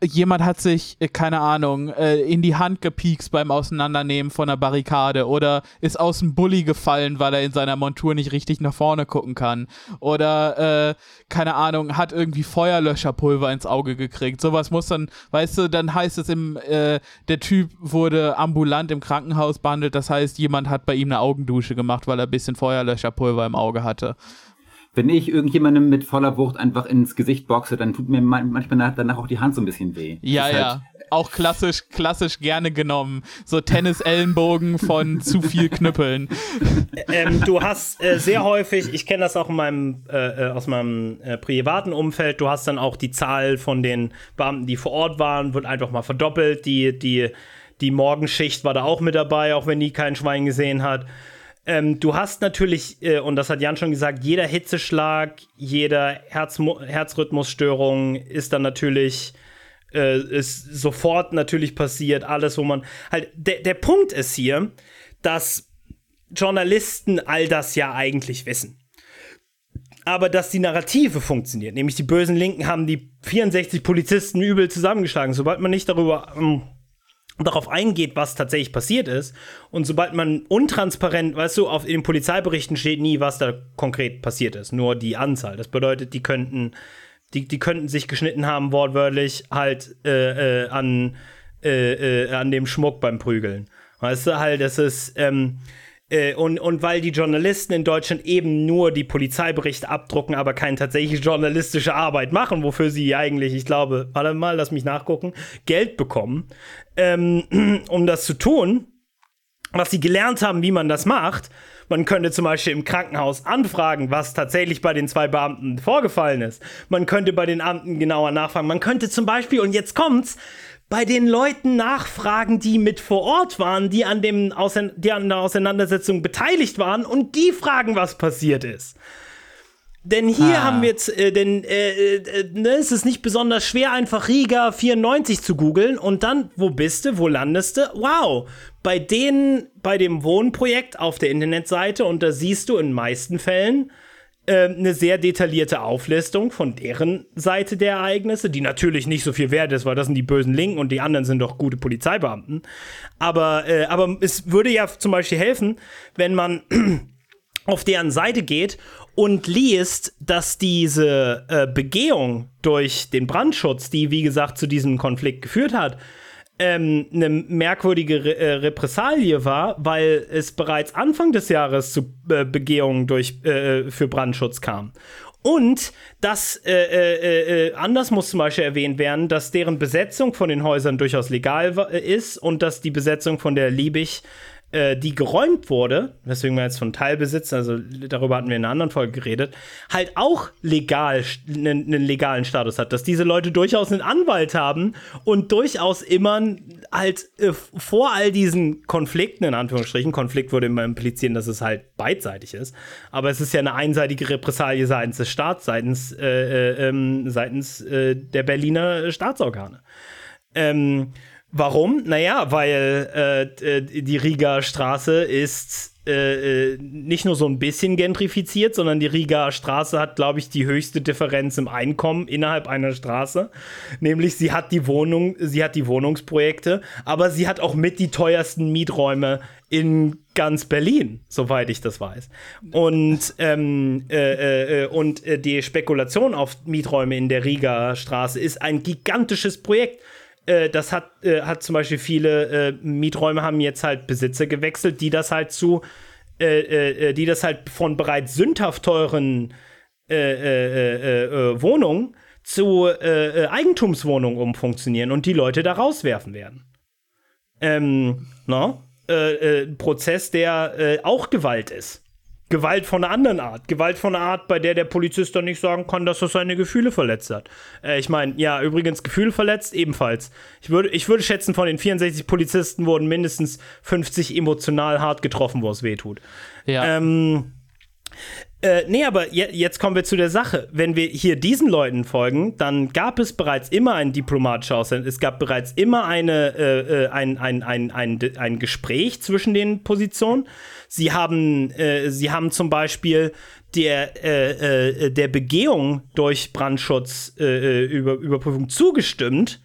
jemand hat sich, äh, keine Ahnung, äh, in die Hand gepiekst beim Auseinandernehmen von einer Barrikade oder ist aus dem Bulli gefallen, weil er in seiner Montur nicht richtig nach vorne gucken kann. Oder, äh, keine Ahnung, hat irgendwie Feuerlöscherpulver ins Auge gekriegt. Sowas muss dann, weißt du, dann heißt es im, äh, der Typ wurde ambulant im Krankenhaus behandelt, das heißt, jemand hat bei ihm eine Augendusche gemacht, weil er ein bisschen Feuerlöscherpulver im Auge hatte wenn ich irgendjemandem mit voller Wucht einfach ins Gesicht boxe, dann tut mir manchmal danach auch die Hand so ein bisschen weh. Ja, ja. Halt auch klassisch, klassisch gerne genommen. So Tennis-Ellenbogen von zu viel Knüppeln. Ähm, du hast äh, sehr häufig, ich kenne das auch in meinem, äh, äh, aus meinem äh, privaten Umfeld, du hast dann auch die Zahl von den Beamten, die vor Ort waren, wird einfach mal verdoppelt. Die, die, die Morgenschicht war da auch mit dabei, auch wenn die kein Schwein gesehen hat. Ähm, du hast natürlich, äh, und das hat Jan schon gesagt, jeder Hitzeschlag, jeder Herz Herzrhythmusstörung ist dann natürlich äh, ist sofort natürlich passiert. Alles, wo man halt. Der, der Punkt ist hier, dass Journalisten all das ja eigentlich wissen. Aber dass die Narrative funktioniert, nämlich die bösen Linken haben die 64 Polizisten übel zusammengeschlagen. Sobald man nicht darüber ähm, darauf eingeht, was tatsächlich passiert ist. Und sobald man untransparent, weißt du, auf in den Polizeiberichten steht nie, was da konkret passiert ist, nur die Anzahl. Das bedeutet, die könnten, die, die könnten sich geschnitten haben, wortwörtlich halt äh, äh, an, äh, äh an dem Schmuck beim Prügeln. Weißt du, halt, das ist, ähm, äh, und, und weil die Journalisten in Deutschland eben nur die Polizeiberichte abdrucken, aber keine tatsächliche journalistische Arbeit machen, wofür sie eigentlich, ich glaube, warte mal, lass mich nachgucken, Geld bekommen, ähm, um das zu tun, was sie gelernt haben, wie man das macht. Man könnte zum Beispiel im Krankenhaus anfragen, was tatsächlich bei den zwei Beamten vorgefallen ist. Man könnte bei den Beamten genauer nachfragen. Man könnte zum Beispiel, und jetzt kommt's, bei den Leuten nachfragen, die mit vor Ort waren, die an, dem die an der Auseinandersetzung beteiligt waren und die fragen, was passiert ist. Denn hier ah. haben wir jetzt, äh, denn äh, äh, ne, es ist nicht besonders schwer, einfach Riga 94 zu googeln und dann, wo bist du, wo landest du? Wow, bei denen, bei dem Wohnprojekt auf der Internetseite und da siehst du in meisten Fällen eine sehr detaillierte Auflistung von deren Seite der Ereignisse, die natürlich nicht so viel wert ist, weil das sind die bösen Linken und die anderen sind doch gute Polizeibeamten. Aber, äh, aber es würde ja zum Beispiel helfen, wenn man auf deren Seite geht und liest, dass diese äh, Begehung durch den Brandschutz, die wie gesagt zu diesem Konflikt geführt hat, ähm, eine merkwürdige Re äh, Repressalie war, weil es bereits Anfang des Jahres zu äh, Begehungen durch, äh, für Brandschutz kam. Und das, äh, äh, äh, anders muss zum Beispiel erwähnt werden, dass deren Besetzung von den Häusern durchaus legal ist und dass die Besetzung von der Liebig äh, die geräumt wurde, weswegen wir jetzt von Teilbesitz, also darüber hatten wir in einer anderen Folge geredet, halt auch legal einen, einen legalen Status hat, dass diese Leute durchaus einen Anwalt haben und durchaus immer halt äh, vor all diesen Konflikten, in Anführungsstrichen, Konflikt würde immer implizieren, dass es halt beidseitig ist, aber es ist ja eine einseitige Repressalie seitens des Staats, seitens, äh, äh ähm, seitens äh, der Berliner Staatsorgane. Ähm, Warum? Naja, weil äh, die Riga Straße ist äh, äh, nicht nur so ein bisschen gentrifiziert, sondern die Riga Straße hat, glaube ich, die höchste Differenz im Einkommen innerhalb einer Straße. Nämlich sie hat die Wohnung, sie hat die Wohnungsprojekte, aber sie hat auch mit die teuersten Mieträume in ganz Berlin, soweit ich das weiß. Und, ähm, äh, äh, und äh, die Spekulation auf Mieträume in der Riga Straße ist ein gigantisches Projekt äh, das hat, äh, hat zum Beispiel viele äh, Mieträume haben jetzt halt Besitzer gewechselt, die das halt zu, äh, äh, die das halt von bereits sündhaft teuren Wohnungen zu Eigentumswohnungen umfunktionieren und die Leute da rauswerfen werden. Ähm, no? Prozess, der auch Gewalt ist. Gewalt von einer anderen Art. Gewalt von einer Art, bei der der Polizist dann nicht sagen kann, dass er seine Gefühle verletzt hat. Äh, ich meine, ja, übrigens Gefühle verletzt ebenfalls. Ich würde, ich würde schätzen, von den 64 Polizisten wurden mindestens 50 emotional hart getroffen, wo es weh tut. Ja. Ähm, äh, nee, aber je, jetzt kommen wir zu der Sache. Wenn wir hier diesen Leuten folgen, dann gab es bereits immer ein diplomatisches Ausland. Es gab bereits immer eine, äh, äh, ein, ein, ein, ein, ein Gespräch zwischen den Positionen. Sie haben, äh, sie haben zum Beispiel der, äh, äh, der Begehung durch Brandschutzüberprüfung zugestimmt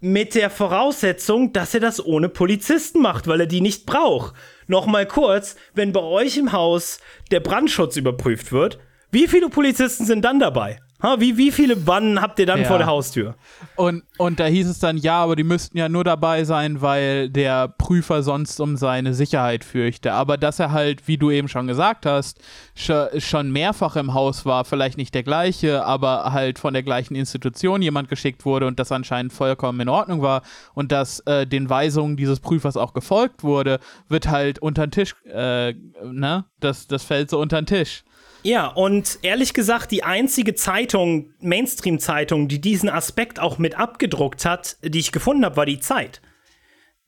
mit der Voraussetzung, dass er das ohne Polizisten macht, weil er die nicht braucht. Nochmal kurz, wenn bei euch im Haus der Brandschutz überprüft wird, wie viele Polizisten sind dann dabei? Ha, wie, wie viele Wannen habt ihr dann ja. vor der Haustür? Und, und da hieß es dann, ja, aber die müssten ja nur dabei sein, weil der Prüfer sonst um seine Sicherheit fürchte. Aber dass er halt, wie du eben schon gesagt hast, schon mehrfach im Haus war, vielleicht nicht der gleiche, aber halt von der gleichen Institution jemand geschickt wurde und das anscheinend vollkommen in Ordnung war und dass äh, den Weisungen dieses Prüfers auch gefolgt wurde, wird halt unter den Tisch, äh, ne? Das, das fällt so unter den Tisch. Ja, und ehrlich gesagt, die einzige Zeitung, Mainstream-Zeitung, die diesen Aspekt auch mit abgedruckt hat, die ich gefunden habe, war die Zeit.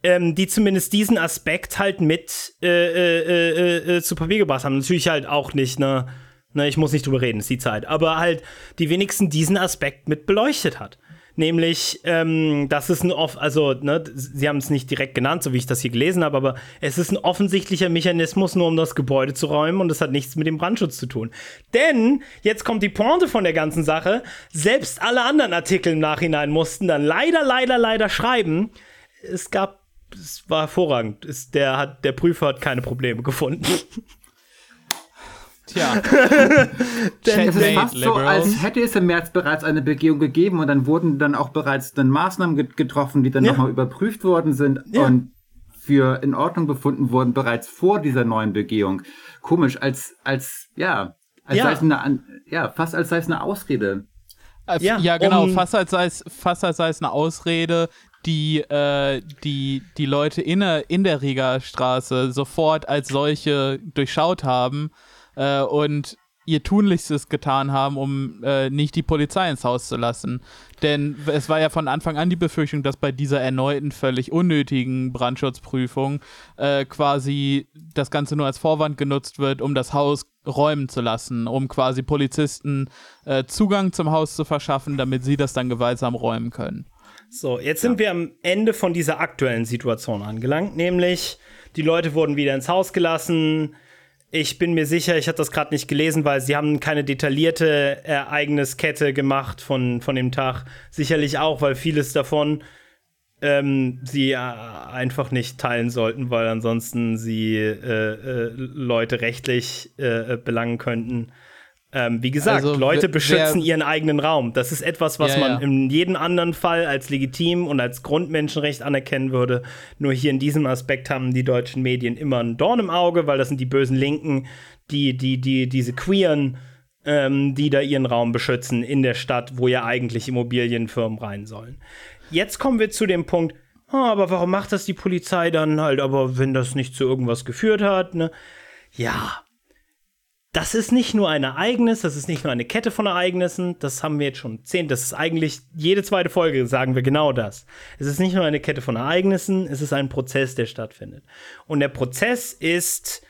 Ähm, die zumindest diesen Aspekt halt mit äh, äh, äh, äh, zu Papier gebracht haben. Natürlich halt auch nicht, ne, ne, ich muss nicht drüber reden, ist die Zeit. Aber halt die wenigsten diesen Aspekt mit beleuchtet hat. Nämlich, ähm, das ist ein off, also, ne, sie haben es nicht direkt genannt, so wie ich das hier gelesen habe, aber es ist ein offensichtlicher Mechanismus, nur um das Gebäude zu räumen und es hat nichts mit dem Brandschutz zu tun. Denn, jetzt kommt die Pointe von der ganzen Sache, selbst alle anderen Artikel im Nachhinein mussten dann leider, leider, leider schreiben, es gab, es war hervorragend, es, der, hat, der Prüfer hat keine Probleme gefunden. Tja. Denn es ist fast so, als hätte es im März bereits eine Begehung gegeben und dann wurden dann auch bereits dann Maßnahmen getroffen, die dann ja. nochmal überprüft worden sind ja. und für in Ordnung befunden wurden bereits vor dieser neuen Begehung. Komisch, als, als, ja, als ja. sei es eine, ja, fast als sei es eine Ausrede. Äh, ja, ja, genau, um, fast als sei es, fast als sei es eine Ausrede, die, äh, die, die Leute in der, in der Riga-Straße sofort als solche durchschaut haben äh, und ihr Tunlichstes getan haben, um äh, nicht die Polizei ins Haus zu lassen. Denn es war ja von Anfang an die Befürchtung, dass bei dieser erneuten, völlig unnötigen Brandschutzprüfung äh, quasi das Ganze nur als Vorwand genutzt wird, um das Haus räumen zu lassen, um quasi Polizisten äh, Zugang zum Haus zu verschaffen, damit sie das dann gewaltsam räumen können. So, jetzt ja. sind wir am Ende von dieser aktuellen Situation angelangt, nämlich die Leute wurden wieder ins Haus gelassen, ich bin mir sicher, ich habe das gerade nicht gelesen, weil sie haben keine detaillierte Ereigniskette gemacht von, von dem Tag. Sicherlich auch, weil vieles davon ähm, sie äh, einfach nicht teilen sollten, weil ansonsten sie äh, äh, Leute rechtlich äh, belangen könnten. Ähm, wie gesagt, also, Leute beschützen ihren eigenen Raum. Das ist etwas, was ja, man ja. in jedem anderen Fall als legitim und als Grundmenschenrecht anerkennen würde. Nur hier in diesem Aspekt haben die deutschen Medien immer einen Dorn im Auge, weil das sind die bösen Linken, die, die, die, diese Queeren, ähm, die da ihren Raum beschützen in der Stadt, wo ja eigentlich Immobilienfirmen rein sollen. Jetzt kommen wir zu dem Punkt, oh, aber warum macht das die Polizei dann halt, aber wenn das nicht zu irgendwas geführt hat, ne? Ja, das ist nicht nur ein Ereignis, das ist nicht nur eine Kette von Ereignissen, das haben wir jetzt schon zehn, das ist eigentlich jede zweite Folge sagen wir genau das. Es ist nicht nur eine Kette von Ereignissen, es ist ein Prozess, der stattfindet. Und der Prozess ist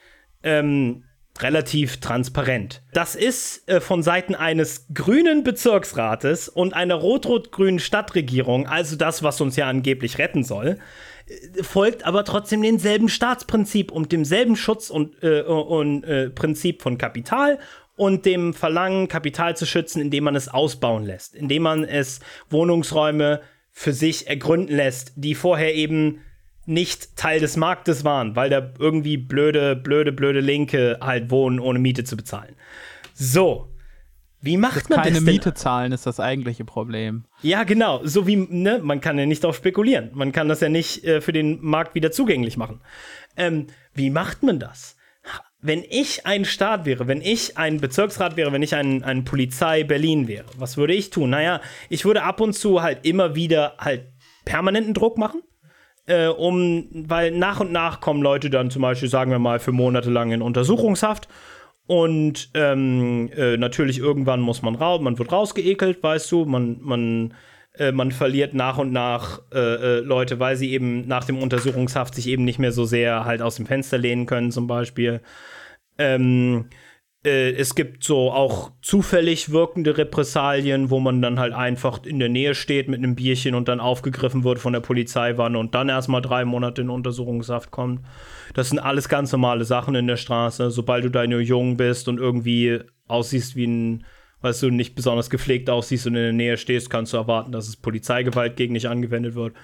ähm, relativ transparent. Das ist äh, von Seiten eines grünen Bezirksrates und einer rot-rot-grünen Stadtregierung, also das, was uns ja angeblich retten soll, folgt aber trotzdem demselben Staatsprinzip und demselben Schutz und, äh, und äh, Prinzip von Kapital und dem Verlangen, Kapital zu schützen, indem man es ausbauen lässt, indem man es Wohnungsräume für sich ergründen lässt, die vorher eben nicht Teil des Marktes waren, weil da irgendwie blöde, blöde, blöde Linke halt wohnen, ohne Miete zu bezahlen. So. Wie macht das man keine das? Keine Miete zahlen ist das eigentliche Problem. Ja, genau. So wie, ne, man kann ja nicht darauf spekulieren. Man kann das ja nicht äh, für den Markt wieder zugänglich machen. Ähm, wie macht man das? Wenn ich ein Staat wäre, wenn ich ein Bezirksrat wäre, wenn ich ein, ein Polizei Berlin wäre, was würde ich tun? Naja, ich würde ab und zu halt immer wieder halt permanenten Druck machen äh, um, weil nach und nach kommen Leute dann zum Beispiel, sagen wir mal, für Monate lang in Untersuchungshaft. Und ähm, äh, natürlich irgendwann muss man raus, man wird rausgeekelt, weißt du, man, man, äh, man verliert nach und nach äh, äh, Leute, weil sie eben nach dem Untersuchungshaft sich eben nicht mehr so sehr halt aus dem Fenster lehnen können, zum Beispiel. Ähm, äh, es gibt so auch zufällig wirkende Repressalien, wo man dann halt einfach in der Nähe steht mit einem Bierchen und dann aufgegriffen wird von der Polizeiwanne und dann erstmal drei Monate in Untersuchungshaft kommt. Das sind alles ganz normale Sachen in der Straße. Sobald du da nur jung bist und irgendwie aussiehst wie ein, weißt du, nicht besonders gepflegt aussiehst und in der Nähe stehst, kannst du erwarten, dass es Polizeigewalt gegen dich angewendet wird.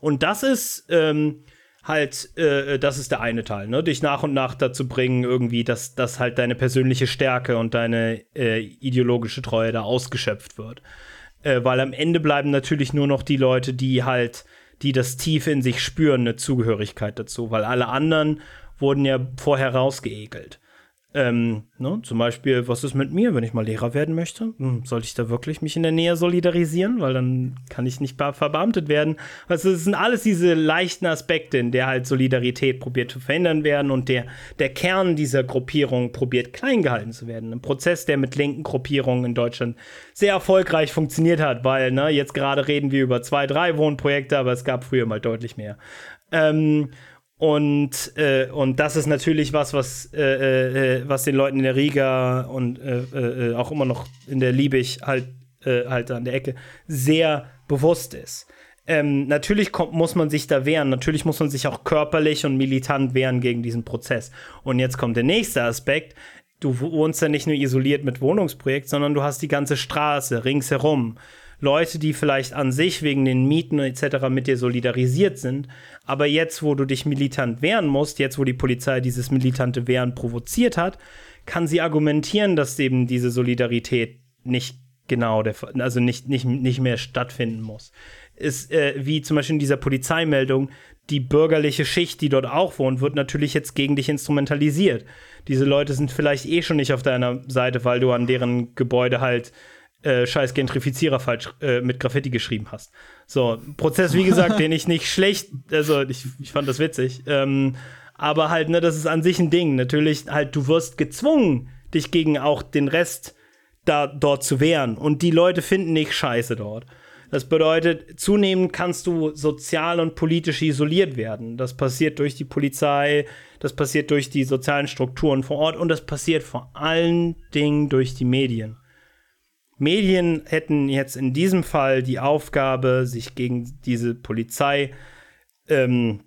Und das ist, ähm, halt, äh, das ist der eine Teil, ne? Dich nach und nach dazu bringen, irgendwie, dass, dass halt deine persönliche Stärke und deine äh, ideologische Treue da ausgeschöpft wird. Äh, weil am Ende bleiben natürlich nur noch die Leute, die halt, die das tief in sich spüren, eine Zugehörigkeit dazu, weil alle anderen wurden ja vorher rausgeekelt. Ähm, ne? Zum Beispiel, was ist mit mir, wenn ich mal Lehrer werden möchte? Hm, sollte ich da wirklich mich in der Nähe solidarisieren? Weil dann kann ich nicht verbeamtet werden. Also, es sind alles diese leichten Aspekte, in der halt Solidarität probiert zu verhindern werden und der, der Kern dieser Gruppierung probiert klein gehalten zu werden. Ein Prozess, der mit linken Gruppierungen in Deutschland sehr erfolgreich funktioniert hat, weil, ne, jetzt gerade reden wir über zwei, drei Wohnprojekte, aber es gab früher mal deutlich mehr. Ähm, und, äh, und das ist natürlich was, was, äh, äh, was den Leuten in der Riga und äh, äh, auch immer noch in der Liebig halt, äh, halt an der Ecke sehr bewusst ist. Ähm, natürlich kommt, muss man sich da wehren, natürlich muss man sich auch körperlich und militant wehren gegen diesen Prozess. Und jetzt kommt der nächste Aspekt. Du wohnst ja nicht nur isoliert mit Wohnungsprojekt, sondern du hast die ganze Straße ringsherum. Leute, die vielleicht an sich wegen den Mieten etc. mit dir solidarisiert sind, aber jetzt, wo du dich militant wehren musst, jetzt, wo die Polizei dieses militante Wehren provoziert hat, kann sie argumentieren, dass eben diese Solidarität nicht genau, der, also nicht, nicht, nicht mehr stattfinden muss. Ist äh, wie zum Beispiel in dieser Polizeimeldung, die bürgerliche Schicht, die dort auch wohnt, wird natürlich jetzt gegen dich instrumentalisiert. Diese Leute sind vielleicht eh schon nicht auf deiner Seite, weil du an deren Gebäude halt äh, scheiß Gentrifizierer falsch äh, mit Graffiti geschrieben hast. So, Prozess, wie gesagt, den ich nicht schlecht, also ich, ich fand das witzig. Ähm, aber halt, ne, das ist an sich ein Ding. Natürlich, halt, du wirst gezwungen, dich gegen auch den Rest da dort zu wehren. Und die Leute finden nicht scheiße dort. Das bedeutet, zunehmend kannst du sozial und politisch isoliert werden. Das passiert durch die Polizei, das passiert durch die sozialen Strukturen vor Ort und das passiert vor allen Dingen durch die Medien. Medien hätten jetzt in diesem Fall die Aufgabe, sich gegen diese Polizei ähm,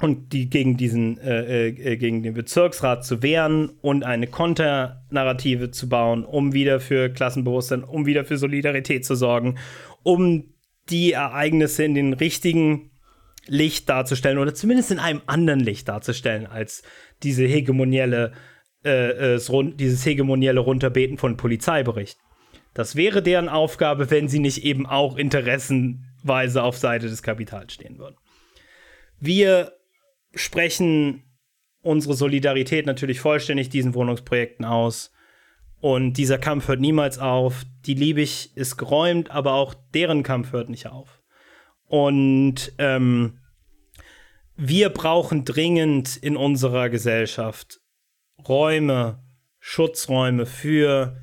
und die gegen diesen äh, äh, gegen den Bezirksrat zu wehren und eine Konternarrative zu bauen, um wieder für Klassenbewusstsein, um wieder für Solidarität zu sorgen, um die Ereignisse in den richtigen Licht darzustellen oder zumindest in einem anderen Licht darzustellen als diese hegemonielle äh, äh dieses hegemonielle Runterbeten von Polizeiberichten. Das wäre deren Aufgabe, wenn sie nicht eben auch interessenweise auf Seite des Kapitals stehen würden. Wir sprechen unsere Solidarität natürlich vollständig diesen Wohnungsprojekten aus. Und dieser Kampf hört niemals auf. Die Liebig ist geräumt, aber auch deren Kampf hört nicht auf. Und ähm, wir brauchen dringend in unserer Gesellschaft Räume, Schutzräume für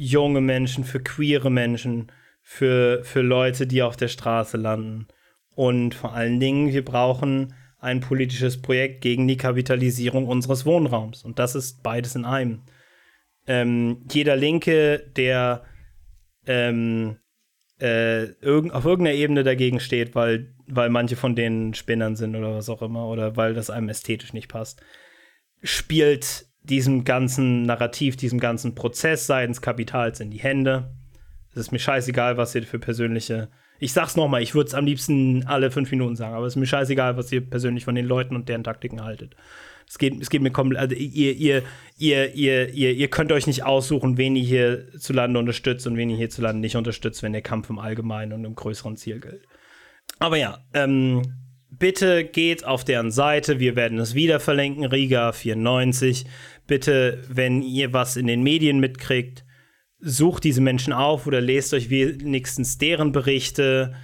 junge Menschen, für queere Menschen, für, für Leute, die auf der Straße landen. Und vor allen Dingen, wir brauchen ein politisches Projekt gegen die Kapitalisierung unseres Wohnraums. Und das ist beides in einem. Ähm, jeder Linke, der ähm, äh, irg auf irgendeiner Ebene dagegen steht, weil, weil manche von denen Spinnern sind oder was auch immer, oder weil das einem ästhetisch nicht passt, spielt diesem ganzen Narrativ, diesem ganzen Prozess seitens Kapitals in die Hände. Es ist mir scheißegal, was ihr für persönliche. Ich sag's nochmal, ich würde es am liebsten alle fünf Minuten sagen, aber es ist mir scheißegal, was ihr persönlich von den Leuten und deren Taktiken haltet. Es geht, es geht mir komplett, also ihr, ihr, ihr, ihr, ihr, ihr könnt euch nicht aussuchen, wen ihr hierzulande unterstützt und wen ihr hierzulande nicht unterstützt, wenn der Kampf im Allgemeinen und im größeren Ziel gilt. Aber ja, ähm, bitte geht auf deren Seite, wir werden es wieder verlinken, Riga 94. Bitte, wenn ihr was in den Medien mitkriegt, sucht diese Menschen auf oder lest euch wenigstens deren Berichte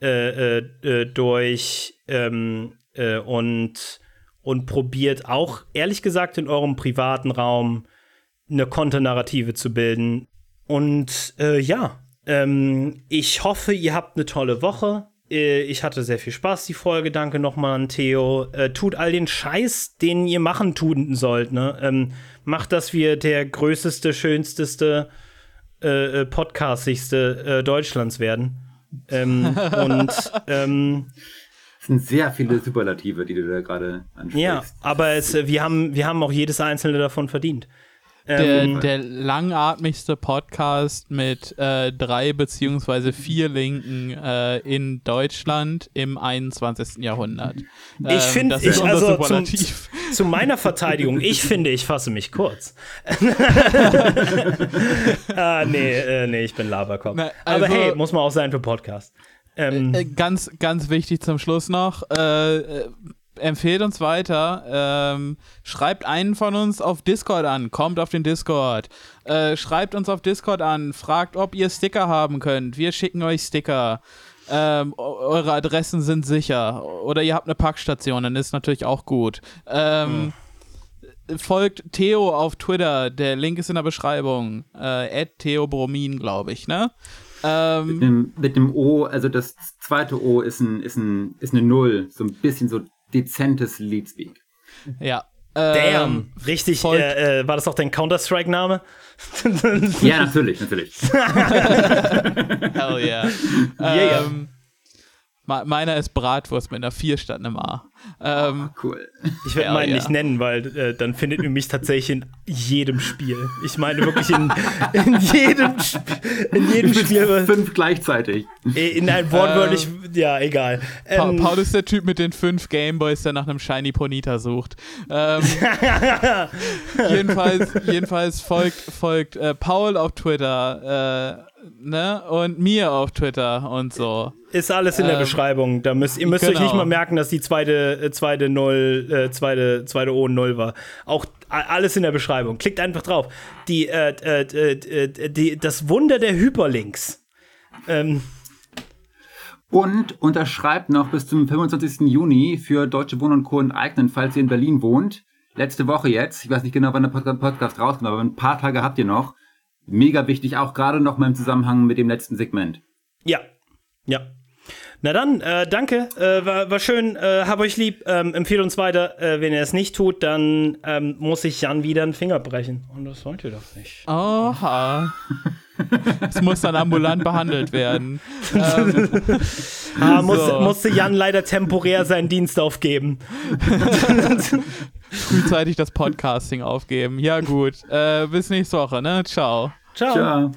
äh, äh, äh durch ähm, äh, und und probiert auch, ehrlich gesagt, in eurem privaten Raum eine Konternarrative zu bilden. Und äh, ja, ähm, ich hoffe, ihr habt eine tolle Woche. Äh, ich hatte sehr viel Spaß, die Folge. Danke nochmal an Theo. Äh, tut all den Scheiß, den ihr machen tun sollt. Ne? Ähm, macht, dass wir der größte, schönsteste, äh, äh podcastigste äh, Deutschlands werden. Ähm, und ähm, es sind sehr viele Superlative, die du da gerade ansprichst. Ja, aber es, wir, haben, wir haben auch jedes einzelne davon verdient. Der, ähm, der langatmigste Podcast mit äh, drei beziehungsweise vier Linken äh, in Deutschland im 21. Jahrhundert. Ähm, ich finde, ich also zum, zu meiner Verteidigung, ich finde, ich fasse mich kurz. ah, nee, äh, nee, ich bin Laberkopf. Na, also, Aber hey, muss man auch sein für Podcast. Ähm, äh, ganz, ganz wichtig zum Schluss noch. Äh, äh, empfehlt uns weiter. Ähm, schreibt einen von uns auf Discord an. Kommt auf den Discord. Äh, schreibt uns auf Discord an. Fragt, ob ihr Sticker haben könnt. Wir schicken euch Sticker. Ähm, eure Adressen sind sicher. Oder ihr habt eine Packstation, dann ist natürlich auch gut. Ähm, hm. Folgt Theo auf Twitter. Der Link ist in der Beschreibung. Äh, Theobromin, glaube ich, ne? Ähm, mit, dem, mit, dem, O, also das zweite O ist, ein, ist, ein, ist eine Null. So ein bisschen so dezentes Leadspeak. Ja. Ähm, Damn, richtig, äh, äh, war das auch dein Counter-Strike-Name? ja, natürlich, natürlich. Hell yeah. yeah. Ähm, Meiner ist Bratwurst mit einer 4 statt einem A. Ähm, oh, cool. Ich werde meinen ja. nicht nennen, weil äh, dann findet ihr mich tatsächlich in jedem Spiel. Ich meine wirklich in, in jedem, in jedem Spiel. Fünf gleichzeitig. In ein wortwörtlich, ähm, ja, egal. Ähm, Paul ist der Typ mit den fünf Gameboys, der nach einem Shiny Ponita sucht. Ähm, jedenfalls, jedenfalls folgt, folgt äh, Paul auf Twitter. Äh, ne? Und mir auf Twitter und so. Ist alles in der ähm, Beschreibung. Da müsst, ihr müsst genau. euch nicht genau. mal merken, dass die zweite, äh, zweite Null, äh, zweite, zweite O Null war. Auch alles in der Beschreibung. Klickt einfach drauf. Die, äh, äh, äh, die, das Wunder der Hyperlinks. Ähm. Und unterschreibt noch bis zum 25. Juni für Deutsche Wohnen und Co. enteignen, falls ihr in Berlin wohnt. Letzte Woche jetzt, ich weiß nicht genau, wann der Podcast rauskommt, aber ein paar Tage habt ihr noch mega wichtig, auch gerade noch mal im Zusammenhang mit dem letzten Segment. Ja, ja. Na dann, äh, danke, äh, war, war schön, äh, hab euch lieb, ähm, empfehle uns weiter. Äh, wenn ihr es nicht tut, dann ähm, muss ich Jan wieder einen Finger brechen. Und das wollt ihr doch nicht. Oha. Es muss dann ambulant behandelt werden. ähm, ah, muss, so. Musste Jan leider temporär seinen Dienst aufgeben. Frühzeitig das Podcasting aufgeben. Ja, gut. Äh, bis nächste Woche, ne? Ciao. Ciao. Ciao.